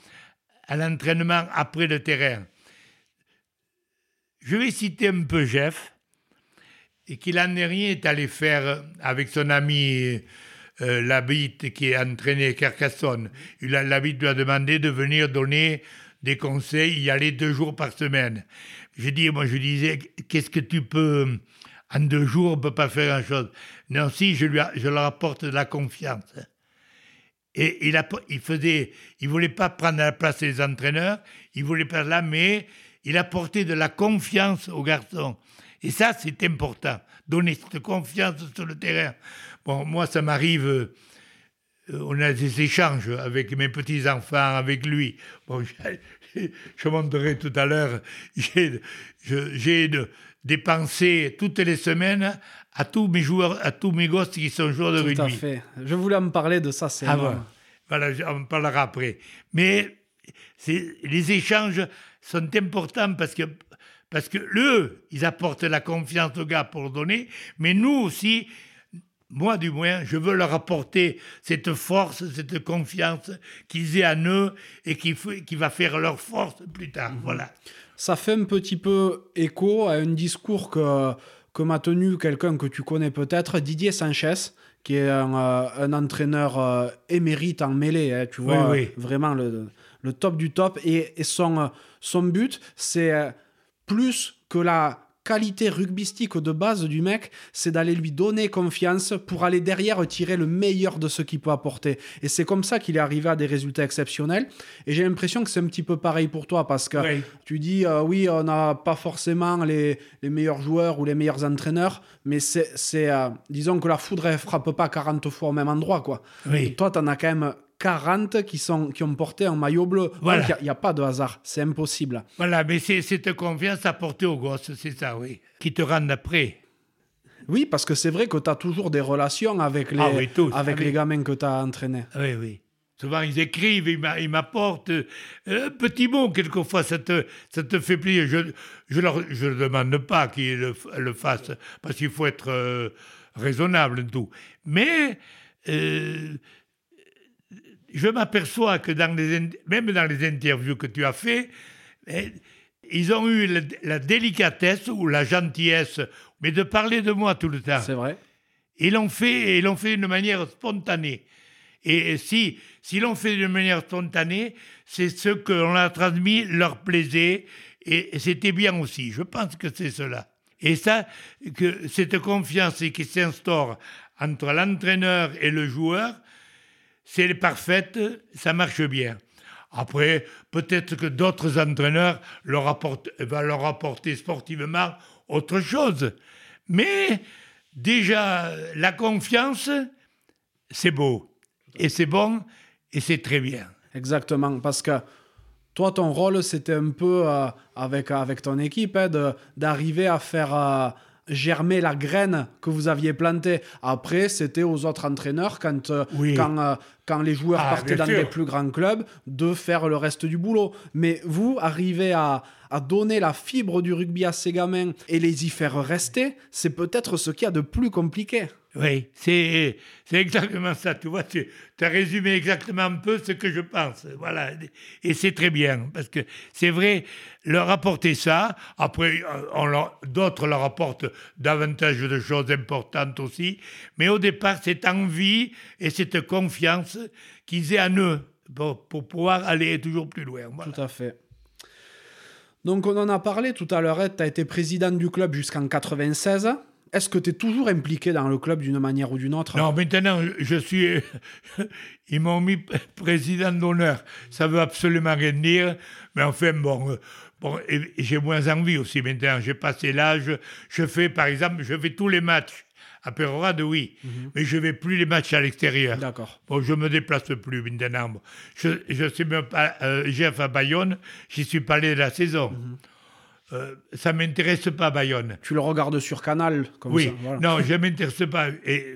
à l'entraînement après le terrain. Je vais citer un peu Jeff, et qu'il en est rien est allé faire avec son ami euh, Labitte qui est entraîné Carcassonne. Labitte lui a demandé de venir donner des conseils, y aller deux jours par semaine. Je dis, moi je disais, qu'est-ce que tu peux, en deux jours, on ne peut pas faire grand-chose. Non, si, je, lui je leur apporte de la confiance. Et il, a, il faisait, il voulait pas prendre la place des entraîneurs, il voulait pas là, mais il apportait de la confiance aux garçons. Et ça, c'est important, donner cette confiance sur le terrain. Bon, moi, ça m'arrive, on a des échanges avec mes petits-enfants, avec lui. Bon, je, je montrerai tout à l'heure, j'ai je- j'ai de- dépensé toutes les semaines à tous mes joueurs, à tous mes gosses qui sont joueurs de Tout à rugby. fait. Je voulais me parler de ça, c'est Ah bon. Voilà, on en parlera après. Mais les échanges sont importants parce que, parce que eux, ils apportent la confiance aux gars pour donner, mais nous aussi, moi du moins, je veux leur apporter cette force, cette confiance qu'ils aient en eux et qui, qui va faire leur force plus tard. Voilà. Ça fait un petit peu écho à un discours que, que m'a tenu quelqu'un que tu connais peut-être, Didier Sanchez, qui est un, euh, un entraîneur euh, émérite en mêlée, hein, tu vois, oui. vraiment le, le top du top. Et, et son, euh, son but, c'est plus que la qualité rugbystique de base du mec, c'est d'aller lui donner confiance pour aller derrière tirer le meilleur de ce qu'il peut apporter. Et c'est comme ça qu'il est arrivé à des résultats exceptionnels. Et j'ai l'impression que c'est un petit peu pareil pour toi parce que Oui. tu dis, euh, oui, on n'a pas forcément les, les meilleurs joueurs ou les meilleurs entraîneurs, mais c'est, c'est, euh, disons que la foudre, elle frappe pas 40 fois au même endroit, quoi. Oui. Et toi, tu en as quand même 40 qui, sont, qui ont porté un maillot bleu. Voilà. Il n'y a, a pas de hasard, c'est impossible. Voilà, mais c'est cette confiance apportée aux gosses, c'est ça, oui, qui te rendent après. Oui, parce que c'est vrai que tu as toujours des relations avec les, Ah oui, tous. avec Ah oui. les gamins que tu as entraînés. Oui, oui. Souvent, ils écrivent, ils m'a- ils m'apportent euh, un petit mot, quelquefois, ça te, ça te fait plaisir. Je ne je leur, je leur demande pas qu'ils le, le fassent, parce qu'il faut être euh, raisonnable et tout. Mais euh, je m'aperçois que dans les, in- même dans les interviews que tu as fait, eh, ils ont eu la, la délicatesse ou la gentillesse, mais de parler de moi tout le temps. C'est vrai. Ils l'ont fait, ils l'ont fait d'une manière spontanée. Et si, s'ils l'ont fait d'une manière spontanée, c'est ce que l'on a transmis leur plaisait, et, et c'était bien aussi. Je pense que c'est cela. Et ça, que cette confiance qui s'instaure entre l'entraîneur et le joueur, c'est parfaite, ça marche bien. Après, peut-être que d'autres entraîneurs va leur apporter sportivement autre chose. Mais déjà, la confiance, c'est beau. Et c'est bon, et c'est très bien. Exactement, parce que toi, ton rôle, c'était un peu euh, avec, avec ton équipe hein, d'arriver à faire euh, germer la graine que vous aviez plantée. Après, c'était aux autres entraîneurs quand, euh, Oui. quand, euh, quand les joueurs Ah, partaient dans sûr. des plus grands clubs, de faire le reste du boulot. Mais vous, arrivez à, à donner la fibre du rugby à ces gamins et les y faire rester, c'est peut-être ce qu'il y a de plus compliqué. Oui, c'est exactement ça. Tu vois, tu as résumé exactement un peu ce que je pense. Voilà. Et c'est très bien, parce que c'est vrai, leur apporter ça, après, euh, d'autres leur apportent davantage de choses importantes aussi, mais au départ, cette envie et cette confiance qu'ils aient en eux pour, pour pouvoir aller toujours plus loin. Tout à fait. Donc on en a parlé tout à l'heure, tu as été président du club jusqu'en 96. Est-ce que tu es toujours impliqué dans le club d'une manière ou d'une autre? Non, maintenant, je suis. Ils m'ont mis président d'honneur. Ça veut absolument rien dire. Mais enfin, bon. euh, bon j'ai moins envie aussi maintenant. J'ai passé l'âge. Je fais, par exemple, je fais tous les matchs. À Pérorade, oui. Mais je vais plus les matchs à l'extérieur. D'accord. Bon, je me déplace plus maintenant. Je, je sais même pas. Euh, Jeff à Bayonne, j'y suis pas allé de la saison. Euh, ça m'intéresse pas, Bayonne. Tu le regardes sur Canal, comme Oui, ça. voilà. non, je ne m'intéresse pas. Et,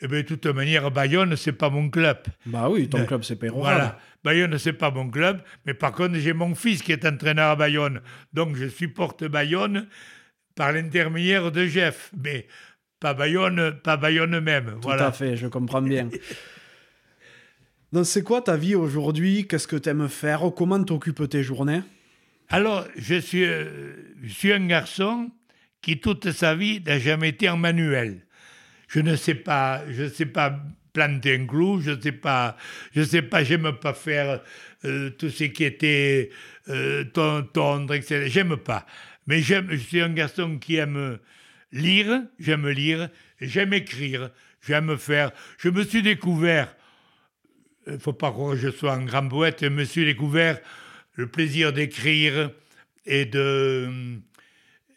et ben, de toute manière, Bayonne, c'est pas mon club. Bah oui, ton Euh, club, c'est Pérorade. Voilà. Bayonne, c'est pas mon club. Mais par contre, j'ai mon fils qui est entraîneur à Bayonne. Donc, je supporte Bayonne par l'intermédiaire de Jeff. Mais pas Bayonne, pas Bayonne même. Tout voilà. à fait, je comprends bien. Donc c'est quoi ta vie aujourd'hui? Qu'est-ce que tu aimes faire? Comment t'occupes tes journées? Alors, je suis, euh, je suis un garçon qui, toute sa vie, n'a jamais été en manuel. Je ne sais pas, je ne sais pas planter un clou, je ne sais pas, je sais pas, j'aime pas faire euh, tout ce qui était euh, ton- tondre, etc. J'aime pas. Mais je suis un garçon qui aime lire, j'aime lire, j'aime écrire, j'aime faire. Je me suis découvert il ne faut pas croire que je sois un grand poète, je me suis découvert le plaisir d'écrire et de,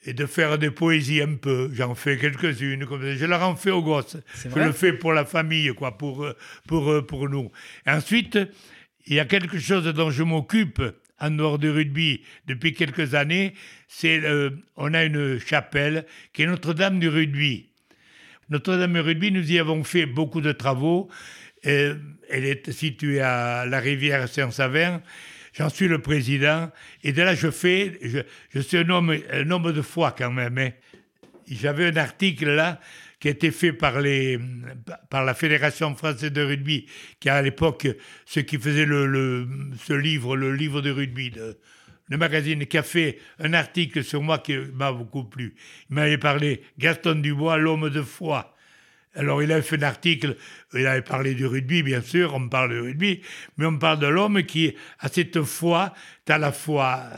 et de faire des poésies un peu. J'en fais quelques-unes, comme ça. je leur en fais aux gosses. Je le fais pour la famille, quoi, pour, pour, pour nous. Et ensuite, il y a quelque chose dont je m'occupe en dehors du rugby depuis quelques années, c'est euh, on a une chapelle qui est Notre-Dame du rugby. Notre-Dame du rugby, nous y avons fait beaucoup de travaux. Euh, elle est située à la rivière Saint-Savin. J'en suis le président. Et de là, je fais. Je, suis un homme, un homme de foi quand même. hein. J'avais un article là qui a été fait par, les, par la Fédération française de rugby, qui à l'époque ce qui faisait le, le- ce livre, le livre de rugby, de- le magazine, qui a fait un article sur moi qui m'a beaucoup plu. Il m'avait parlé Gaston Dubois, l'homme de foi. Alors, il avait fait un article, il avait parlé du rugby, bien sûr, on parle du rugby, mais on parle de l'homme qui a cette foi, tu as la foi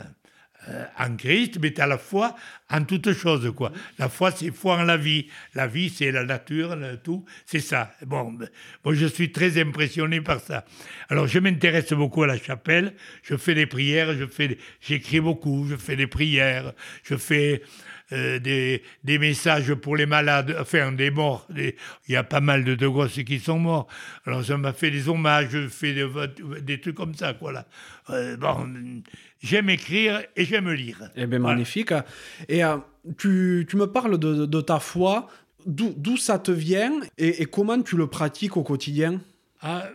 euh, en Christ, mais as la foi en toutes choses, quoi. La foi, c'est foi en la vie. La vie, c'est la nature, le tout, c'est ça. Bon, ben, bon, je suis très impressionné par ça. Alors, je m'intéresse beaucoup à la chapelle, je fais des prières, je fais, j'écris beaucoup, je fais des prières, je fais euh, des, des messages pour les malades, enfin des morts. Des- Il y a pas mal de, de gosses qui sont morts. Alors ça m'a fait des hommages, je fais des, des trucs comme ça. Quoi, là. Euh, bon, j'aime écrire et j'aime lire. Eh bien, Voilà. magnifique. Et euh, tu, tu me parles de, de ta foi. D'où ça te vient et, et comment tu le pratiques au quotidien? Ah,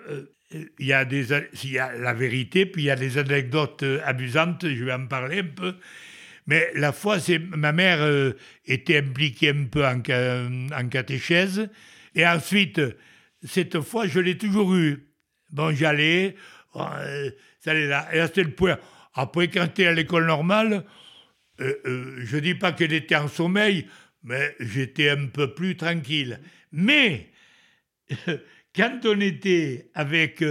il y a des, il y a la vérité, puis il y a des anecdotes abusantes, je vais en parler un peu. Mais la foi, ma mère euh, était impliquée un peu en, ca- en catéchèse, et ensuite, cette fois, je l'ai toujours eue. Bon, j'allais, euh, ça allait là, et là, c'était le point. Après, quand es à l'école normale, euh, je dis pas qu'elle était en sommeil, mais j'étais un peu plus tranquille. Mais quand on était avec,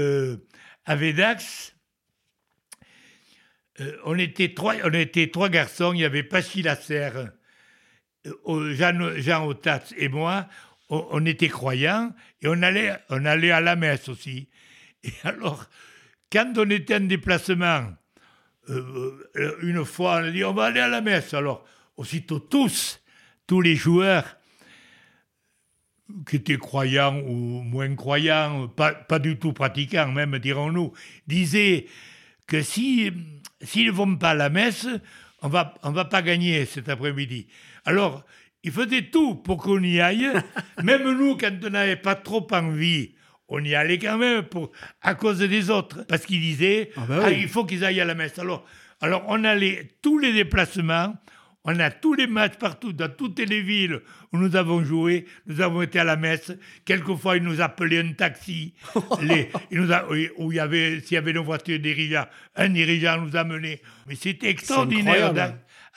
avec Dax, euh, on, était trois, on était trois garçons, il y avait Pachi Lasserre, euh, Jean, Jean Otats et moi, on, était croyants et on allait, à la messe aussi. Et alors, quand on était en déplacement, euh, une fois, on a dit on va aller à la messe. Alors, aussitôt tous, tous les joueurs, qui étaient croyants ou moins croyants, pas du tout pratiquants même, dirons-nous, disaient que si s'ils ne vont pas à la messe, on va, on va pas gagner cet après-midi. Alors, ils faisaient tout pour qu'on y aille. même nous, quand on n'avait pas trop envie, on y allait quand même pour, à cause des autres. Parce qu'ils disaient, Ah bah ah, il faut qu'ils aillent à la messe. Alors, alors, on allait tous les déplacements, on a tous les matchs partout, dans toutes les villes où nous avons joué, nous avons été à la messe. Quelquefois, ils nous appelaient un taxi. les, ils nous a- où il y avait, s'il y avait une voiture dirigeant, un dirigeant nous amenait. Mais c'était extraordinaire.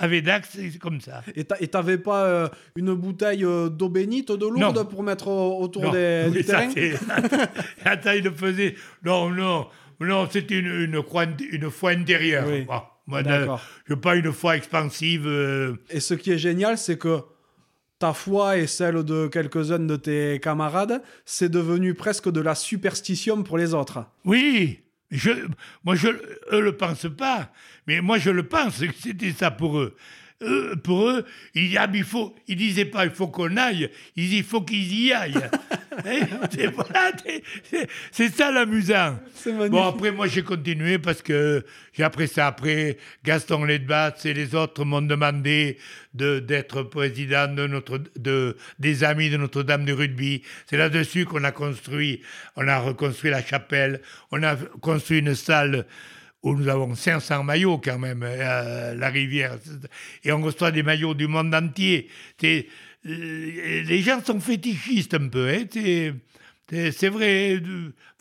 Avec Dax, c'est comme ça. Et t'a- et t'avais pas euh, une bouteille euh, d'eau bénite, d'eau lourde Non. pour mettre au- autour Non, des, oui, du ça, Attends, il le faisait. Non, non, non, c'était une, une, une foi intérieure. Oui. Bon, moi, D'accord. je pas une foi expansive. euh, Et ce qui est génial, c'est que ta foi et celle de quelques-uns de tes camarades, c'est devenu presque de la superstition pour les autres. Oui, je, moi, je, eux le pensent pas, mais moi, je le pense que c'était ça pour eux. Eux, pour eux, ils, ah, il faut, ils disaient pas il faut qu'on aille, ils disaient il faut qu'ils y aillent. Hein, c'est, ça l'amusant. Bon, après, moi, j'ai continué parce que j'ai appris ça après. Gaston Ledbat et les autres m'ont demandé de, d'être président de notre, de, des Amis de Notre-Dame du rugby. C'est là-dessus qu'on a construit, on a reconstruit la chapelle, on a construit une salle où nous avons 500 maillots quand même, euh, la rivière. Et on reçoit des maillots du monde entier. C'est, les gens sont fétichistes un peu, hein, c'est, vrai.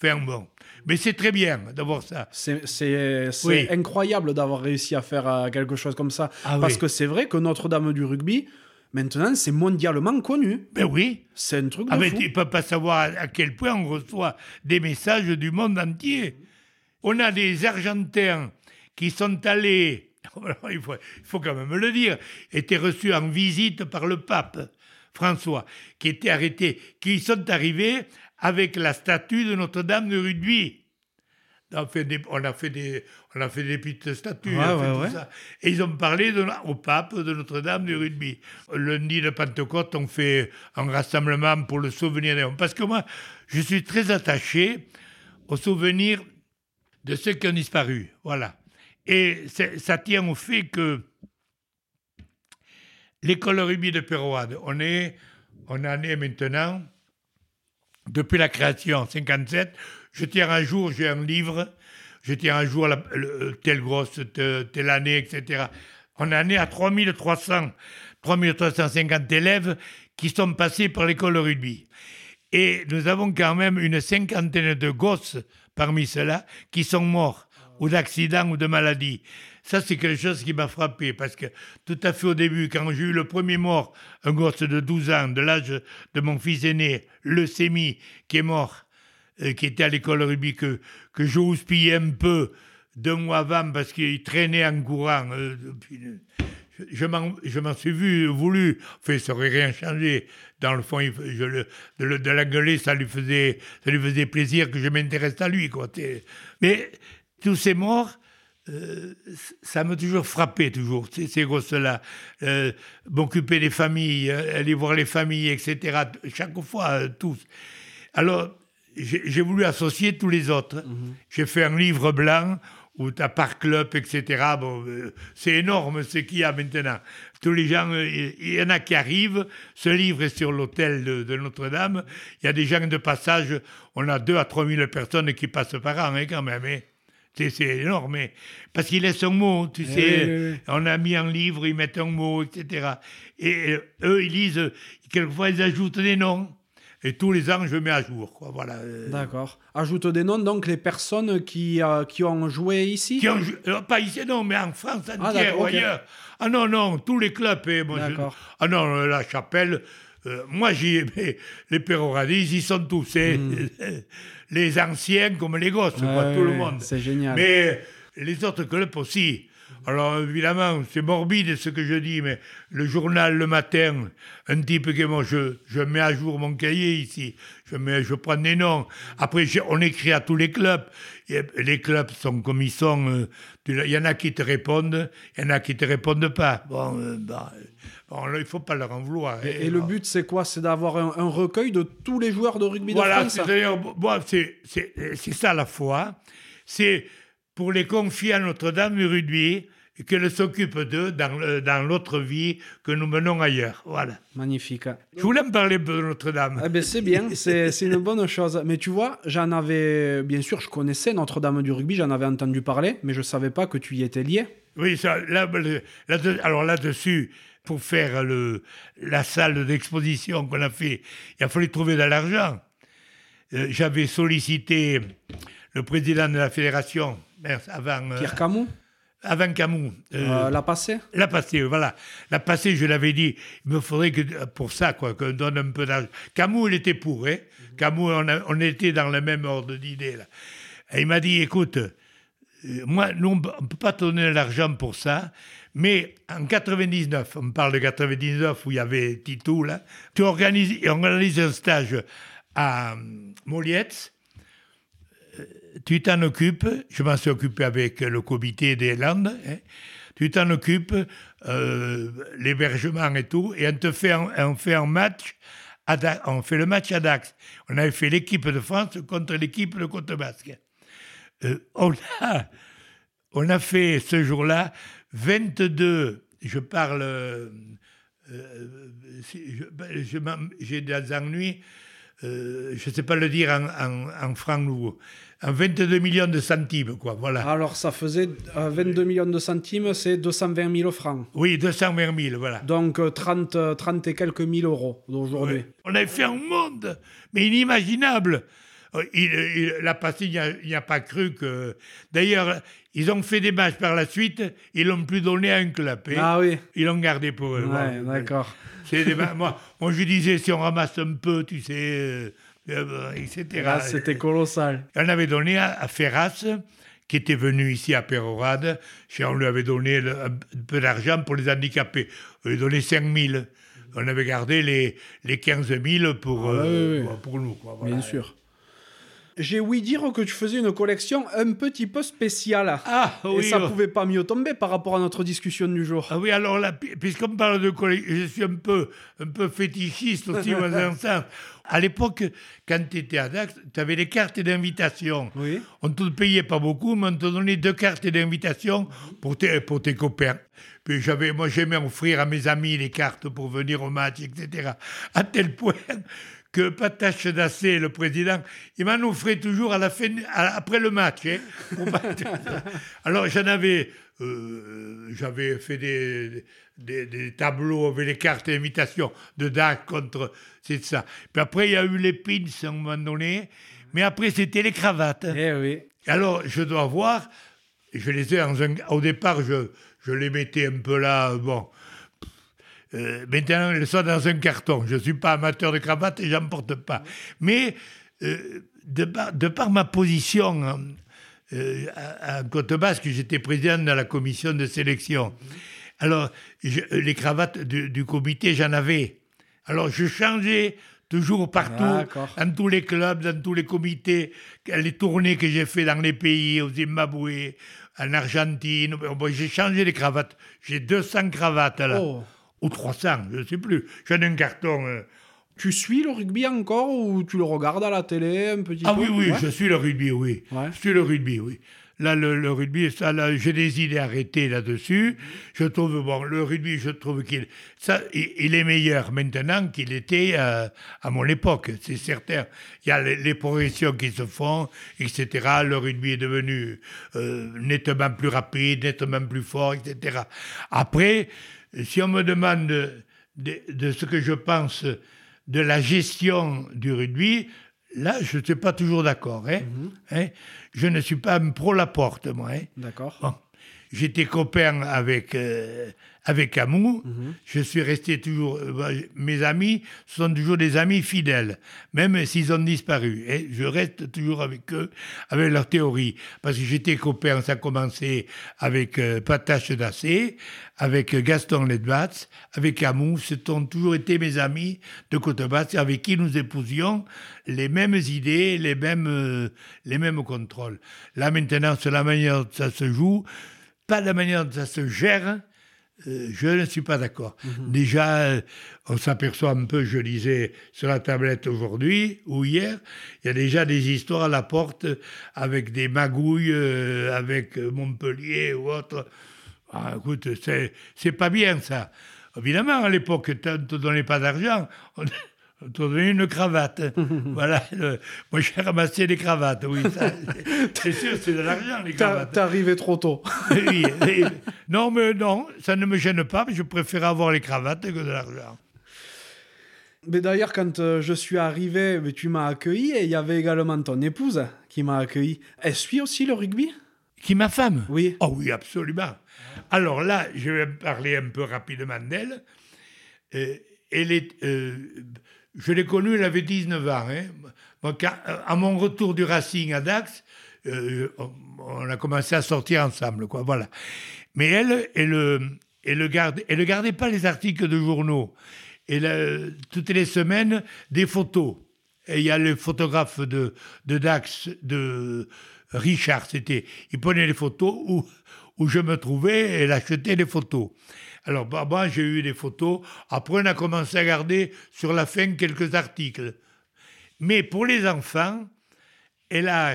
Enfin bon. Mais c'est très bien d'avoir ça. C'est Oui. incroyable d'avoir réussi à faire euh, quelque chose comme ça. Ah Parce oui. que c'est vrai que Notre-Dame du rugby, maintenant, c'est mondialement connu. Ben oui. C'est un truc de Ah fou. tu ne peux pas savoir à- quel point on reçoit des messages du monde entier. On a des Argentins qui sont allés, il, faut, il faut quand même le dire, étaient reçus en visite par le pape François, qui était arrêté, qui sont arrivés avec la statue de Notre-Dame de rugby. On a fait des, on a fait des, on a fait des petites statues, Ouais, on a fait ouais, tout ouais. ça. Et ils ont parlé de- au pape de Notre-Dame du rugby. Lundi de Pentecôte, on fait un rassemblement pour le souvenir des hommes. Parce que moi, je suis très attaché au souvenir de ceux qui ont disparu. Voilà. Et ça tient au fait que l'école rugby de Péroade, on est, on en est maintenant, depuis la création en 57, je tiens un jour, j'ai un livre, je tiens un jour la, le- telle grosse, te- telle année, etc. On en est à 3300, 3350 élèves qui sont passés par l'école rugby. Et nous avons quand même une cinquantaine de gosses parmi ceux-là qui sont morts, ou d'accidents ou de maladies. Ça, c'est quelque chose qui m'a frappé, parce que tout à fait au début, quand j'ai eu le premier mort, un gosse de 12 ans, de l'âge de mon fils aîné, leucémie, qui est mort, euh, qui était à l'école rugby, que, que un peu deux mois avant, parce qu'il traînait en courant. euh, je- m'en, suis vu, voulu. Enfin, ça aurait rien changé. Dans le fond, je le, de, le- de l'engueuler, ça lui faisait, ça lui faisait plaisir que je m'intéresse à lui, Mais tous ces morts, euh, ça m'a toujours frappé, toujours, ces, ces gosses-là. Euh, M'occuper des familles, euh, aller voir les familles, etc. Chaque fois, tous. Alors, j'ai voulu associer tous les autres. J'ai fait un livre blanc où tu as par club, etc. Bon, c'est énorme ce qu'il y a maintenant. Tous les gens, il il y en a qui arrivent. Ce livre est sur l'hôtel de, de Notre-Dame. Il y a des gens de passage. On a 2 à 3 000 personnes qui passent par an, hein, quand même. hein. C'est énorme. hein. Parce qu'il laisse un mot, tu sais. oui, oui. On a mis un livre, ils mettent un mot, etc. Et euh, eux, ils lisent, quelquefois, ils ajoutent des noms. Et tous les ans, je mets à jour. Quoi. Voilà. D'accord. Ajoute des noms, donc, les personnes qui, euh, qui ont joué ici qui ont jou- euh, pas ici, non, mais en France entière d'accord, ou ok. ailleurs. Ah non, non, tous les clubs. eh, moi, je- D'accord. ah non, la chapelle, euh, moi, j'y ai, mais les Péroradis, ils y sont tous. eh. Les anciens comme les gosses, quoi, tout le monde. c'est génial. Mais les autres clubs aussi. Alors évidemment, c'est morbide ce que je dis, mais le journal le matin, un type que moi je, je mets à jour mon cahier ici, je, mets, je prends des noms. Après, on écrit à tous les clubs. Et les clubs sont comme ils sont. euh, Il y en a qui te répondent, il y en a qui te répondent pas. Bon, euh, bah, bon là, il faut pas leur en vouloir. Et, hein. et le but, c'est quoi? C'est d'avoir un, un recueil de tous les joueurs de rugby de Voilà, France? c'est-à-dire, moi, c'est ça la foi. C'est pour les confier à Notre-Dame du rugby et qu'elle s'occupe d'eux dans, dans l'autre vie que nous menons ailleurs. Voilà. Magnifique. Je voulais me parler un peu de Notre-Dame. Eh ben, c'est bien, c'est une bonne chose. Mais tu vois, j'en avais. Bien sûr, je connaissais Notre-Dame du rugby, j'en avais entendu parler, mais je savais pas que tu y étais lié. Oui, ça, là, alors là-dessus, pour faire le, la salle d'exposition qu'on a fait, il a fallu trouver de l'argent. Euh, J'avais sollicité le président de la fédération, avant, euh, Pierre Camus, avant Camus. euh, euh, l'a passé La passée, voilà. La passée, je l'avais dit, il me faudrait que, pour ça, quoi, qu'on donne un peu d'argent. Camus, il était pour, hein. Camus, on, a- on était dans le même ordre d'idée, là. Et il m'a dit, écoute, euh, moi, nous, on ne peut pas te donner de l'argent pour ça, mais en 99, on parle de 99 où il y avait Titou, là, tu organises, on organise un stage à euh, Molietz, tu t'en occupes, je m'en suis occupé avec le comité des Landes, hein. tu t'en occupes, euh, l'hébergement et tout, et on te fait on fait un match, on fait le match à Dax. On avait fait l'équipe de France contre l'équipe de Côte Basque. Euh, on, a, on a fait ce jour-là 22, je parle, euh, euh, ben, j'ai des ennuis, euh, je ne sais pas le dire en, en, en francs nouveaux, en 22 millions de centimes, quoi, voilà. Alors, ça faisait euh, 22 millions de centimes, c'est 220 000 francs. Oui, 220 000, voilà. Donc, euh, 30, euh, 30 et quelques mille euros d'aujourd'hui. On avait fait un monde, mais inimaginable. Euh, il- il- la il n'y a, pas cru que. D'ailleurs, ils ont fait des matchs par la suite, ils l'ont plus donné à un club. hein. Ah oui, Ils l'ont gardé pour eux. ouais, Bon, d'accord. c'est moi, moi, je disais, si on ramasse un peu, tu sais, euh, euh, etc. Là, c'était colossal. On avait donné à, à Ferras, qui était venu ici à Pérorade. On lui avait donné le- un peu d'argent pour les handicapés. On lui a donné 5 000. On avait gardé les, les 15 000 pour, Ah, euh, oui, oui. pour nous. Quoi, voilà. Bien sûr. J'ai ouï dire que tu faisais une collection un petit peu spéciale. Ah et oui, ça oh. pouvait pas mieux tomber par rapport à notre discussion du jour. Ah oui, alors là, puisqu'on parle de collègues, je suis un peu, un peu fétichiste aussi dans un sens. À l'époque, quand tu étais à Dax, tu avais des cartes d'invitation. Oui. On ne te payait pas beaucoup, mais on te donnait deux cartes d'invitation pour tes, pour tes copains. Puis j'avais, moi, j'aimais offrir à mes amis les cartes pour venir au match, etc. À tel point que Patache Dassé, le président, il m'en offrait toujours à la fin, à- après le match. hein, Alors j'en avais, euh, j'avais fait des, des, des tableaux avec les cartes d'invitation de DAC contre, c'est ça. Puis après il y a eu les pins à un moment donné, mais après c'était les cravates. Eh oui. Alors, je dois voir, je les ai au départ, je, je les mettais un peu là, bon. Euh, maintenant, elles sont dans un carton. Je ne suis pas amateur de cravate et j'en porte pas. Mais euh, de, par, de par ma position hein, euh, à, à Côte Basque, j'étais président de la commission de sélection. Alors, je- les cravates du, du comité, j'en avais. Alors, je changeais toujours partout, D'accord. dans tous les clubs, dans tous les comités, les tournées que j'ai fait dans les pays, au Zimbabwe, en Argentine. Bon, j'ai changé les cravates. J'ai 200 cravates là. Oh. Ou 300, je ne sais plus. J'en ai un carton. euh. Tu suis le rugby encore ou tu le regardes à la télé un petit Ah peu? oui, oui, Ouais. je suis le rugby, oui. Ouais. Je suis le rugby, oui. Là, le, le rugby, ça, là, j'ai des idées arrêtées là-dessus. Je trouve, bon, le rugby, je trouve qu'il ça, il, il est meilleur maintenant qu'il était euh, à mon époque, c'est certain. Il y a les, les progressions qui se font, etc. Le rugby est devenu euh, nettement plus rapide, nettement plus fort, etc. Après, si on me demande de, de- de ce que je pense de la gestion du rugby, là, je ne suis pas toujours d'accord. hein. Hein. Je ne suis pas un pro-Laporte, moi. hein. D'accord. Bon. J'étais copain avec, euh, avec Camus. Je suis resté toujours. euh, bah, mes amis sont toujours des amis fidèles, même s'ils ont disparu. Et je reste toujours avec eux, avec leur théorie. Parce que j'étais copain, ça a commencé avec euh, Patache Dassé, avec euh, Gaston Ledbatz, avec Camus. Ce ont toujours été mes amis de Côte-Basse, avec qui nous épousions les mêmes idées, les mêmes, euh, les mêmes contrôles. Là, maintenant, c'est la manière dont ça se joue pas la manière dont ça se gère, euh, je ne suis pas d'accord. Déjà, euh, on s'aperçoit un peu, je lisais sur la tablette aujourd'hui ou hier, il y a déjà des histoires à la porte avec des magouilles, euh, avec Montpellier ou autre. Ah, écoute, c'est, c'est pas bien ça. Évidemment, à l'époque, on ne te donnait pas d'argent. On te donnait une cravate. voilà. le- moi, j'ai ramassé des cravates, oui. c'est sûr, c'est de l'argent, les T'es cravates. t'es arrivé trop tôt. Oui, et- non, mais non, ça ne me gêne pas, mais je préfère avoir les cravates que de l'argent. Mais d'ailleurs, quand euh, je suis arrivé, tu m'as accueilli et il y avait également ton épouse qui m'a accueilli. Elle suit aussi le rugby? Qui, ma femme? Oui. Oh oui, absolument. Alors là, je vais parler un peu rapidement d'elle. Euh, elle est, euh, je l'ai connue, elle avait 19 ans. hein. Quand- à mon retour du Racing à Dax, euh, on, a commencé à sortir ensemble. Voilà. Mais elle, elle, euh, elle, ne gardait pas les articles de journaux. Elle toutes les semaines, des photos. Il y a le photographe de, de Dax, de Richard, c'était. Il prenait les photos où, où je me trouvais et elle achetait les photos. Alors, bah, moi, j'ai eu des photos. Après, on a commencé à garder sur la fin quelques articles. Mais pour les enfants, elle a,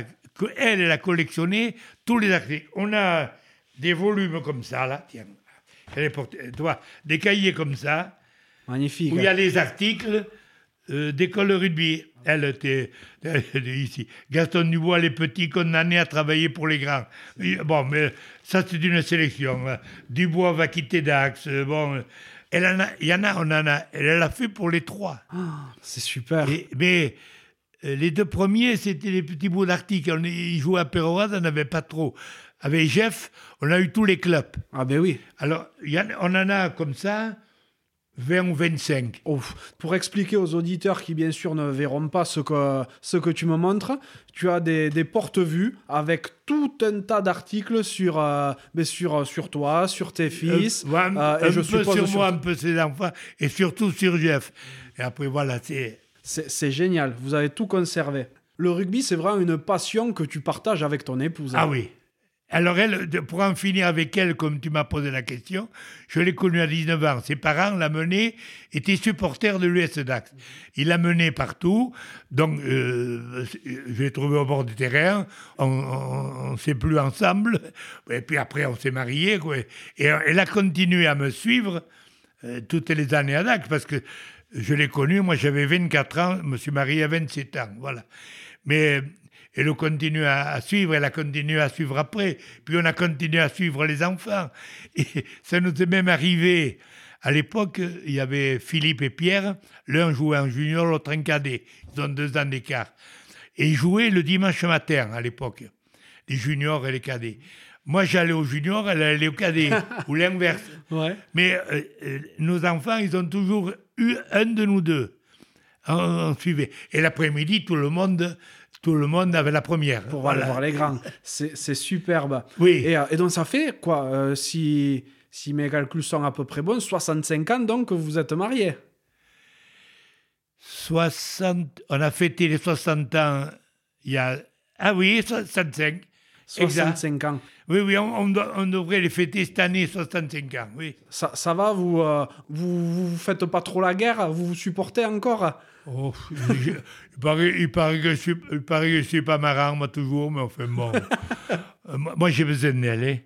elle, elle a collectionné tous les articles. On a des volumes comme ça, là, tiens. Elle est portée, tu vois, des cahiers comme ça, Magnifique. où il y a les articles euh, d'école de rugby. Elle était, ici. Gaston Dubois, les petits condamnés à travailler pour les grands. Bon, mais ça, c'est une sélection. hein. Dubois va quitter Dax. euh, Bon, euh, elle en a, il y en a, on en a. Elle l'a fait pour les trois. Ah, c'est super. Et- mais euh, les deux premiers, c'était des petits bouts d'articles. Ils jouaient à Perroise, on n'avait pas trop. Avec Jeff, on a eu tous les clubs. Ah ben oui. Alors, y en- on en a comme ça 20 ou 25. Ouf. Pour expliquer aux auditeurs qui, bien sûr, ne verront pas ce que, ce que tu me montres, tu as des, des porte-vues avec tout un tas d'articles sur, euh, sur, sur toi, sur tes fils. Euh, voilà, euh, un et je peu suppose sur sur- moi, un peu ses enfants, et surtout sur Jeff. Et après, voilà, c'est... C'est c'est génial, vous avez tout conservé. Le rugby, c'est vraiment une passion que tu partages avec ton épouse. Ah oui. Alors, elle, pour en finir avec elle, comme tu m'as posé la question, je l'ai connue à 19 ans. Ses parents l'amenaient, étaient supporters de l'US Dax. Il l'a menée partout. Donc, euh, je l'ai trouvée au bord du terrain. On ne s'est plus ensemble. Et puis après, on s'est mariés. Et elle a continué à me suivre euh, toutes les années à Dax parce que je l'ai connue. Moi, j'avais 24 ans. Je me suis marié à 27 ans. Voilà. Mais elle continue à, à suivre, elle a continué à suivre après. Puis on a continué à suivre les enfants. Et ça nous est même arrivé. À l'époque, il y avait Philippe et Pierre. L'un jouait en junior, l'autre en cadet. Ils ont deux ans d'écart. Et ils jouaient le dimanche matin à l'époque, les juniors et les cadets. Moi, j'allais au junior, elle allait au cadet, ou l'inverse. Ouais. Mais euh, euh, nos enfants, ils ont toujours eu un de nous deux. On, on suivait. Et l'après-midi, tout le monde, tout le monde avait la première. Pour Voilà. aller voir les grands. C'est superbe. Oui. Et, euh, et donc, ça fait quoi euh, si, si mes calculs sont à peu près bons, 65 ans donc que vous êtes mariés. 60, on a fêté les 60 ans il y a. Ah oui, 65. Exact. 65 ans. Oui, oui, on, on doit- on devrait les fêter cette année, 65 ans, oui. Ça, ça va, vous, euh, vous vous faites pas trop la guerre Vous vous supportez encore? Oh, il, paraît, il, paraît que je suis, il paraît que je suis pas marrant, moi, toujours, mais enfin, bon. Euh, moi, j'ai besoin d'elle. hein.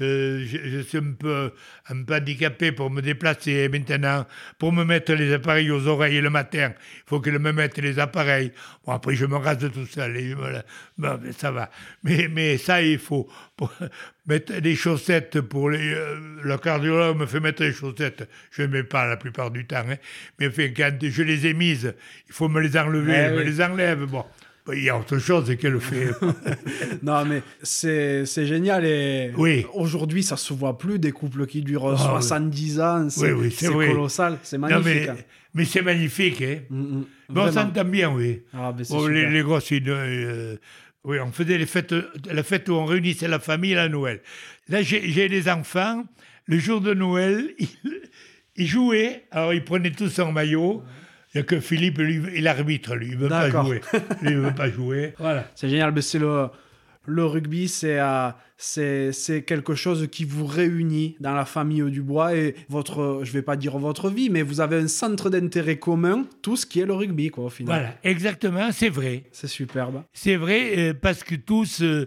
Euh, je, je suis un peu, un peu handicapé pour me déplacer maintenant, pour me mettre les appareils aux oreilles le matin. Il faut qu'elle me mette les appareils. Bon, après, je me rase tout seul. Et je bon, mais ça va. Mais, mais ça, il faut pour mettre des chaussettes pour les. euh, le cardiologue me fait mettre les chaussettes. Je ne mets pas la plupart du temps. hein. Mais enfin, quand je les ai mises, il faut me les enlever. Eh elle me les enlève. Bon. Il y a autre chose qu'elle fait. Non, mais c'est génial. Et Oui. aujourd'hui, ça se voit plus des couples qui durent Ah, 70 ans. C'est Oui, oui, c'est colossal. C'est non, magnifique. mais, hein. mais c'est magnifique. Hein. Mm, mm. Mais on s'entend bien, oui. Ah, ben, Bon, les, les gosses, ils, euh, oui, on faisait les fêtes, la fête où on réunissait la famille à Noël. Là, j'ai les enfants. Le jour de Noël, ils, ils jouaient. Alors, ils prenaient tous en maillot. Il n'y a que Philippe, lui, il arbitre, lui. Il ne veut pas jouer. Lui, il ne veut pas jouer. Voilà. C'est génial. mais C'est le, le rugby, c'est euh, c'est quelque chose qui vous réunit dans la famille Dubois et votre, je vais pas dire votre vie, mais vous avez un centre d'intérêt commun, tout ce qui est le rugby, quoi, au final. Voilà, exactement, c'est vrai. C'est superbe. C'est vrai, euh, parce que tous. euh,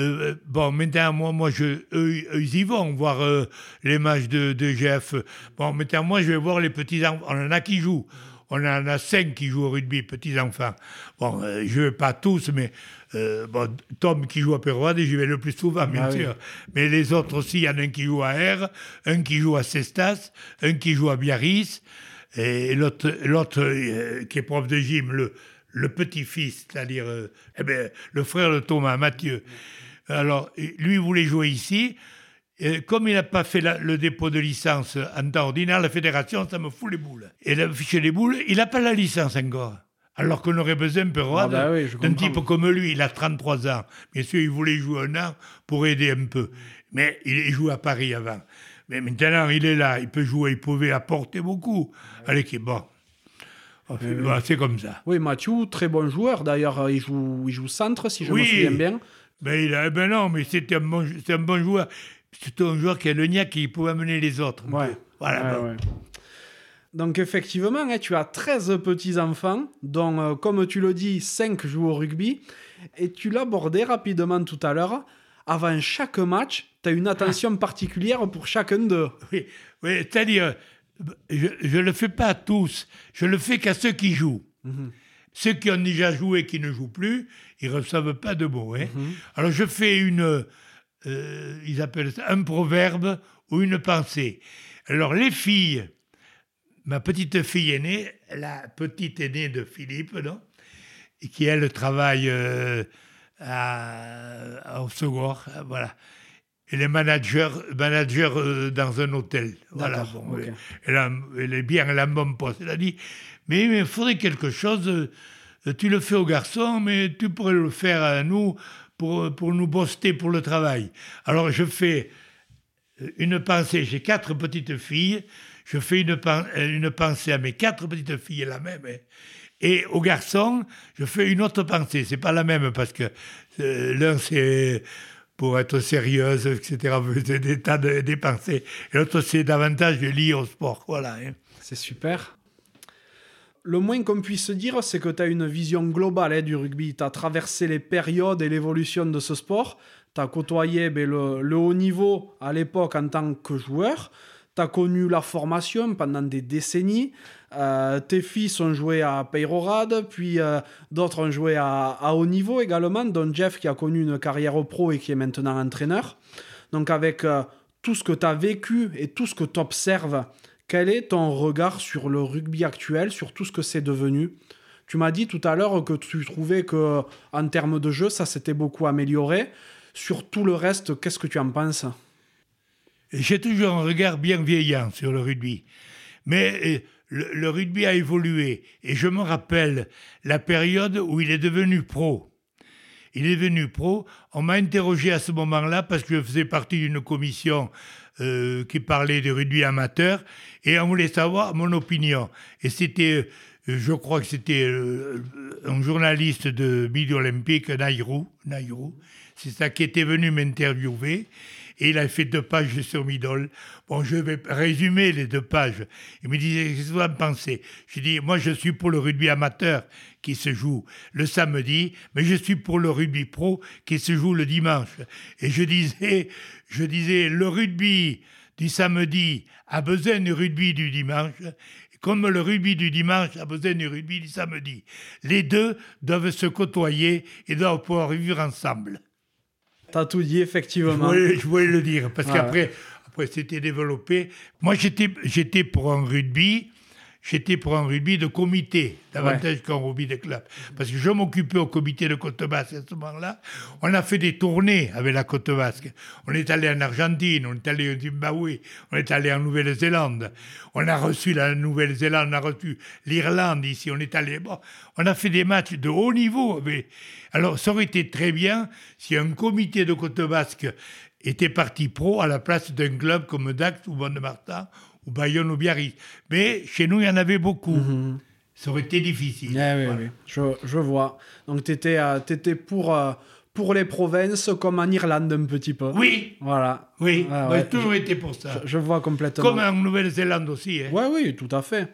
euh, bon, maintenant, moi, moi je, eux, eux, ils y vont voir les matchs de, de GF. Bon, maintenant, moi, je vais voir les petits enfants. On en a qui jouent. On en a cinq qui jouent au rugby, petits enfants. Bon, euh, je ne vais pas tous, mais euh, bon, Tom qui joue à Péroade, j'y vais le plus souvent, bien Ah oui. sûr. Mais les autres aussi, il y en a un qui joue à R, un qui joue à Cestas, un qui joue à Biarritz, et l'autre, euh, qui est prof de gym, le, le petit-fils, c'est-à-dire eh ben, le frère de Thomas, Mathieu. Alors, lui, il voulait jouer ici. Et comme il n'a pas fait la- le dépôt de licence en temps ordinaire, la fédération, ça me fout les boules. Et la fiche les boules, il n'a pas la licence encore. Alors qu'on aurait besoin, peu Ah bah oui, d'un type comme lui. Il a 33 ans. Bien sûr, il voulait jouer un an pour aider un peu. Mais il joue à Paris avant. Mais maintenant, il est là. Il peut jouer. Il pouvait apporter beaucoup à l'équipe. Bon. Bah, c'est comme ça. Oui, Mathieu, très bon joueur. D'ailleurs, il joue, il joue centre, si je Oui. me souviens bien. Ben, il a, ben non, mais c'était un bon, c'est un bon joueur. C'était un joueur qui a le niaque qui pouvait amener les autres. Ouais. Voilà. Ouais, bon. ouais. Donc effectivement, hein, tu as 13 petits-enfants, dont, euh, comme tu le dis, 5 jouent au rugby. Et tu l'abordais rapidement tout à l'heure. Avant chaque match, tu as une attention particulière pour chacun d'eux. Oui, oui, c'est-à-dire, je ne le fais pas à tous, je le fais qu'à ceux qui jouent. Ceux qui ont déjà joué, qui ne jouent plus, ils ne reçoivent pas de mots. hein. Alors je fais une, euh, ils appellent ça un proverbe ou une pensée. Alors les filles, ma petite fille aînée, la petite aînée de Philippe, non et qui elle travaille euh, à, au Segor, voilà. Elle est manager, manager euh, dans un hôtel. Voilà, bon, elle, a- elle est bien, elle a un bon poste. Elle a dit, mais mais il faudrait quelque chose, euh, tu le fais aux garçons, mais tu pourrais le faire à nous pour, pour nous booster pour le travail. Alors je fais une pensée, j'ai quatre petites filles, je fais une, pen- une pensée à mes quatre petites filles, la même. hein. Et aux garçons, je fais une autre pensée. C'est pas la même parce que euh, l'un c'est pour être sérieuse, etc. Des tas de pensées. L'autre c'est davantage lié au sport. Voilà. hein. C'est super. Le moins qu'on puisse dire, c'est que tu as une vision globale hein, du rugby. Tu as traversé les périodes et l'évolution de ce sport. Tu as côtoyé ben, le, haut niveau à l'époque en tant que joueur. Tu as connu la formation pendant des décennies. Euh, tes fils ont joué à Peyrorade, puis euh, d'autres ont joué à, haut niveau également, dont Jeff qui a connu une carrière pro et qui est maintenant entraîneur. Donc avec euh, tout ce que tu as vécu et tout ce que tu observes, quel est ton regard sur le rugby actuel, sur tout ce que c'est devenu? Tu m'as dit tout à l'heure que tu trouvais que en termes de jeu, ça s'était beaucoup amélioré. Sur tout le reste, qu'est-ce que tu en penses? J'ai toujours un regard bienveillant sur le rugby. Mais euh, le, le rugby a évolué. Et je me rappelle la période où il est devenu pro. Il est devenu pro. On m'a interrogé à ce moment-là parce que je faisais partie d'une commission euh, qui parlait de rugby amateur et on voulait savoir mon opinion. Et c'était, euh, je crois que c'était euh, un journaliste de Midi Olympique, Nairou, Nairou, c'est ça qui était venu m'interviewer. Et il a fait deux pages sur Midol. Bon, je vais résumer les deux pages. Il me disait, qu'est-ce que vous en pensez? Je dis, moi, je suis pour le rugby amateur qui se joue le samedi, mais je suis pour le rugby pro qui se joue le dimanche. Et je disais, je disais, le rugby du samedi a besoin du rugby du dimanche, comme le rugby du dimanche a besoin du rugby du samedi. Les deux doivent se côtoyer et doivent pouvoir vivre ensemble. T'as tout dit, Je effectivement. voulais, je voulais le dire, parce qu'après, après, c'était développé. Moi, j'étais, j'étais pour un rugby, j'étais pour un rugby de comité, davantage qu'un rugby de club. Parce que je m'occupais au comité de Côte Basque à ce moment-là. On a fait des tournées avec la Côte Basque. On est allé en Argentine, on est allé au Zimbabwe, on est allé en Nouvelle-Zélande. On a reçu la Nouvelle-Zélande, on a reçu l'Irlande ici, on est allé. Bon, on a fait des matchs de haut niveau. Mais, alors, ça aurait été très bien si un comité de Côte Basque était parti pro à la place d'un club comme Dax ou Mont-de-Marsan ou Bayonne ou Biarritz. Mais chez nous, il y en avait beaucoup. Ça aurait été difficile. Eh oui, Voilà. oui, je, je vois. Donc, tu étais, pour, euh, pour les provinces comme en Irlande un petit peu. Oui, Voilà. oui, Ah ouais, j'ai toujours été pour ça. Je, je vois complètement. Comme en Nouvelle-Zélande aussi. hein. Ouais, oui, tout à fait.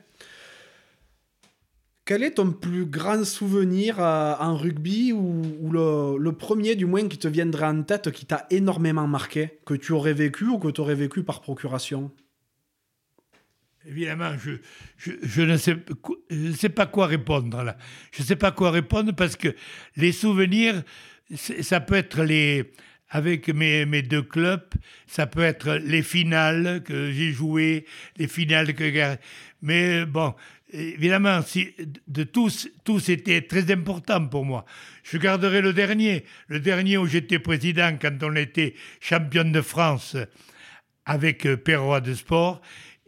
Quel est ton plus grand souvenir euh, en rugby ou, ou le, le premier du moins qui te viendrait en tête qui t'a énormément marqué, que tu aurais vécu ou que tu aurais vécu par procuration? Évidemment, je, je, je ne sais, pas quoi répondre là. Je ne sais pas quoi répondre parce que les souvenirs, ça peut être les. Avec mes, mes deux clubs, ça peut être les finales que j'ai jouées, les finales que. Mais bon, évidemment, si, de tous, tous étaient très importants pour moi. Je garderai le dernier. Le dernier où j'étais président quand on était champion de France avec Perrois de Sport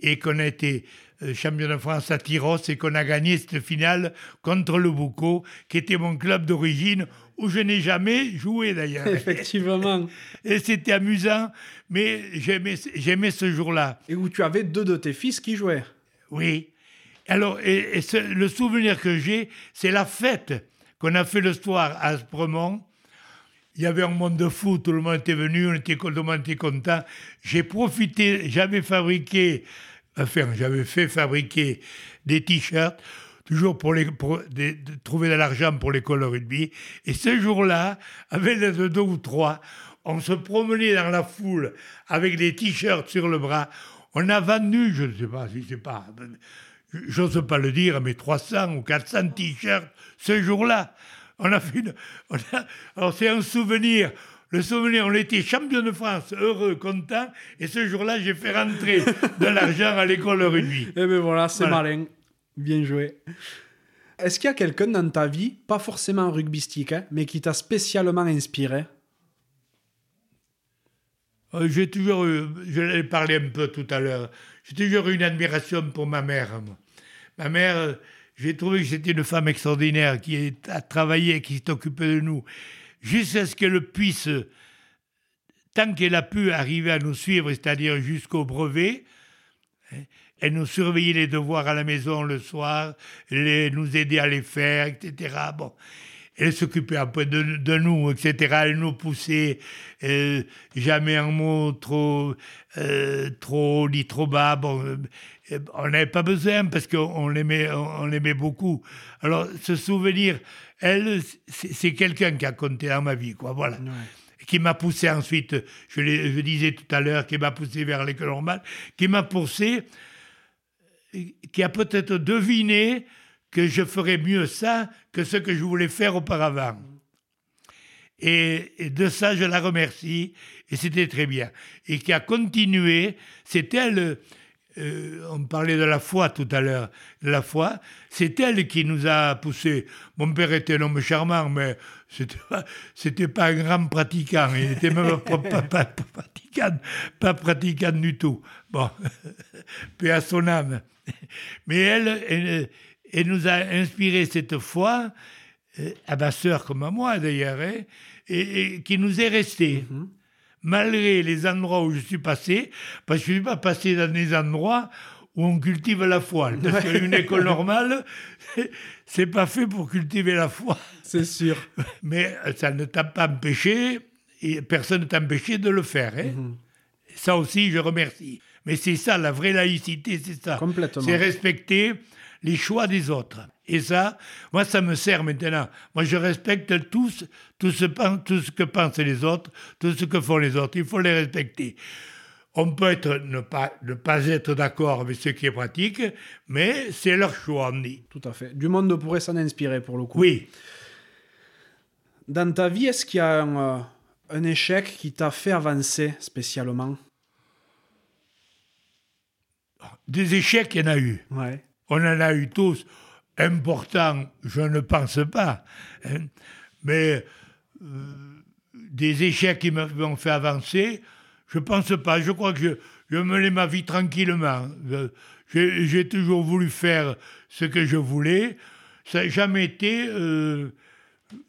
et qu'on a été euh, champion de France à Tyros et qu'on a gagné cette finale contre le Boucau, qui était mon club d'origine, où je n'ai jamais joué d'ailleurs. Effectivement. et c'était amusant, mais j'aimais j'aimais ce jour-là. Et où tu avais deux de tes fils qui jouaient. Oui. Alors, et, et ce- le souvenir que j'ai, c'est la fête qu'on a fait le soir à Aspremont. Il y avait un monde de fou, tout le monde était venu, on était, tout le monde était content. J'ai profité, j'avais fabriqué, j'avais fait fabriquer des t-shirts, toujours pour, les, trouver de l'argent pour l'école de rugby. Et ce jour-là, avec les deux ou trois, on se promenait dans la foule avec des t-shirts sur le bras. On a vendu, je ne sais pas si c'est pas, j'ose pas le dire, mais 300 ou 400 t-shirts ce jour-là. On a fait on a- alors c'est un souvenir. Le souvenir, on était champion de France, heureux, content, et ce jour-là, j'ai fait rentrer de l'argent à l'école rugby. Eh ben voilà, c'est Voilà. malin. Bien joué. Est-ce qu'il y a quelqu'un dans ta vie, pas forcément rugbystique, hein, mais qui t'a spécialement inspiré? Euh, J'ai toujours eu, je l'ai parlé un peu tout à l'heure, j'ai toujours eu une admiration pour ma mère. moi. Ma mère, euh, j'ai trouvé que c'était une femme extraordinaire qui a travaillé, qui s'est occupée de nous, jusqu'à ce qu'elle puisse, tant qu'elle a pu arriver à nous suivre, c'est-à-dire jusqu'au brevet, hein, elle nous surveillait les devoirs à la maison le soir, les, nous aidait à les faire, etc. Bon. Elle s'occupait un peu de, nous, etc. Elle nous poussait, euh, jamais un mot trop, euh, trop ni trop bas. Euh, on n'avait pas besoin parce qu'on l'aimait, on, l'aimait beaucoup. Alors, ce souvenir, elle, c'est quelqu'un qui a compté dans ma vie, quoi. Voilà qui m'a poussé ensuite, je, je disais tout à l'heure, qui m'a poussé vers l'école normale, qui m'a poussé, qui a peut-être deviné que je ferais mieux ça que ce que je voulais faire auparavant. Et, et de ça, je la remercie, et c'était très bien. Et qui a continué, c'est elle, euh, on parlait de la foi tout à l'heure, la foi, c'est elle qui nous a poussé. Mon père était un homme charmant, mais c'était pas, pas un grand pratiquant, il était même pas, pas- pas- pratiquant, pas pratiquant du tout. Bon, paix à son âme. Mais elle, elle, nous a inspiré cette foi, euh, à ma sœur comme à moi d'ailleurs, hein, et, et qui nous est restée. Malgré les endroits où je suis passé, parce que je ne suis pas passé dans des endroits où on cultive la foi. Parce qu'une école normale, c'est pas fait pour cultiver la foi. C'est sûr. Mais euh, ça ne t'a pas empêché, et personne ne t'a empêché de le faire. hein. Ça aussi, je remercie. Mais c'est ça, la vraie laïcité, c'est ça. Complètement. C'est respecter les choix des autres. Et ça, moi, ça me sert maintenant. Moi, je respecte tous, tout ce, pen- tout ce que pensent les autres, tout ce que font les autres. Il faut les respecter. On peut être, ne, pas, ne pas être d'accord avec ce qui est pratique, mais c'est leur choix, on dit. Tout à fait. Du monde pourrait s'en inspirer pour le coup. Oui. Dans ta vie, est-ce qu'il y a un, euh, un échec qui t'a fait avancer spécialement? Des échecs, il y en a eu. Ouais. On en a eu tous. Importants, je ne pense pas. hein. Mais euh, des échecs qui m'ont fait avancer, je ne pense pas. Je crois que je, je menais ma vie tranquillement. J'ai j'ai toujours voulu faire ce que je voulais. Ça n'a jamais été, euh,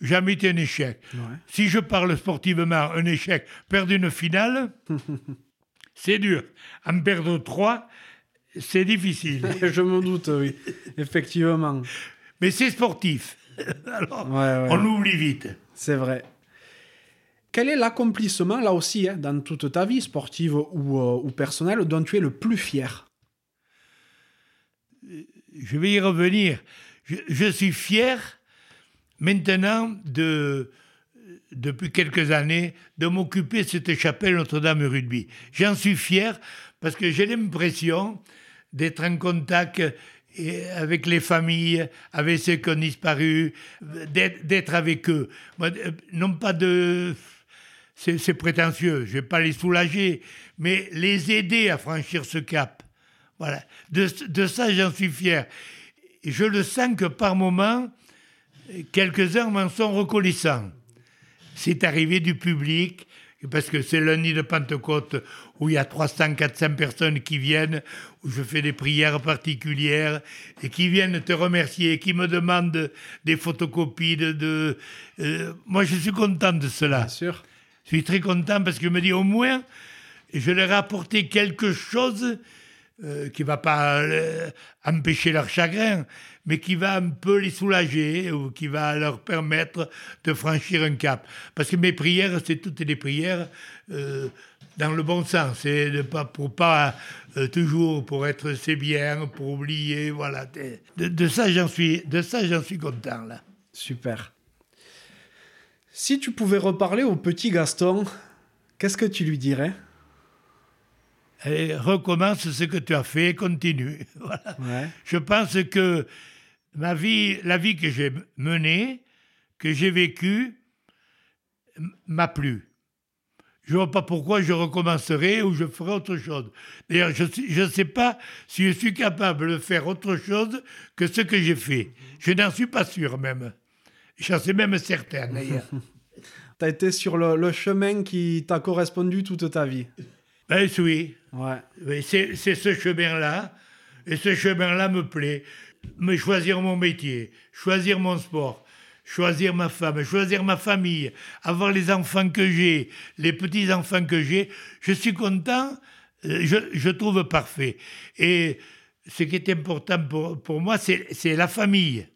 jamais été un échec. Ouais. Si je parle sportivement, un échec, perdre une finale, c'est dur. En perdre trois, c'est difficile. Je me doute, oui. Effectivement. Mais c'est sportif. Alors, Ouais, ouais. on oublie vite. C'est vrai. Quel est l'accomplissement, là aussi, hein, dans toute ta vie, sportive ou, euh, ou personnelle, dont tu es le plus fier? Je vais y revenir. Je, je suis fier maintenant de, depuis quelques années, de m'occuper de cette chapelle Notre-Dame Rugby. J'en suis fier parce que j'ai l'impression d'être en contact avec les familles, avec ceux qui ont disparu, d'être avec eux. Non pas de... C'est prétentieux, je ne vais pas les soulager, mais les aider à franchir ce cap. Voilà. De, ça, j'en suis fier. Je le sens que par moments, quelques-uns m'en sont reconnaissants. C'est arrivé du public, parce que c'est lundi de Pentecôte où il y a 300, 400 personnes qui viennent, où je fais des prières particulières et qui viennent te remercier, qui me demandent des photocopies de. Euh, moi, je suis content de cela. Bien sûr. Je suis très content parce que je me dis au moins, je leur ai apporté quelque chose euh, qui va pas euh, empêcher leur chagrin, mais qui va un peu les soulager ou qui va leur permettre de franchir un cap. Parce que mes prières, c'est toutes les prières euh, dans le bon sens, c'est de pas pour pas toujours pour être c'est pour oublier, voilà. De, de ça j'en suis, de ça j'en suis content là. Super. Si tu pouvais reparler au petit Gaston, qu'est-ce que tu lui dirais? Et recommence ce que tu as fait, continue. Je pense que ma vie, la vie que j'ai menée, que j'ai vécue, m'a plu. Je ne vois pas pourquoi je recommencerai ou je ferai autre chose. D'ailleurs, je ne sais pas si je suis capable de faire autre chose que ce que j'ai fait. Je n'en suis pas sûr même. J'en suis même certain d'ailleurs. tu as été sur le chemin qui t'a correspondu toute ta vie. Ben oui. C'est ce chemin-là. Et ce chemin-là me plaît. Mais choisir mon métier, choisir mon sport, choisir ma femme, choisir ma famille, avoir les enfants que j'ai, les petits-enfants que j'ai, je suis content, euh, je, trouve parfait. Et ce qui est important pour, moi, c'est la famille.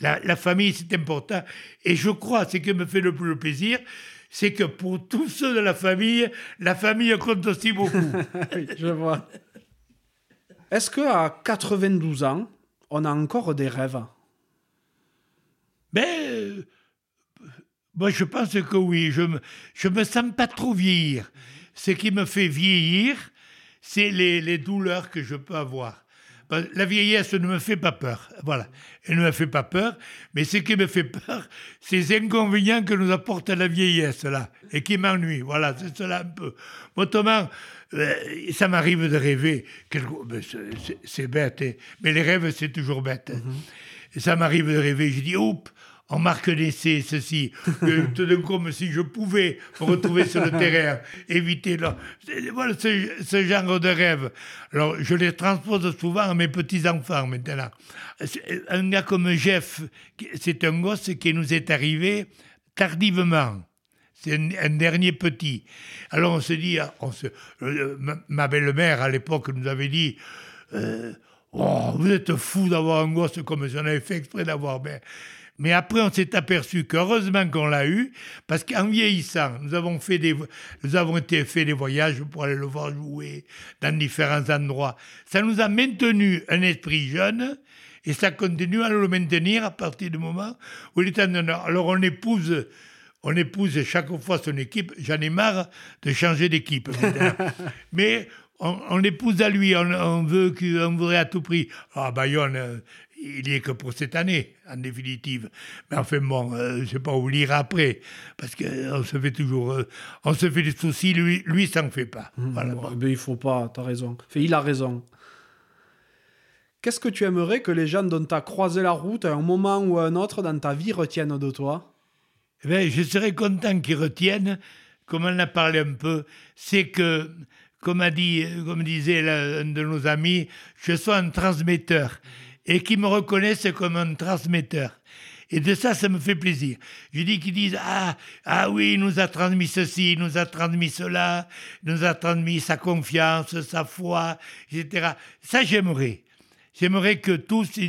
La, famille, c'est important. Et je crois, ce qui me fait le plus plaisir, c'est que pour tous ceux de la famille, la famille compte aussi beaucoup. oui, je vois. Est-ce qu'à 92 ans, on a encore des rêves? Ben, moi je pense que oui. Je me, je me sens pas trop vieillir. Ce qui me fait vieillir, c'est les, les douleurs que je peux avoir. La vieillesse ne me fait pas peur. Voilà. Elle ne me fait pas peur. Mais ce qui me fait peur, c'est les inconvénients que nous apporte la vieillesse, là. Et qui m'ennuient. Voilà, c'est cela un peu. Autrement, euh, ça m'arrive de rêver. Ben, c'est bête, hein. mais les rêves, c'est toujours bête. Hein. Mm-hmm. Et ça m'arrive de rêver. Je dis, oups, on marque d'essai, ceci. tout d'un comme si je pouvais me retrouver sur le terrain, éviter voilà, ce, genre de rêve. Alors, je les transpose souvent à mes petits-enfants maintenant. Un gars comme Jeff, c'est un gosse qui nous est arrivé tardivement. C'est un, dernier petit. Alors on se dit, on se, euh, ma, belle-mère à l'époque nous avait dit, euh, oh, vous êtes fou d'avoir un gosse comme si on avait fait exprès d'avoir. Ben, mais après, on s'est aperçu qu'heureusement qu'on l'a eu, parce qu'en vieillissant, nous avons, fait des, nous avons été fait des voyages pour aller le voir jouer dans différents endroits. Ça nous a maintenu un esprit jeune, et ça continue à le maintenir à partir du moment où il est en honneur. Alors on épouse, on épouse chaque fois son équipe. J'en ai marre de changer d'équipe. Mais on, on, épouse à lui, on, veut qu'on voudrait à tout prix. Ah, Bayonne, il n'y est que pour cette année, en définitive. Mais enfin, bon, euh, je ne sais pas où lire après, parce qu'on se fait toujours. Euh, on se fait des soucis, lui, lui ça n'en fait pas. Mmh, voilà, bon. ben, il faut pas, tu as raison. Enfin, il a raison. Qu'est-ce que tu aimerais que les gens dont tu as croisé la route à un moment ou à un autre dans ta vie retiennent de toi? Eh ben, Je serais content qu'ils retiennent, comme on a parlé un peu, c'est que, comme, a dit, comme disait un de nos amis, je sois un transmetteur et qui me reconnaissent comme un transmetteur. Et de ça, ça me fait plaisir. Je dis qu'ils disent ah ah oui, il nous a transmis ceci, il nous a transmis cela, il nous a transmis sa confiance, sa foi, etc. Ça, j'aimerais. J'aimerais que tous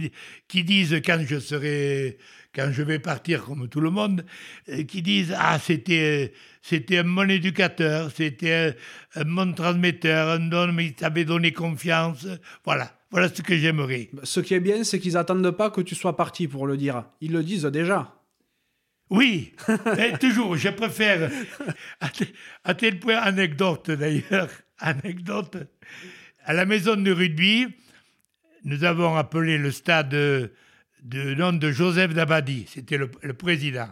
qui disent quand je serai quand je vais partir comme tout le monde, euh, qui disent Ah, c'était, c'était un bon éducateur, c'était un, bon transmetteur, un homme, il savait donner confiance. Voilà, voilà ce que j'aimerais. Ce qui est bien, c'est qu'ils n'attendent pas que tu sois parti pour le dire. Ils le disent déjà. Oui, toujours, je préfère. À tel point, anecdote d'ailleurs, anecdote. À la maison de rugby, nous avons appelé le stade de, nom de Joseph Dabadi, c'était le, président.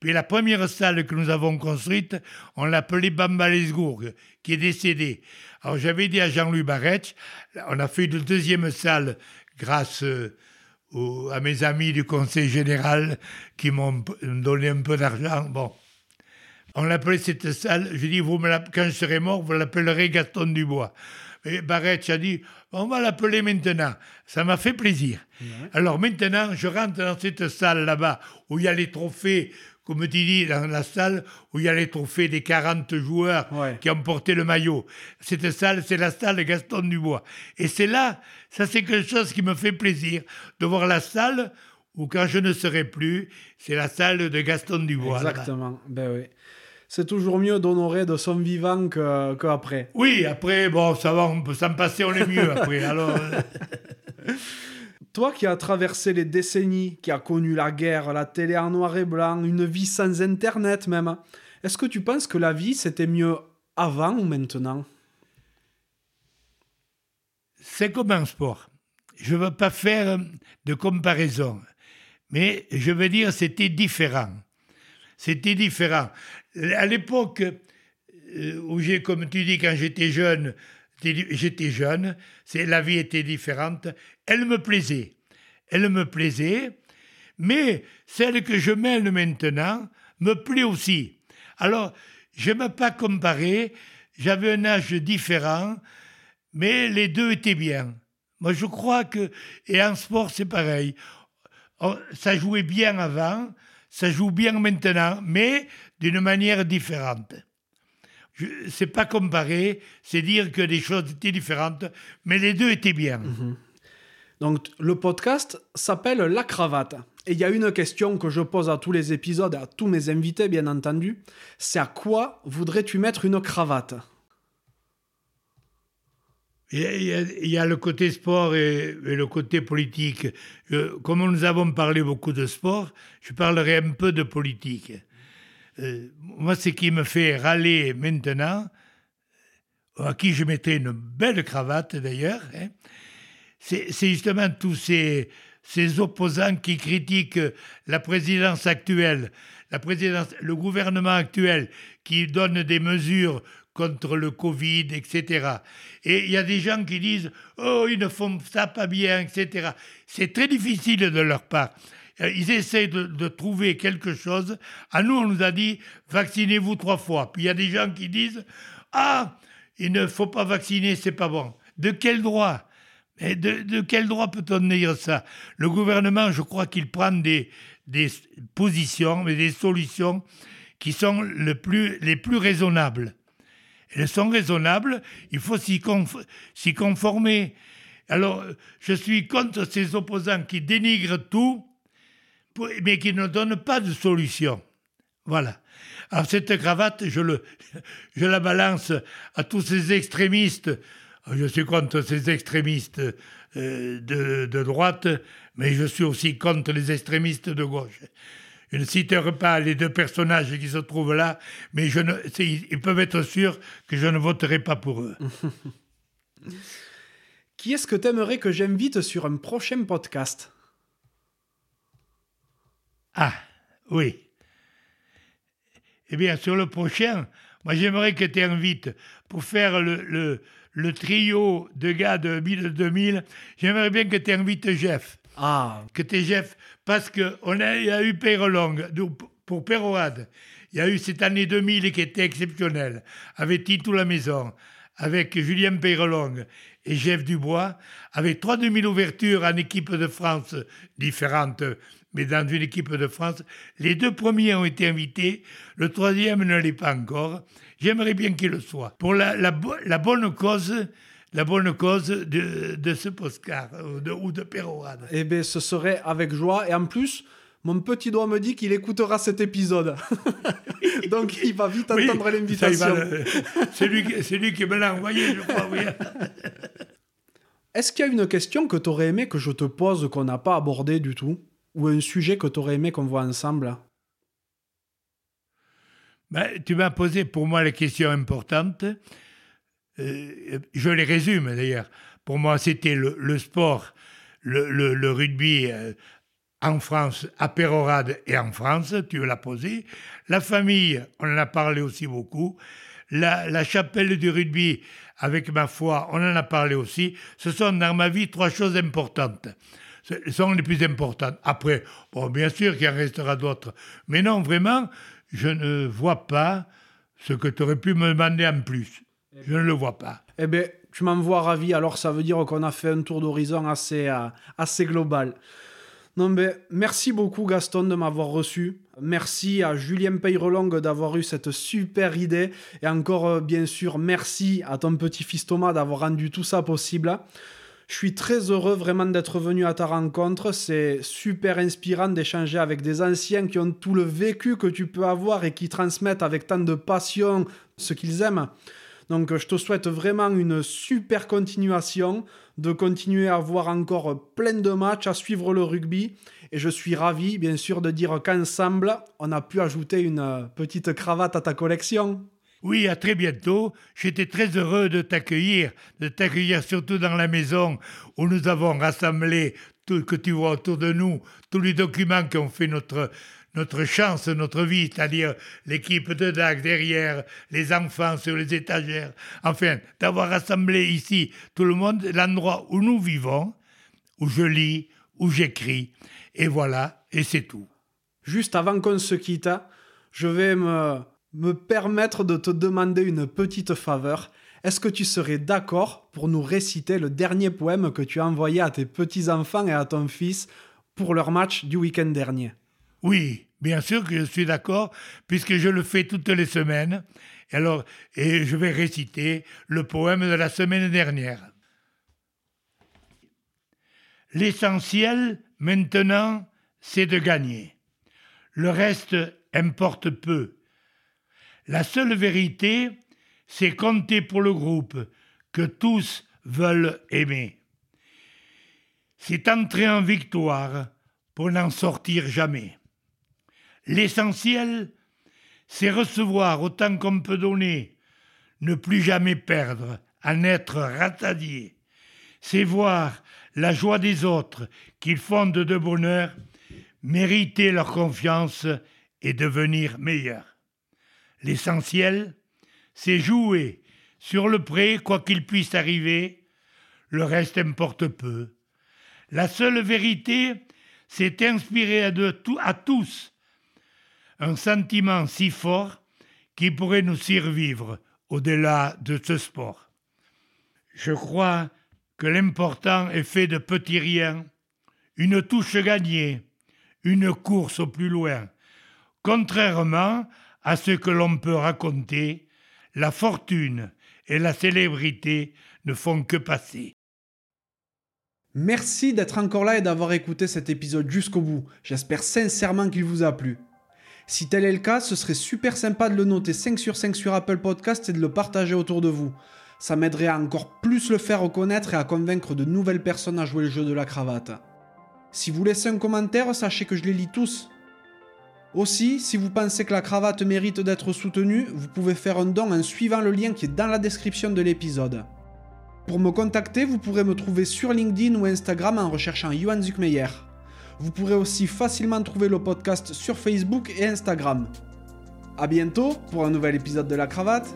Puis la première salle que nous avons construite, on l'appelait Bambalesgourg, qui est décédé. Alors j'avais dit à Jean-Louis Barretch, on a fait une deuxième salle grâce euh, à mes amis du conseil général qui m'ont donné un peu d'argent. Bon, on l'appelait cette salle, je dis, vous me quand je serai mort, vous l'appellerez Gaston Dubois. Et Barrett a dit, on va l'appeler maintenant. Ça m'a fait plaisir. Alors maintenant, je rentre dans cette salle là-bas où il y a les trophées, comme tu dis, dans la salle où il y a les trophées des 40 joueurs qui ont porté le maillot. Cette salle, c'est la salle de Gaston Dubois. Et c'est là, ça c'est quelque chose qui me fait plaisir, de voir la salle où quand je ne serai plus, c'est la salle de Gaston Dubois. Exactement. Ben oui c'est toujours mieux d'honorer de son vivant qu'après. oui, après, bon, ça va, on peut s'en passer, on est mieux après. alors... Euh. Toi qui as traversé les décennies, qui as connu la guerre, la télé en noir et blanc, une vie sans Internet même, est-ce que tu penses que la vie c'était mieux avant ou maintenant? C'est comme un sport. Je ne veux pas faire de comparaison, mais je veux dire c'était différent. C'était différent à l'époque euh, où j'ai, comme tu dis, quand j'étais jeune, j'étais jeune, c'est la vie était différente. Elle me plaisait, elle me plaisait, mais celle que je mène maintenant me plaît aussi. Alors, je ne pas comparer. J'avais un âge différent, mais les deux étaient bien. Moi, je crois que et en sport, c'est pareil. ça jouait bien avant, ça joue bien maintenant, mais d'une manière différente. C'est pas comparer, c'est dire que les choses étaient différentes, mais les deux étaient bien. Mhm. Donc le podcast s'appelle La cravate. Et il y a une question que je pose à tous les épisodes, à tous mes invités bien entendu, c'est à quoi voudrais-tu mettre une cravate? Il y, a, le côté sport et, le côté politique. comme nous avons parlé beaucoup de sport, je parlerai un peu de politique. Euh, moi, ce qui me fait râler maintenant, à qui je mettrais une belle cravate d'ailleurs, hein, c'est justement tous ces, ces opposants qui critiquent la présidence actuelle, la présidence, le gouvernement actuel qui donne des mesures contre le Covid, etc. Et il y a des gens qui disent Oh, ils ne font ça pas bien, etc. C'est très difficile de leur part. Euh, ils essaient de, trouver quelque chose. À nous, on nous a dit vaccinez-vous trois fois. Puis il y a des gens qui disent ah, il ne faut pas vacciner, c'est pas bon. De quel droit? De, quel droit peut-on dire ça? Le gouvernement, je crois qu'il prend des, positions, mais des solutions qui sont les plus raisonnables. Elles sont raisonnables, il faut s'y conformer. Alors, je suis contre ces opposants qui dénigrent tout mais qui ne donne pas de solution. Voilà. Alors cette cravate, je, la balance à tous ces extrémistes. Je suis contre ces extrémistes euh, de, droite, mais je suis aussi contre les extrémistes de gauche. Je ne citerai pas les deux personnages qui se trouvent là, mais ils peuvent être sûrs que je ne voterai pas pour eux. qui est-ce que tu aimerais que j'invite sur un prochain podcast? Ah, oui. Eh bien, sur le prochain, moi j'aimerais que tu invites pour faire le, le, trio de gars de 2000, j'aimerais bien que tu invites Jeff. Ah. Que tu Jeff, parce qu'on a, il y a eu Long pour Perroade. Il y a eu cette année 2000 qui était exceptionnelle, avec Tito La Maison, avec Julien Peyrelong et Jeff Dubois, avec trois demi-ouvertures en équipe de France différentes, mais dans une équipe de France. Les deux premiers ont été invités, le troisième ne l'est pas encore. J'aimerais bien qu'il le soit. Pour la, la, bonne cause la bonne cause de, de ce postcard ou de, ou de Eh bien, ce serait avec joie. Et en plus, Mon petit doigt me dit qu'il écoutera cet épisode. Donc il va vite entendre l'invitation. C'est lui, lui, qui me l'a envoyé, je crois. Est-ce qu'il y a une question que tu aurais aimé que je te pose qu'on n'a pas abordé du tout? Ou un sujet que tu aurais aimé qu'on voit ensemble? Ben, Tu m'as posé pour moi les questions importantes. Euh, je les résume d'ailleurs. Pour moi, c'était le, sport, le, rugby euh, en France, à Pérorade et en France, tu l'as posé. La famille, on en a parlé aussi beaucoup. La, chapelle du rugby, avec ma foi, on en a parlé aussi. Ce sont dans ma vie trois choses importantes. Ce sont les plus importantes. Après, bon, bien sûr qu'il en restera d'autres. Mais non, vraiment, je ne vois pas ce que tu aurais pu me demander en plus. Je ne le vois pas. Eh bien, tu m'en vois ravi. Alors, ça veut dire qu'on a fait un tour d'horizon assez, euh, assez global. Non, mais merci beaucoup, Gaston, de m'avoir reçu. Merci à Julien Peyrelong d'avoir eu cette super idée. Et encore, euh, bien sûr, merci à ton petit-fils Thomas d'avoir rendu tout ça possible. Je suis très heureux vraiment d'être venu à ta rencontre. C'est super inspirant d'échanger avec des anciens qui ont tout le vécu que tu peux avoir et qui transmettent avec tant de passion ce qu'ils aiment. Donc je te souhaite vraiment une super continuation, de continuer à voir encore plein de matchs, à suivre le rugby. Et je suis ravi, bien sûr, de dire qu'ensemble, on a pu ajouter une petite cravate à ta collection. Oui, à très bientôt. J'étais très heureux de t'accueillir, de t'accueillir surtout dans la maison où nous avons rassemblé tout que tu vois autour de nous, tous les documents qui ont fait notre notre chance, notre vie, c'est-à-dire l'équipe de DAC derrière, les enfants sur les étagères, enfin, d'avoir rassemblé ici tout le monde, l'endroit où nous vivons, où je lis, où j'écris, et voilà, et c'est tout. Juste avant qu'on se quitte, je vais me, me permettre de te demander une petite faveur. Est-ce que tu serais d'accord pour nous réciter le dernier poème que tu as envoyé à tes petits-enfants et à ton fils pour leur match du week-end dernier? Oui, Bien sûr que je suis d'accord, puisque je le fais toutes les semaines. Alors, je vais réciter le poème de la semaine dernière. L'essentiel, maintenant, c'est de gagner. Le reste importe peu. La seule vérité, c'est compter pour le groupe que tous veulent aimer. C'est entrer en victoire pour n'en sortir jamais. L'essentiel, c'est recevoir autant qu'on peut donner, ne plus jamais perdre, en être rassasié. C'est voir la joie des autres qu'ils fondent de bonheur, mériter leur confiance et devenir meilleurs. L'essentiel, c'est jouer sur le pré, quoi qu'il puisse arriver, le reste importe peu. La seule vérité, c'est inspirer à, tous un sentiment si fort qui pourrait nous survivre au-delà de ce sport. Je crois que l'important est fait de petits riens, une touche gagnée, une course au plus loin. Contrairement à ce que l'on peut raconter, la fortune et la célébrité ne font que passer. Merci d'être encore là et d'avoir écouté cet épisode jusqu'au bout. J'espère sincèrement qu'il vous a plu. Si tel est le cas, ce serait super sympa de le noter 5 sur 5 sur Apple Podcast et de le partager autour de vous. Ça m'aiderait à encore plus le faire reconnaître et à convaincre de nouvelles personnes à jouer le jeu de la cravate. Si vous laissez un commentaire, sachez que je les lis tous. Aussi, si vous pensez que la cravate mérite d'être soutenue, vous pouvez faire un don en suivant le lien qui est dans la description de l'épisode. Pour me contacter, vous pourrez me trouver sur LinkedIn ou Instagram en recherchant Johan Zuckmeyer. Vous pourrez aussi facilement trouver le podcast sur Facebook et Instagram. A bientôt pour un nouvel épisode de la cravate.